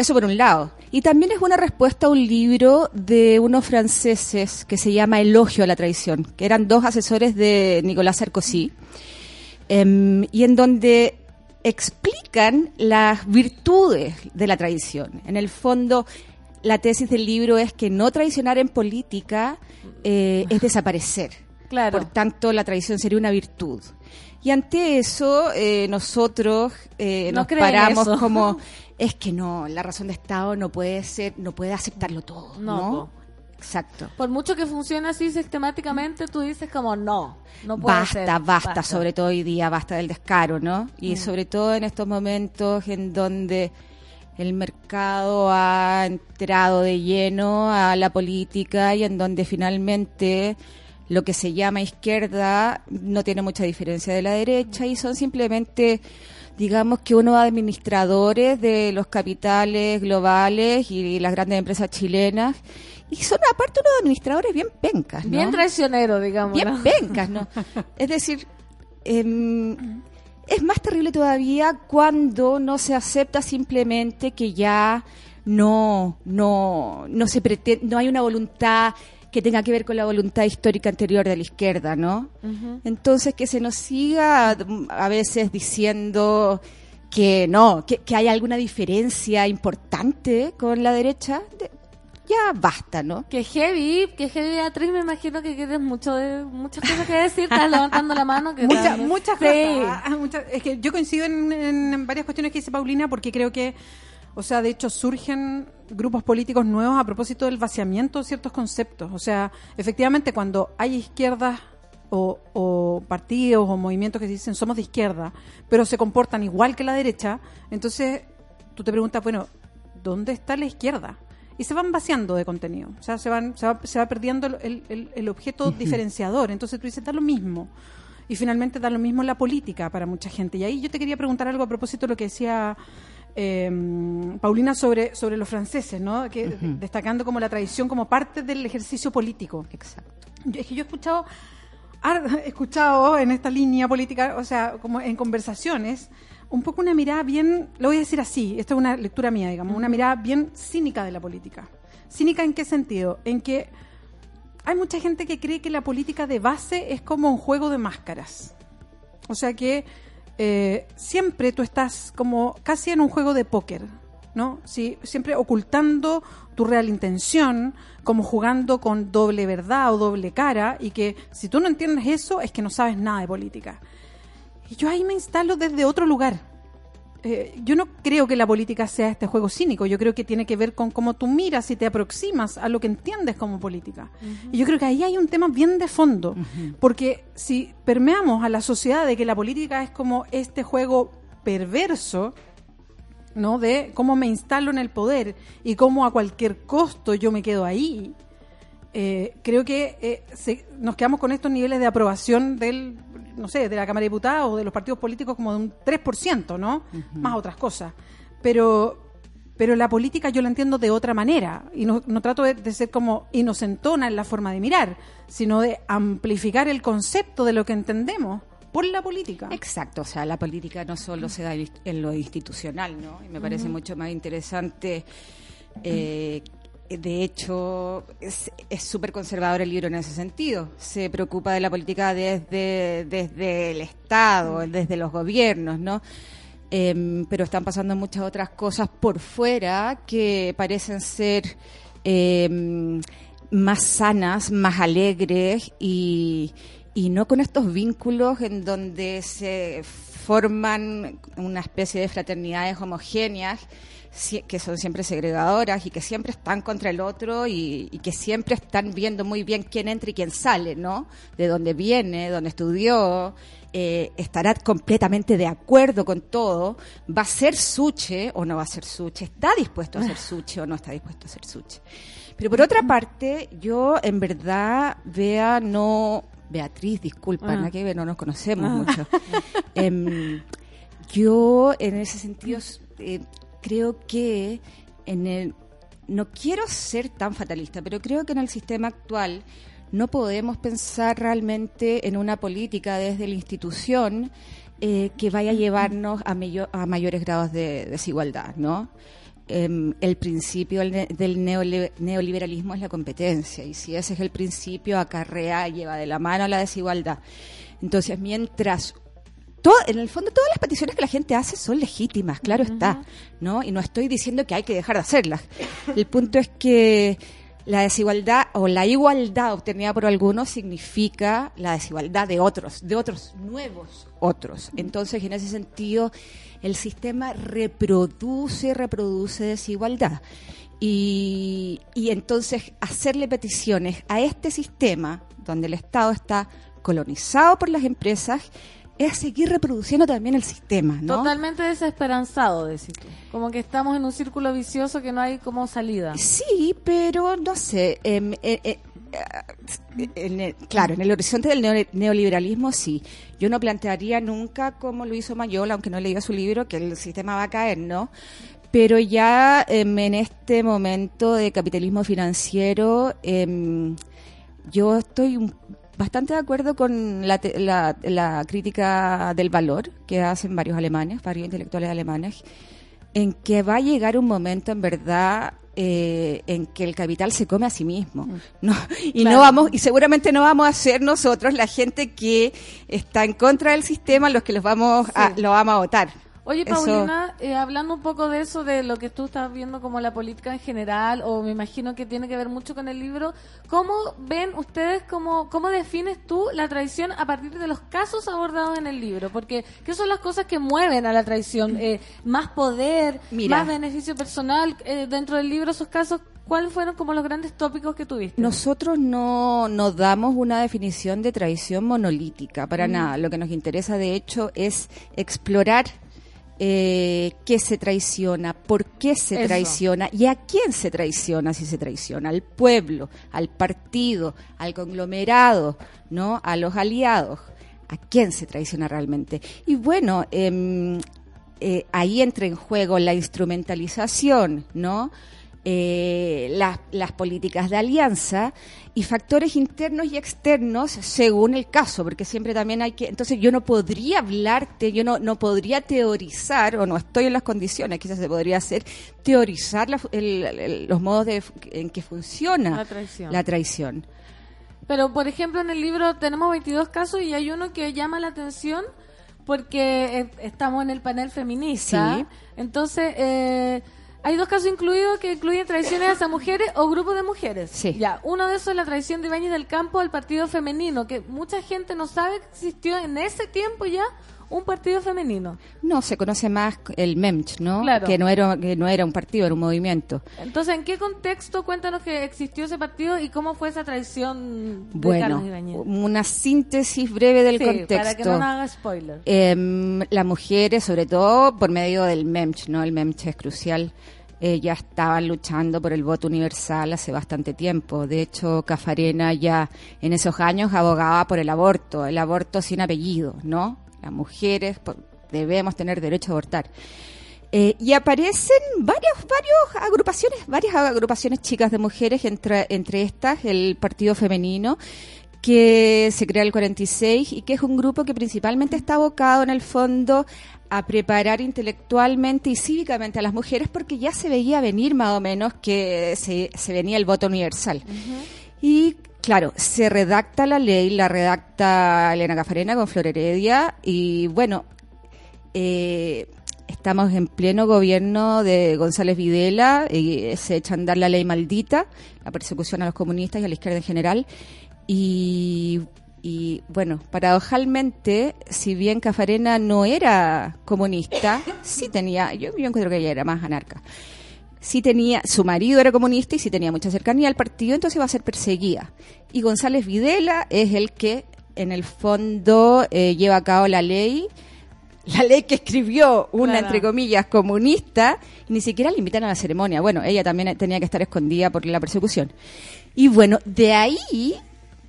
eso por un lado. Y también es una respuesta a un libro de unos franceses que se llama Elogio a la traición, que eran dos asesores de Nicolás Sarkozy, em, y en donde explican las virtudes de la traición. En el fondo, la tesis del libro es que no traicionar en política eh, es desaparecer. Claro. Por tanto, la traición sería una virtud. Y ante eso, eh, nosotros eh, No nos paramos eso. como, es que no, la razón de Estado no puede ser, no puede aceptarlo todo, No. Exacto. Por mucho que funcione así sistemáticamente, tú dices como no, no puede basta, ser. basta, sobre todo hoy día, basta del descaro, ¿no? Y Mm. sobre todo en estos momentos en donde el mercado ha entrado de lleno a la política y en donde finalmente lo que se llama izquierda no tiene mucha diferencia de la derecha y son simplemente digamos que unos administradores de los capitales globales y las grandes empresas chilenas y son aparte unos administradores bien pencas, ¿no? Bien traicionero, digamos. bien pencas, ¿no? Es decir, em, es más terrible todavía cuando no se acepta simplemente que ya no, no, no se pretende, no hay una voluntad que tenga que ver con la voluntad histórica anterior de la izquierda, ¿no? Entonces que se nos siga mm, a veces diciendo que no, que, que hay alguna diferencia importante con la derecha, de- ya basta, ¿no? Que heavy, que heavy Beatriz, me imagino que quieres mucho de muchas cosas que decir, estás levantando la mano. Que Muchas, también- muchas Sí. cosas. Ah, muchas- es que yo coincido en, en varias cuestiones que dice Paulina porque creo que, o sea, de hecho surgen grupos políticos nuevos a propósito del vaciamiento de ciertos conceptos. O sea, efectivamente cuando hay izquierdas o, o partidos o movimientos que dicen somos de izquierda, pero se comportan igual que la derecha, entonces tú te preguntas, bueno, ¿dónde está la izquierda? Y se van vaciando de contenido, o sea, se, van, se, va, se va perdiendo el, el- el objeto diferenciador, entonces tú dices, da lo mismo. Y finalmente da lo mismo la política para mucha gente. Y ahí yo te quería preguntar algo a propósito de lo que decía eh, Paulina sobre, sobre los franceses, ¿no? Que, destacando como la tradición como parte del ejercicio político. Exacto. Yo- es que yo he escuchado, he escuchado en esta línea política, o sea, como en conversaciones, un poco una mirada bien, lo voy a decir así, esto es una lectura mía, digamos, una mirada bien cínica de la política. ¿Cínica en qué sentido? En que hay mucha gente que cree que la política de base es como un juego de máscaras. O sea que eh, siempre tú estás como casi en un juego de póker, ¿no? Sí, siempre ocultando tu real intención, como jugando con doble verdad o doble cara, y que si tú no entiendes eso es que no sabes nada de política. Y yo ahí me instalo desde otro lugar. Eh, yo no creo que la política sea este juego cínico, yo creo que tiene que ver con cómo tú miras y te aproximas a lo que entiendes como política. Y yo creo que ahí hay un tema bien de fondo, porque si permeamos a la sociedad de que la política es como este juego perverso, ¿no? De cómo me instalo en el poder y cómo a cualquier costo yo me quedo ahí. Eh, creo que eh, se- nos quedamos con estos niveles de aprobación del, no sé, de la Cámara de Diputados o de los partidos políticos como de un 3%, ¿no? Más otras cosas. Pero, pero la política yo la entiendo de otra manera y no, no trato de, de ser como inocentona en la forma de mirar, sino de amplificar el concepto de lo que entendemos por la política. Exacto, o sea, la política no solo se da en lo institucional, ¿no? Y me parece mucho más interesante. eh, de hecho, es súper conservador el libro en ese sentido. Se preocupa de la política desde, el Estado, desde los gobiernos, ¿no? Em, pero están pasando muchas otras cosas por fuera que parecen ser em, más sanas, más alegres y, no con estos vínculos en donde se forman una especie de fraternidades homogéneas que son siempre segregadoras y que siempre están contra el otro y, y que siempre están viendo muy bien quién entra y quién sale, ¿no? De dónde viene, dónde estudió, eh, estará completamente de acuerdo con todo, va a ser suche o no va a ser suche, está dispuesto a ser suche o no está dispuesto a ser suche. Pero por otra parte, yo en verdad vea no Beatriz, disculpa, Ah. que no nos conocemos Ah. mucho. Em, yo en ese sentido eh, creo que en el no quiero ser tan fatalista, pero creo que en el sistema actual no podemos pensar realmente en una política desde la institución eh, que vaya a llevarnos a, mayo- a mayores grados de desigualdad, ¿no? Em, el principio del neoliberalismo es la competencia y si ese es el principio acarrea lleva de la mano a la desigualdad. Entonces, mientras todo, en el fondo todas las peticiones que la gente hace son legítimas, claro está, ¿no? Y no estoy diciendo que hay que dejar de hacerlas. El punto es que la desigualdad o la igualdad obtenida por algunos significa la desigualdad de otros, de otros nuevos otros. Entonces, en ese sentido, el sistema reproduce, reproduce desigualdad. Y, y entonces hacerle peticiones a este sistema, donde el Estado está colonizado por las empresas, es seguir reproduciendo también el sistema, ¿no? Totalmente desesperanzado, decís tú. Como que estamos en un círculo vicioso que no hay como salida. Sí, pero no sé. em, eh, eh, eh, en el- claro, en el horizonte del neo- neoliberalismo sí. Yo no plantearía nunca, como lo hizo Mayola, aunque no he leído su libro, que el sistema va a caer, ¿no? Pero ya em, en este momento de capitalismo financiero, em, yo estoy un- bastante de acuerdo con la, te- la- la crítica del valor que hacen varios alemanes, varios intelectuales alemanes, en que va a llegar un momento en verdad eh, en que el capital se come a sí mismo ¿no? y Claro. no vamos y seguramente no vamos a ser nosotros la gente que está en contra del sistema los que los vamos a, lo vamos a votar Oye, Eso- Paulina, eh, hablando un poco de eso, de lo que tú estás viendo como la política en general, o me imagino que tiene que ver mucho con el libro, ¿cómo ven ustedes, cómo, cómo defines tú la traición a partir de los casos abordados en el libro? Porque, ¿qué son las cosas que mueven a la traición? Eh, ¿Más poder? Mira. ¿Más beneficio personal? Eh, dentro del libro, esos casos, ¿cuáles fueron como los grandes tópicos que tuviste? Nosotros no nos damos una definición de traición monolítica, para Mm. nada. Lo que nos interesa, de hecho, es explorar eh, qué se traiciona, por qué se Eso. traiciona y a quién se traiciona si se traiciona. Al pueblo, al partido, al conglomerado, ¿no? A los aliados. ¿A quién se traiciona realmente? Y bueno, em, eh, ahí entra en juego la instrumentalización, ¿no? Eh, las, las políticas de alianza y factores internos y externos según el caso, porque siempre también hay que, entonces yo no podría hablarte, yo no, no podría teorizar, o no estoy en las condiciones, quizás se podría hacer, teorizar la- el- el- los modos de, en que funciona La traición. la traición. Pero, por ejemplo, en el libro tenemos 22 casos y hay uno que llama la atención porque eh, estamos en el panel feminista. Sí. Entonces, eh, hay dos casos incluidos que incluyen traiciones hacia mujeres o grupos de mujeres. Sí. Ya, uno de esos es la traición de Ibáñez del Campo al partido femenino, que mucha gente no sabe que existió en ese tiempo ya un partido femenino. No, se conoce más el MEMCH, ¿no? Claro. Que no era, que no era un partido, era un movimiento. Entonces, ¿en qué contexto cuéntanos que existió ese partido y cómo fue esa traición de Bueno, Carlos Ibáñez? una síntesis breve del Sí, contexto. para que no nos haga spoiler. Em, las mujeres, sobre todo por medio del MEMCH, ¿no? El MEMCH es crucial. eh, ya estaban luchando por el voto universal hace bastante tiempo. De hecho, Cafarena ya en esos años abogaba por el aborto, el aborto sin apellido, ¿no? Las mujeres debemos tener derecho a abortar. Eh, y aparecen varios, varios agrupaciones, varias agrupaciones chicas de mujeres, entre, entre estas el Partido Femenino, que se crea el 46 y que es un grupo que principalmente está abocado en el fondo a preparar intelectualmente y cívicamente a las mujeres porque ya se veía venir más o menos que se, se venía el voto universal. Y claro, se redacta la ley, la redacta Elena Cafarena con Flor Heredia y bueno, eh, estamos en pleno gobierno de González Videla y se echa a andar la ley maldita, la persecución a los comunistas y a la izquierda en general. Y, y, bueno, paradojalmente, si bien Cafarena no era comunista, sí tenía, yo, yo encuentro que ella era más anarca. Sí tenía, su marido era comunista y sí tenía mucha cercanía al partido, entonces iba a ser perseguida. Y González Videla es el que, en el fondo, eh, lleva a cabo la ley la ley que escribió una, Claro. entre comillas, comunista, y ni siquiera la invitan a la ceremonia. Bueno, ella también tenía que estar escondida por la persecución. Y bueno, de ahí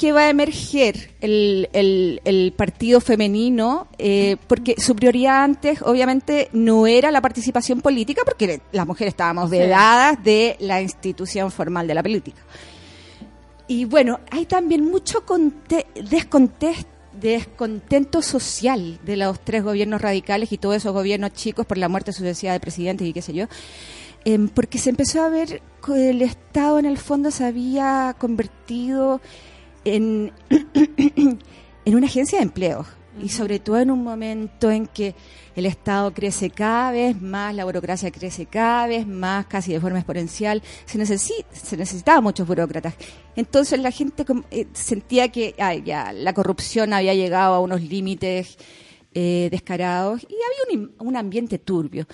que va a emerger el, el- el partido femenino, eh, porque su prioridad antes, obviamente, no era la participación política, porque las mujeres estábamos vedadas de la institución formal de la política. Y bueno, hay también mucho descontento social de los tres gobiernos radicales y todos esos gobiernos chicos por la muerte sucesiva de presidentes y qué sé yo, em, porque se empezó a ver que el Estado en el fondo se había convertido en, en una agencia de empleos y sobre todo en un momento en que el Estado crece cada vez más, la burocracia crece cada vez más, casi de forma exponencial, se, necesi- se necesitaba muchos burócratas. Entonces la gente com- eh, sentía que ay, ya, la corrupción había llegado a unos límites eh, descarados y había un, un ambiente turbio.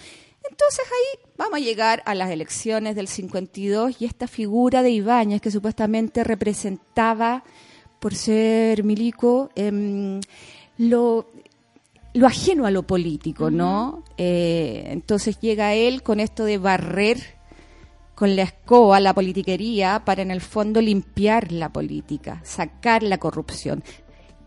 Entonces ahí vamos a llegar a las elecciones del 52 y esta figura de Ibáñez que supuestamente representaba, por ser milico, em, lo, lo ajeno a lo político, ¿no? Eh, entonces llega él con esto de barrer con la escoba la politiquería para en el fondo limpiar la política, sacar la corrupción,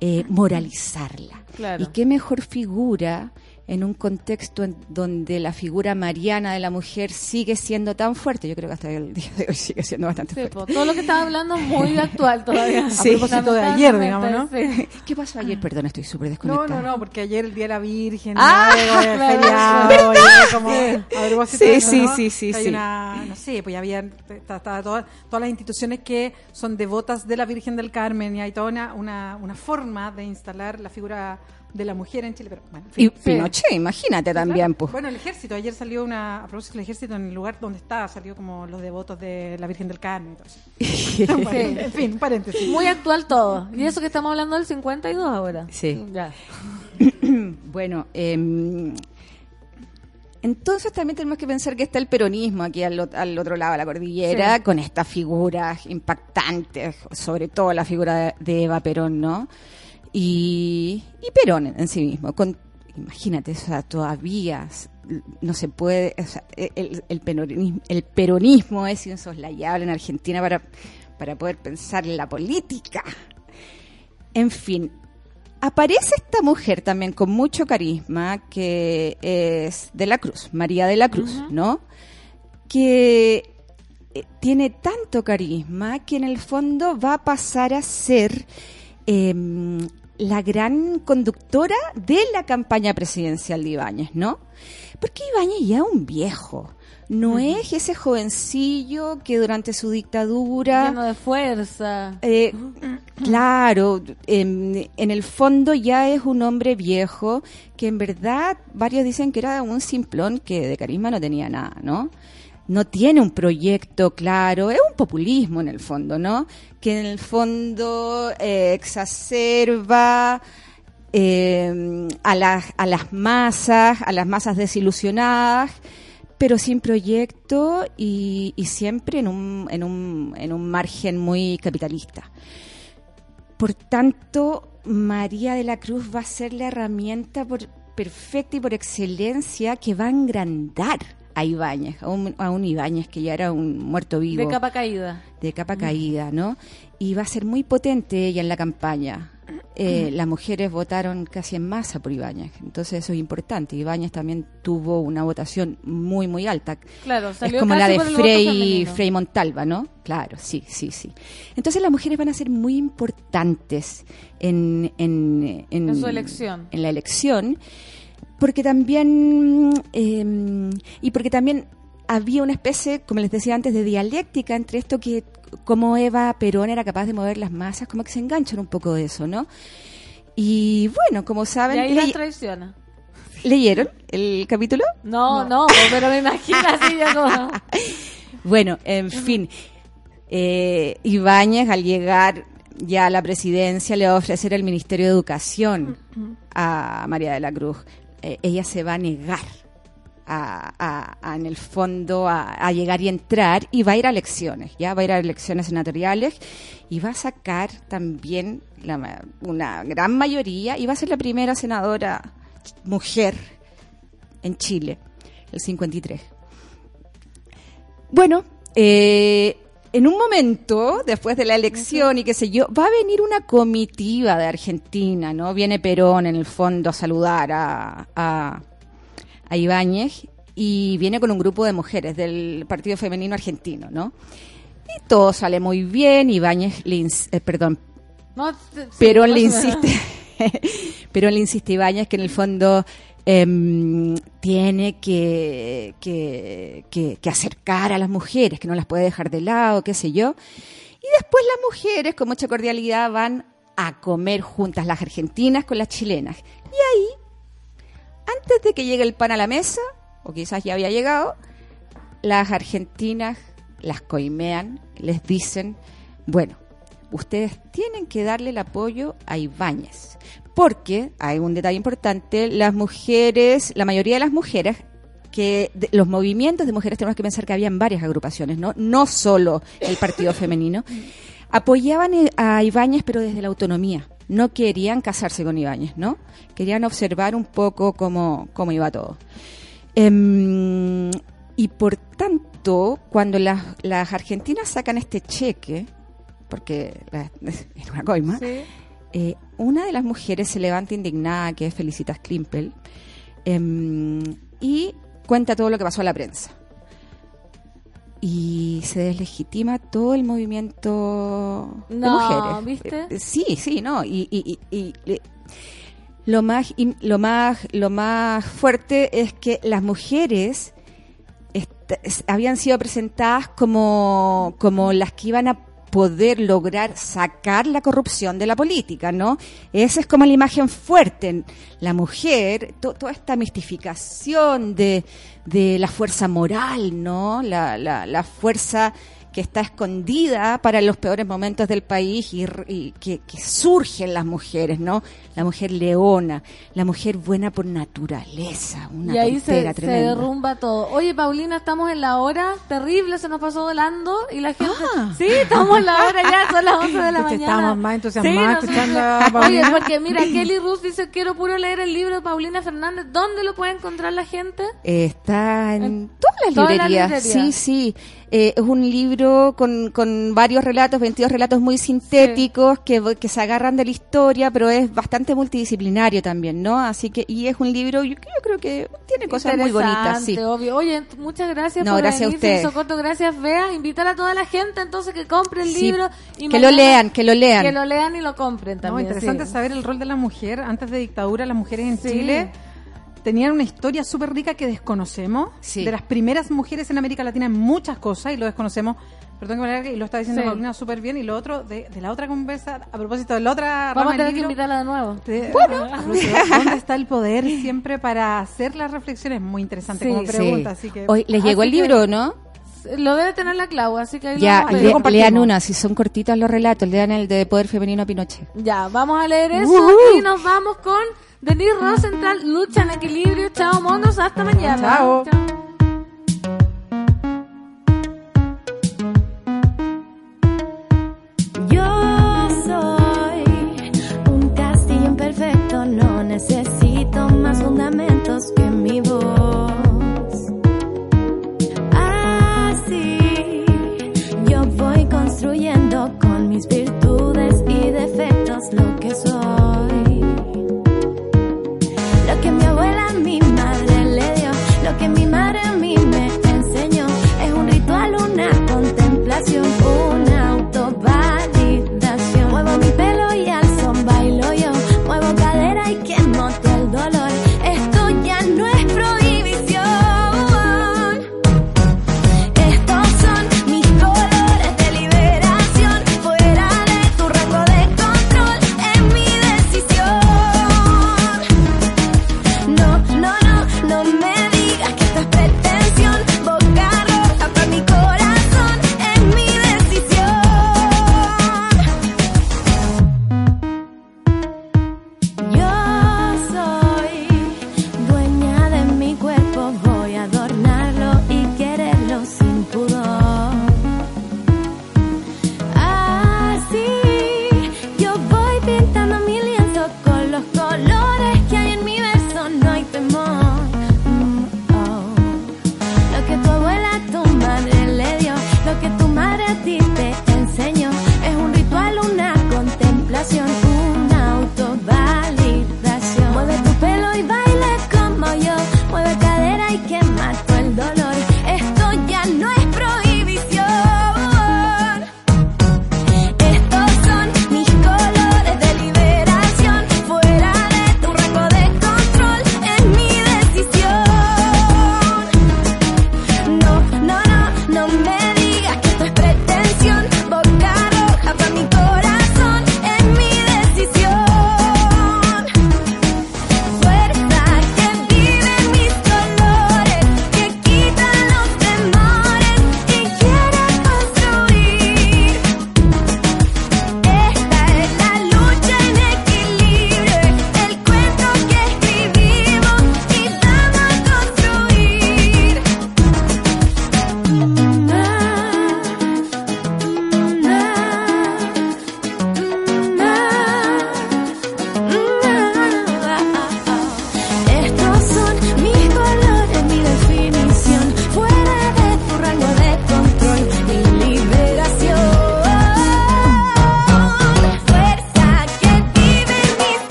eh, moralizarla. Claro. Y qué mejor figura en un contexto en donde la figura mariana de la mujer sigue siendo tan fuerte. Yo creo que hasta el día de hoy sigue siendo bastante Sí, fuerte. po, todo lo que estaba hablando es muy actual todavía. Sí. A propósito de ayer, digamos, ¿no? Sí. ¿Qué pasó ayer? Perdón, estoy súper No, desconectada. no, no, porque ayer el Día de la Virgen, Ah, ¿no? Algo de claro, feriado, ¿verdad? y como, a propósito Sí, sí, ¿no? sí, sí, Hay sí. una, no sé, pues ya todas, todas las instituciones que son devotas de la Virgen del Carmen y hay toda una, una, una forma de instalar la figura de la mujer en Chile, pero bueno, en fin. Y Pinochet, imagínate también, pues. Bueno, el ejército, ayer salió una, a propósito del ejército, en el lugar donde está, salió como los devotos de la Virgen del Carmen y todo eso. Bueno, en fin, paréntesis. Muy actual todo. Y eso que estamos hablando del 52 ahora. Sí. Ya. bueno, em, Entonces también tenemos que pensar que está el peronismo aquí al, al otro lado de la cordillera, Sí. con estas figuras impactantes, sobre todo la figura de, de Eva Perón, ¿no? Y, y Perón en, en sí mismo. Con, imagínate, o sea, todavía no se puede, o sea, el, el peronismo, el peronismo es insoslayable en Argentina para, para poder pensar en la política. En fin, aparece esta mujer también con mucho carisma, que es de la Cruz, María de la Cruz, ¿no? Que eh, tiene tanto carisma que en el fondo va a pasar a ser em, la gran conductora de la campaña presidencial de Ibáñez, ¿no? Porque Ibáñez ya es un viejo. No es ese jovencillo que durante su dictadura Lleno de fuerza. eh, claro, em, en el fondo ya es un hombre viejo que en verdad varios dicen que era un simplón que de carisma no tenía nada, ¿no? No tiene un proyecto claro, es un populismo en el fondo, ¿no? Que en el fondo eh, exacerba eh, a, las, a las masas, a las masas desilusionadas, pero sin proyecto y, siempre en un, en, un, en un margen muy capitalista. Por tanto, María de la Cruz va a ser la herramienta por- perfecta y por excelencia que va a engrandar a Ibáñez, a un, a un Ibáñez que ya era un muerto vivo De capa caída. de capa caída, ¿no? Y va a ser muy potente ella en la campaña. Eh, las mujeres votaron casi en masa por Ibáñez, entonces eso es importante. Ibáñez también tuvo una votación muy, muy alta. Claro, es salió como la de femenino. Frei Montalva, ¿no? Claro, sí, sí, sí. Entonces las mujeres van a ser muy importantes en, en, en, En su elección. en la elección, porque también eh, y porque también había una especie, como les decía antes, de dialéctica entre esto que como Eva Perón era capaz de mover las masas, como que se enganchan un poco de eso, ¿no? Y bueno, como Y saben, ahí le- las traiciona. ¿leyeron el capítulo? No, no, pero me imagino así yo como... Bueno, en fin, eh, Ibáñez al llegar ya a la presidencia le va a ofrecer el Ministerio de Educación a María de la Cruz. Eh, ella se va a negar a, en el fondo a, llegar y entrar y va a ir a elecciones, ya va a ir a elecciones senatoriales y va a sacar también una gran mayoría y va a ser la primera senadora mujer en Chile, el 53. Bueno, eh, en un momento, después de la elección y qué sé yo, va a venir una comitiva de Argentina, ¿no? Viene Perón en el fondo a saludar a, a, a Ibáñez y viene con un grupo de mujeres del Partido Femenino Argentino, ¿no? Y todo sale muy bien, Ibáñez le, eh, perdón, No, Perón le insiste, Perón le insiste a Ibáñez que en el fondo em, tiene que, que, que- que acercar a las mujeres, que no las puede dejar de lado, qué sé yo. Y después las mujeres, con mucha cordialidad, van a comer juntas, las argentinas con las chilenas. Y ahí, antes de que llegue el pan a la mesa, o quizás ya había llegado, las argentinas las coimean, les dicen, bueno, ustedes tienen que darle el apoyo a Ibáñez. Porque, hay un detalle importante, las mujeres, la mayoría de las mujeres, que de- los movimientos de mujeres tenemos que pensar que habían varias agrupaciones, ¿no? No solo el partido femenino, apoyaban a Ibáñez pero desde la autonomía. No querían casarse con Ibáñez, ¿no? Querían observar un poco cómo, cómo iba todo. Em, y por tanto, cuando las, las argentinas sacan este cheque, porque la- es una coima, Sí. eh, una de las mujeres se levanta indignada, que es Felicitas Klimpel, em, y cuenta todo lo que pasó a la prensa. Y se deslegitima todo el movimiento de No, mujeres. ¿viste? Eh, Sí, sí, no. Y, y- y- y lo más, lo más, lo más fuerte es que las mujeres habían sido presentadas como, como las que iban a poder lograr sacar la corrupción de la política, ¿no? Esa es como la imagen fuerte. La mujer, to- toda esta mistificación de, de la fuerza moral, ¿no? La, la fuerza que está escondida para los peores momentos del país y, y que, que surge en las mujeres, ¿no? La mujer leona, la mujer buena por naturaleza, una y ahí se, se derrumba todo. Oye, Paulina, estamos en la hora terrible, se nos pasó volando y la gente... Ah. Sí, estamos en la hora ya, son las 11 de la mañana. estábamos más entusiasmadas nosotros- escuchando a Oye, porque mira, Kelly Rus dice, quiero puro leer el libro de Paulina Fernández. ¿Dónde lo puede encontrar la gente? Está en todas las librerías. Sí, sí. Eh, es un libro con, con varios relatos, 22 relatos muy sintéticos que, que se agarran de la historia, pero es bastante multidisciplinario también, ¿no? Así que, y es un libro, yo, yo creo que tiene cosas muy bonitas, sí. Interesante, obvio. Oye, muchas gracias No, por gracias a venir, se usted. hizo corto, gracias, Bea. Invitar a toda la gente entonces que compre el Sí, libro. Y que lo lean, que lo lean. Que lo lean y lo compren No, también. interesante sí. saber el rol de la mujer. Antes de dictadura, las mujeres en Sí. Chile tenían una historia súper rica que desconocemos. Sí. De las primeras mujeres en América Latina en muchas cosas y lo desconocemos. Perdón que me y lo está diciendo Sí. Paulina súper bien. Y lo otro, de, de la otra conversa, a propósito de la otra Vamos a tener que invitarla de nuevo. de- ¿Dónde está el poder siempre para hacer las reflexiones? Muy interesante Sí. como pregunta. Así que, Hoy, ¿Les llegó el libro no? Lo debe tener la Clau, así que ahí lo Ya, vamos a le- lean una, si son cortitos los relatos, lean el de Poder Femenino a Pinochet. Ya, vamos a leer eso y nos vamos con Denise Rosenthal, Lucha en Equilibrio. Chao, monos, hasta mañana. Chao. Yo